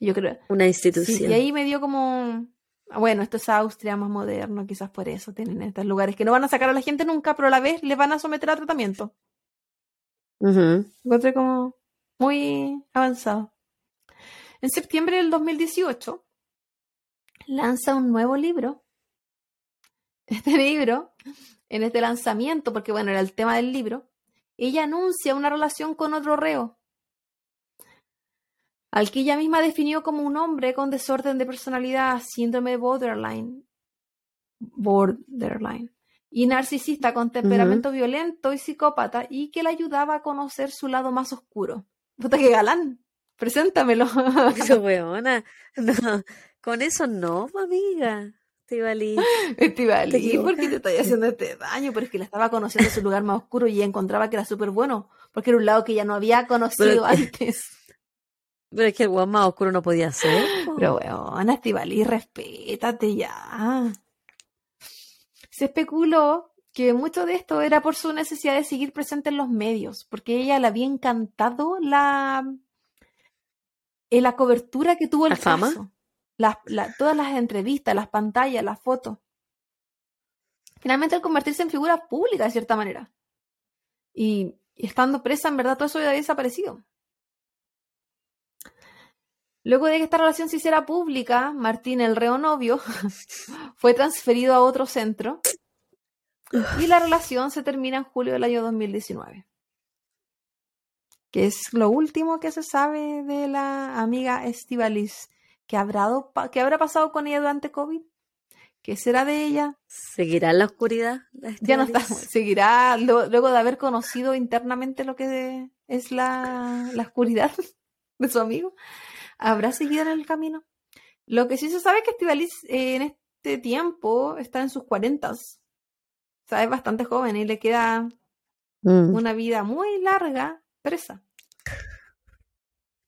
Yo creo. Una Sí, institución. y ahí me dio como. ah, Bueno, esto es Austria más moderno, quizás por eso tienen estos lugares que no van a sacar a la gente nunca, pero a la vez les van a someter a tratamiento. Ujú. Encontré como muy avanzado. En septiembre del 2018 lanza un nuevo libro. Este libro, en este lanzamiento, porque bueno, era el tema del libro, ella anuncia una relación con otro reo. al que ella misma definió como un hombre con desorden de personalidad, síndrome de borderline, borderline, y narcisista con temperamento violento y psicópata, y que le ayudaba a conocer su lado más oscuro. Puta que galán, preséntamelo. Eso, weona. No, con eso no, amiga. Estivali. Estivali, ¿por qué te estás haciendo este daño? Pero es que la estaba conociendo en su lugar más oscuro y encontraba que era súper bueno, porque era un lado que ella no había conocido antes. Pero es que el weón más oscuro no podía ser. Pero weón, Estivali, respétate ya. Se especuló que mucho de esto era por su necesidad de seguir presente en los medios, porque ella le había encantado la, en la cobertura que tuvo el ¿La fama? Caso todas las entrevistas, las pantallas, las fotos. Finalmente al convertirse en figura pública de cierta manera. Y, estando presa, en verdad todo eso había desaparecido. Luego de que esta relación se hiciera pública, Martín, el reo novio, fue transferido a otro centro y la relación se termina en julio del año 2019. Que es lo último que se sabe de la amiga Estivalis ¿Qué habrá, ¿Qué habrá pasado con ella durante COVID? ¿Qué será de ella? ¿Seguirá en la oscuridad? ya no está. Seguirá luego de haber conocido internamente lo que es la, la oscuridad de su amigo. ¿Habrá seguido en el camino? Lo que sí se sabe es que Estivalis eh, en este tiempo está en sus cuarentas. O sea, es bastante joven y le queda mm. una vida muy larga presa.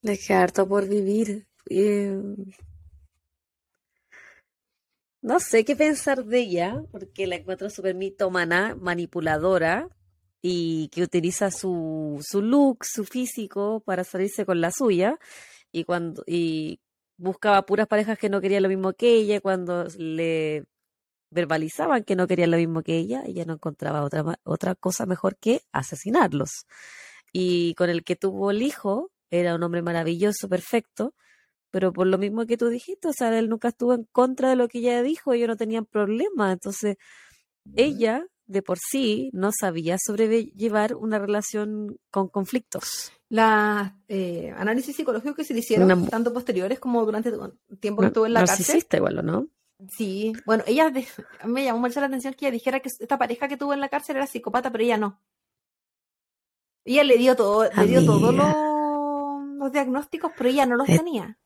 Le queda harto por vivir. Em, no sé qué pensar de ella, porque la encuentro súper mitomana, manipuladora, y que utiliza su, su look, su físico para salirse con la suya, y cuando y buscaba puras parejas que no querían lo mismo que ella, cuando le verbalizaban que no querían lo mismo que ella, ella no encontraba otra, otra cosa mejor que asesinarlos. Y con el que tuvo el hijo, era un hombre maravilloso, perfecto, pero por lo mismo que tú dijiste, o sea, él nunca estuvo en contra de lo que ella dijo, ellos no tenían problema, entonces ella de por sí no sabía sobrellevar una relación con conflictos. Los eh, análisis psicológicos que se le hicieron, tanto posteriores como durante el tiempo que estuvo en la cárcel. igual, ¿no? Sí, bueno, ella me llamó mucho la atención que ella dijera que esta pareja que tuvo en la cárcel era psicópata, pero ella no. Ella le dio todo, le dio todos los, diagnósticos, pero ella no los tenía.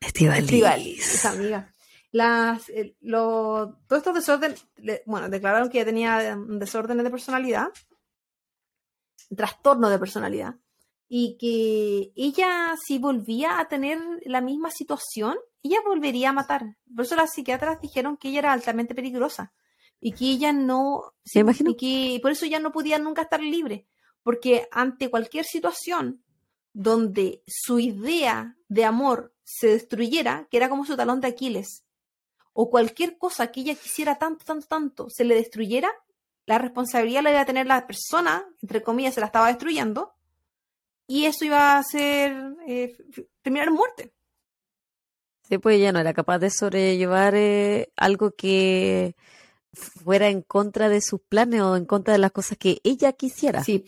Estivalis. amiga. Las, lo, todos estos desórdenes, bueno, declararon que ella tenía desórdenes de personalidad, trastorno de personalidad, y que ella si volvía a tener la misma situación, ella volvería a matar. Por eso las psiquiatras dijeron que ella era altamente peligrosa y que ella no, ¿Se imagino? y que por eso ya no podía nunca estar libre, porque ante cualquier situación donde su idea de amor se destruyera, que era como su talón de Aquiles, o cualquier cosa que ella quisiera tanto, tanto, tanto, se le destruyera, la responsabilidad la iba a tener la persona, entre comillas, se la estaba destruyendo, y eso iba a ser eh, terminar en muerte. Sí, pues ella no era capaz de sobrellevar eh, algo que fuera en contra de sus planes o en contra de las cosas que ella quisiera. Sí,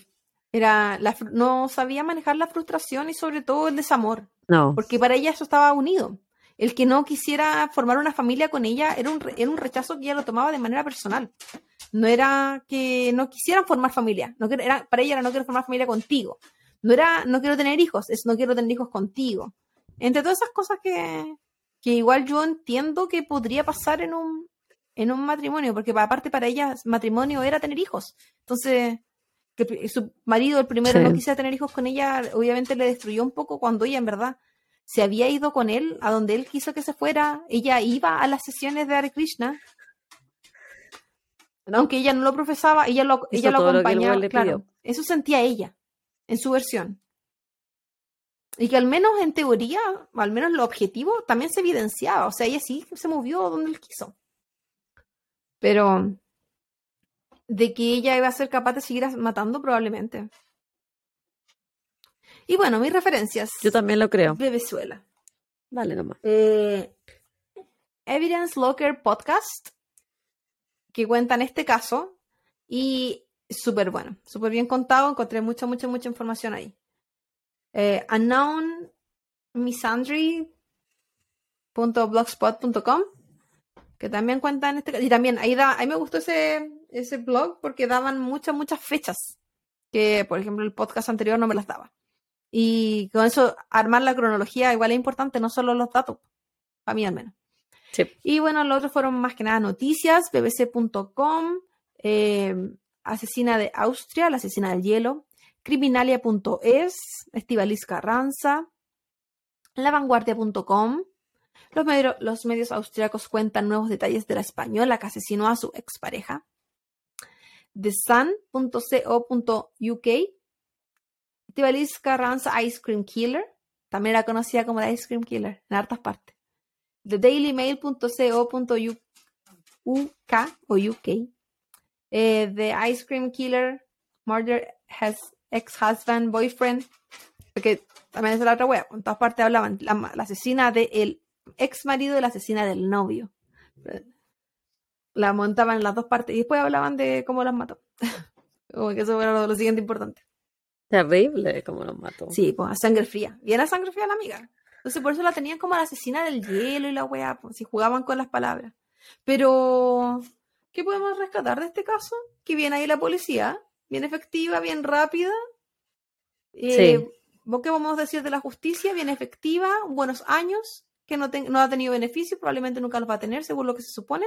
era la, no sabía manejar la frustración y sobre todo el desamor. No. Porque para ella eso estaba unido. El que no quisiera formar una familia con ella era un, era un rechazo que ella lo tomaba de manera personal. No era que no quisieran formar familia. No, era, para ella era no quiero formar familia contigo. No era no quiero tener hijos, es no quiero tener hijos contigo. Entre todas esas cosas que, que igual yo entiendo que podría pasar en un, en un matrimonio, porque aparte para ella matrimonio era tener hijos. Entonces, que su marido, el primero, no quisiera tener hijos con ella, obviamente le destruyó un poco cuando ella en verdad se había ido con él a donde él quiso que se fuera. Ella iba a las sesiones de Hare Krishna. Aunque ella no lo profesaba, ella lo, ella lo acompañaba. claro, eso sentía ella en su versión. Y que al menos en teoría, al menos lo objetivo, también se evidenciaba. O sea, ella sí se movió donde él quiso. Pero de que ella iba a ser capaz de seguir matando probablemente. Y bueno, mis referencias. Yo también lo creo. Venezuela. Vale, nomás. Eh, Evidence Locker Podcast, que cuentan este caso. Y súper bueno, súper bien contado. Encontré mucha, mucha, mucha información ahí. Eh, Unknown misandry.blogspot.com que también cuentan este y también ahí da, ahí me gustó ese ese blog porque daban muchas muchas fechas que por ejemplo el podcast anterior no me las daba y con eso armar la cronología igual es importante no solo los datos para mí al menos Sí. y bueno los otros fueron más que nada noticias bbc.com eh, asesina de Austria la asesina del hielo criminalia.es Estivalis Carranza lavanguardia.com los, medio- los medios austriacos cuentan nuevos detalles de la española que asesinó a su expareja. TheSun.co.uk Tibalis Carranza Ice Cream Killer. También era conocida como la Ice Cream Killer en hartas partes. TheDailyMail.co.uk o UK. Eh, the Ice Cream Killer Murder has ex-husband, boyfriend. Porque también es la otra wea. En todas partes hablaban. La, la asesina del ex marido y la asesina del novio. La montaban en las dos partes. Y después hablaban de cómo las mató. Como que eso era lo, lo siguiente importante. Terrible como los mató. Sí, pues a sangre fría. Bien a sangre fría la amiga. Entonces por eso la tenían como la asesina del hielo y la wea, pues, si jugaban con las palabras. Pero, ¿qué podemos rescatar de este caso? Que viene ahí la policía, bien efectiva, bien rápida. Eh, Sí. ¿vos ¿Qué vamos a decir de la justicia? Bien efectiva, buenos años, que no, no ha tenido beneficios, probablemente nunca los va a tener, según lo que se supone.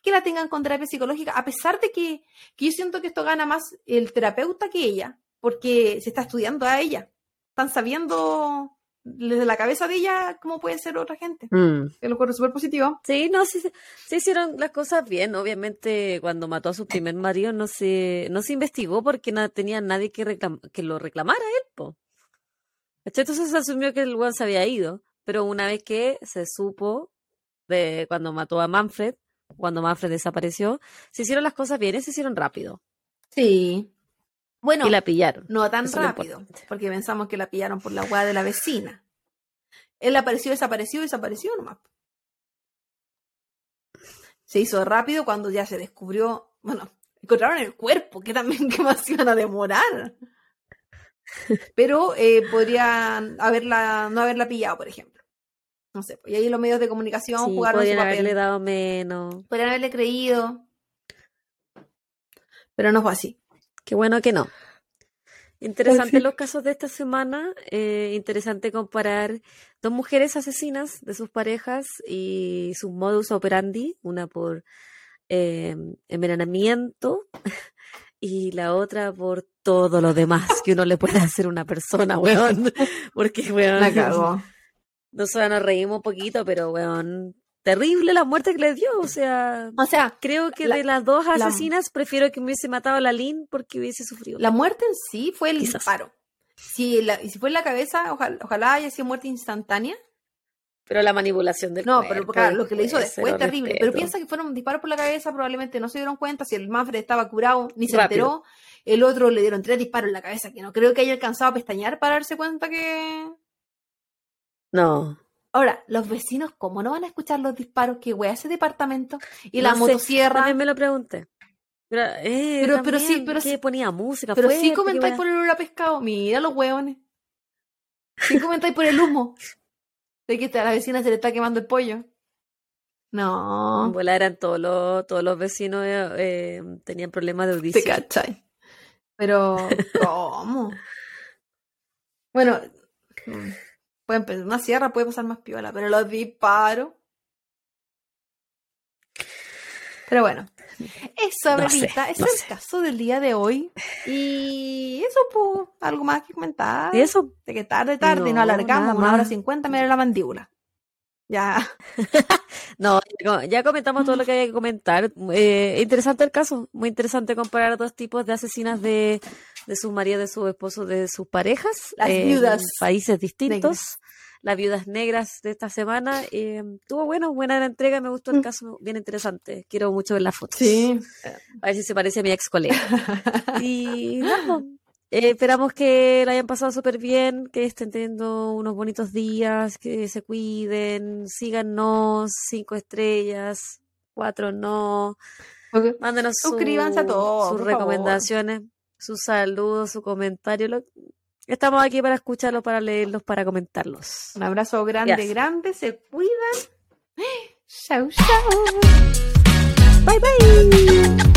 Que la tengan con terapia psicológica, a pesar de que, que yo siento que esto gana más el terapeuta que ella, porque se está estudiando a ella. Están sabiendo desde la cabeza de ella cómo puede ser otra gente. Mm. Que lo súper positivo. Sí, no, sí, sí, hicieron las cosas bien. Obviamente, cuando mató a su primer marido no se, no se investigó porque no tenía nadie que, reclam- que lo reclamara a él, po. Entonces se asumió que el weón se había ido. Pero una vez que se supo de cuando mató a Manfred, cuando Manfred desapareció, se hicieron las cosas bien y se hicieron rápido. Sí. Bueno, Y la pillaron. no tan Eso rápido, porque pensamos que la pillaron por la hueá de la vecina. Él apareció, desapareció, desapareció nomás. Se hizo rápido cuando ya se descubrió, bueno, encontraron el cuerpo, que también que más iban a demorar. Pero eh, podrían haberla, no haberla pillado, por ejemplo. No sé, pues, y ahí los medios de comunicación Sí, jugaron su podrían papel. haberle dado menos. Podrían haberle creído. Pero no fue así. Qué bueno que no. Interesante los casos de esta semana. eh, interesante comparar dos mujeres asesinas de sus parejas y sus modus operandi, una por eh, envenenamiento y la otra por todo lo demás que uno le puede hacer a una persona, weón. Porque, weón, La cagó. nosotros nos reímos un poquito, pero, weón, terrible la muerte que le dio. O sea, O sea, creo que La- de las dos la- asesinas prefiero que me hubiese matado a la Lynn porque hubiese sufrido. La muerte en sí fue el Quizás. disparo. Si, la, y si fue en la cabeza, ojalá, ojalá haya sido muerte instantánea. Pero la manipulación del No, pero claro, lo que le hizo después, cero terrible. respeto. Pero piensa que fueron disparos por la cabeza, probablemente no se dieron cuenta si el Manfred estaba curado, ni se enteró. El otro le dieron tres disparos en la cabeza, que no creo que haya alcanzado a pestañear para darse cuenta que. No. Ahora, los vecinos, ¿cómo no van a escuchar los disparos que wea ese departamento? Y la No sé, motosierra. También me lo pregunté. Pero, eh, Pero- pero sí, pero sí- ponía música Pero sí comentáis por el olor a pescado. Mira los hueones. Sí comentáis por el humo. De que a la vecina se le está quemando el pollo. No. bola eran todos los, todos los vecinos eh, eh, tenían problemas de Te audición. cachai. Pero, ¿cómo? Bueno, mm, pueden pensar, una sierra puede pasar más piola, pero los disparos. Pero bueno, eso, No sé, no es el sé. caso del día de hoy. Y eso, pues, algo más que comentar. Eso, De que tarde, tarde, y No, nos alargamos una hora cincuenta, me da la mandíbula. Ya. no, ya co- ya comentamos todo lo que había que comentar. Eh, interesante el caso, muy interesante comparar dos tipos de asesinas de, de sus maridos, de sus esposos, de sus parejas. Las en viudas países distintos. Las viudas negras de esta semana. Eh, tuvo bueno, buena la entrega, me gustó el Mm. caso, bien interesante. Quiero mucho ver las fotos. Sí. A ver si se parece a mi ex colega. Y nada, eh, esperamos que la hayan pasado súper bien, que estén teniendo unos bonitos días, que se cuiden, síganos, cinco estrellas, cuatro no, mándenos su- Suscríbanse a todos, sus favor. recomendaciones, sus saludos, su comentario, lo- Estamos aquí para escucharlos, para leerlos, para comentarlos. Un abrazo grande, Yes. grande. Se cuidan. Chau, chau. Bye bye.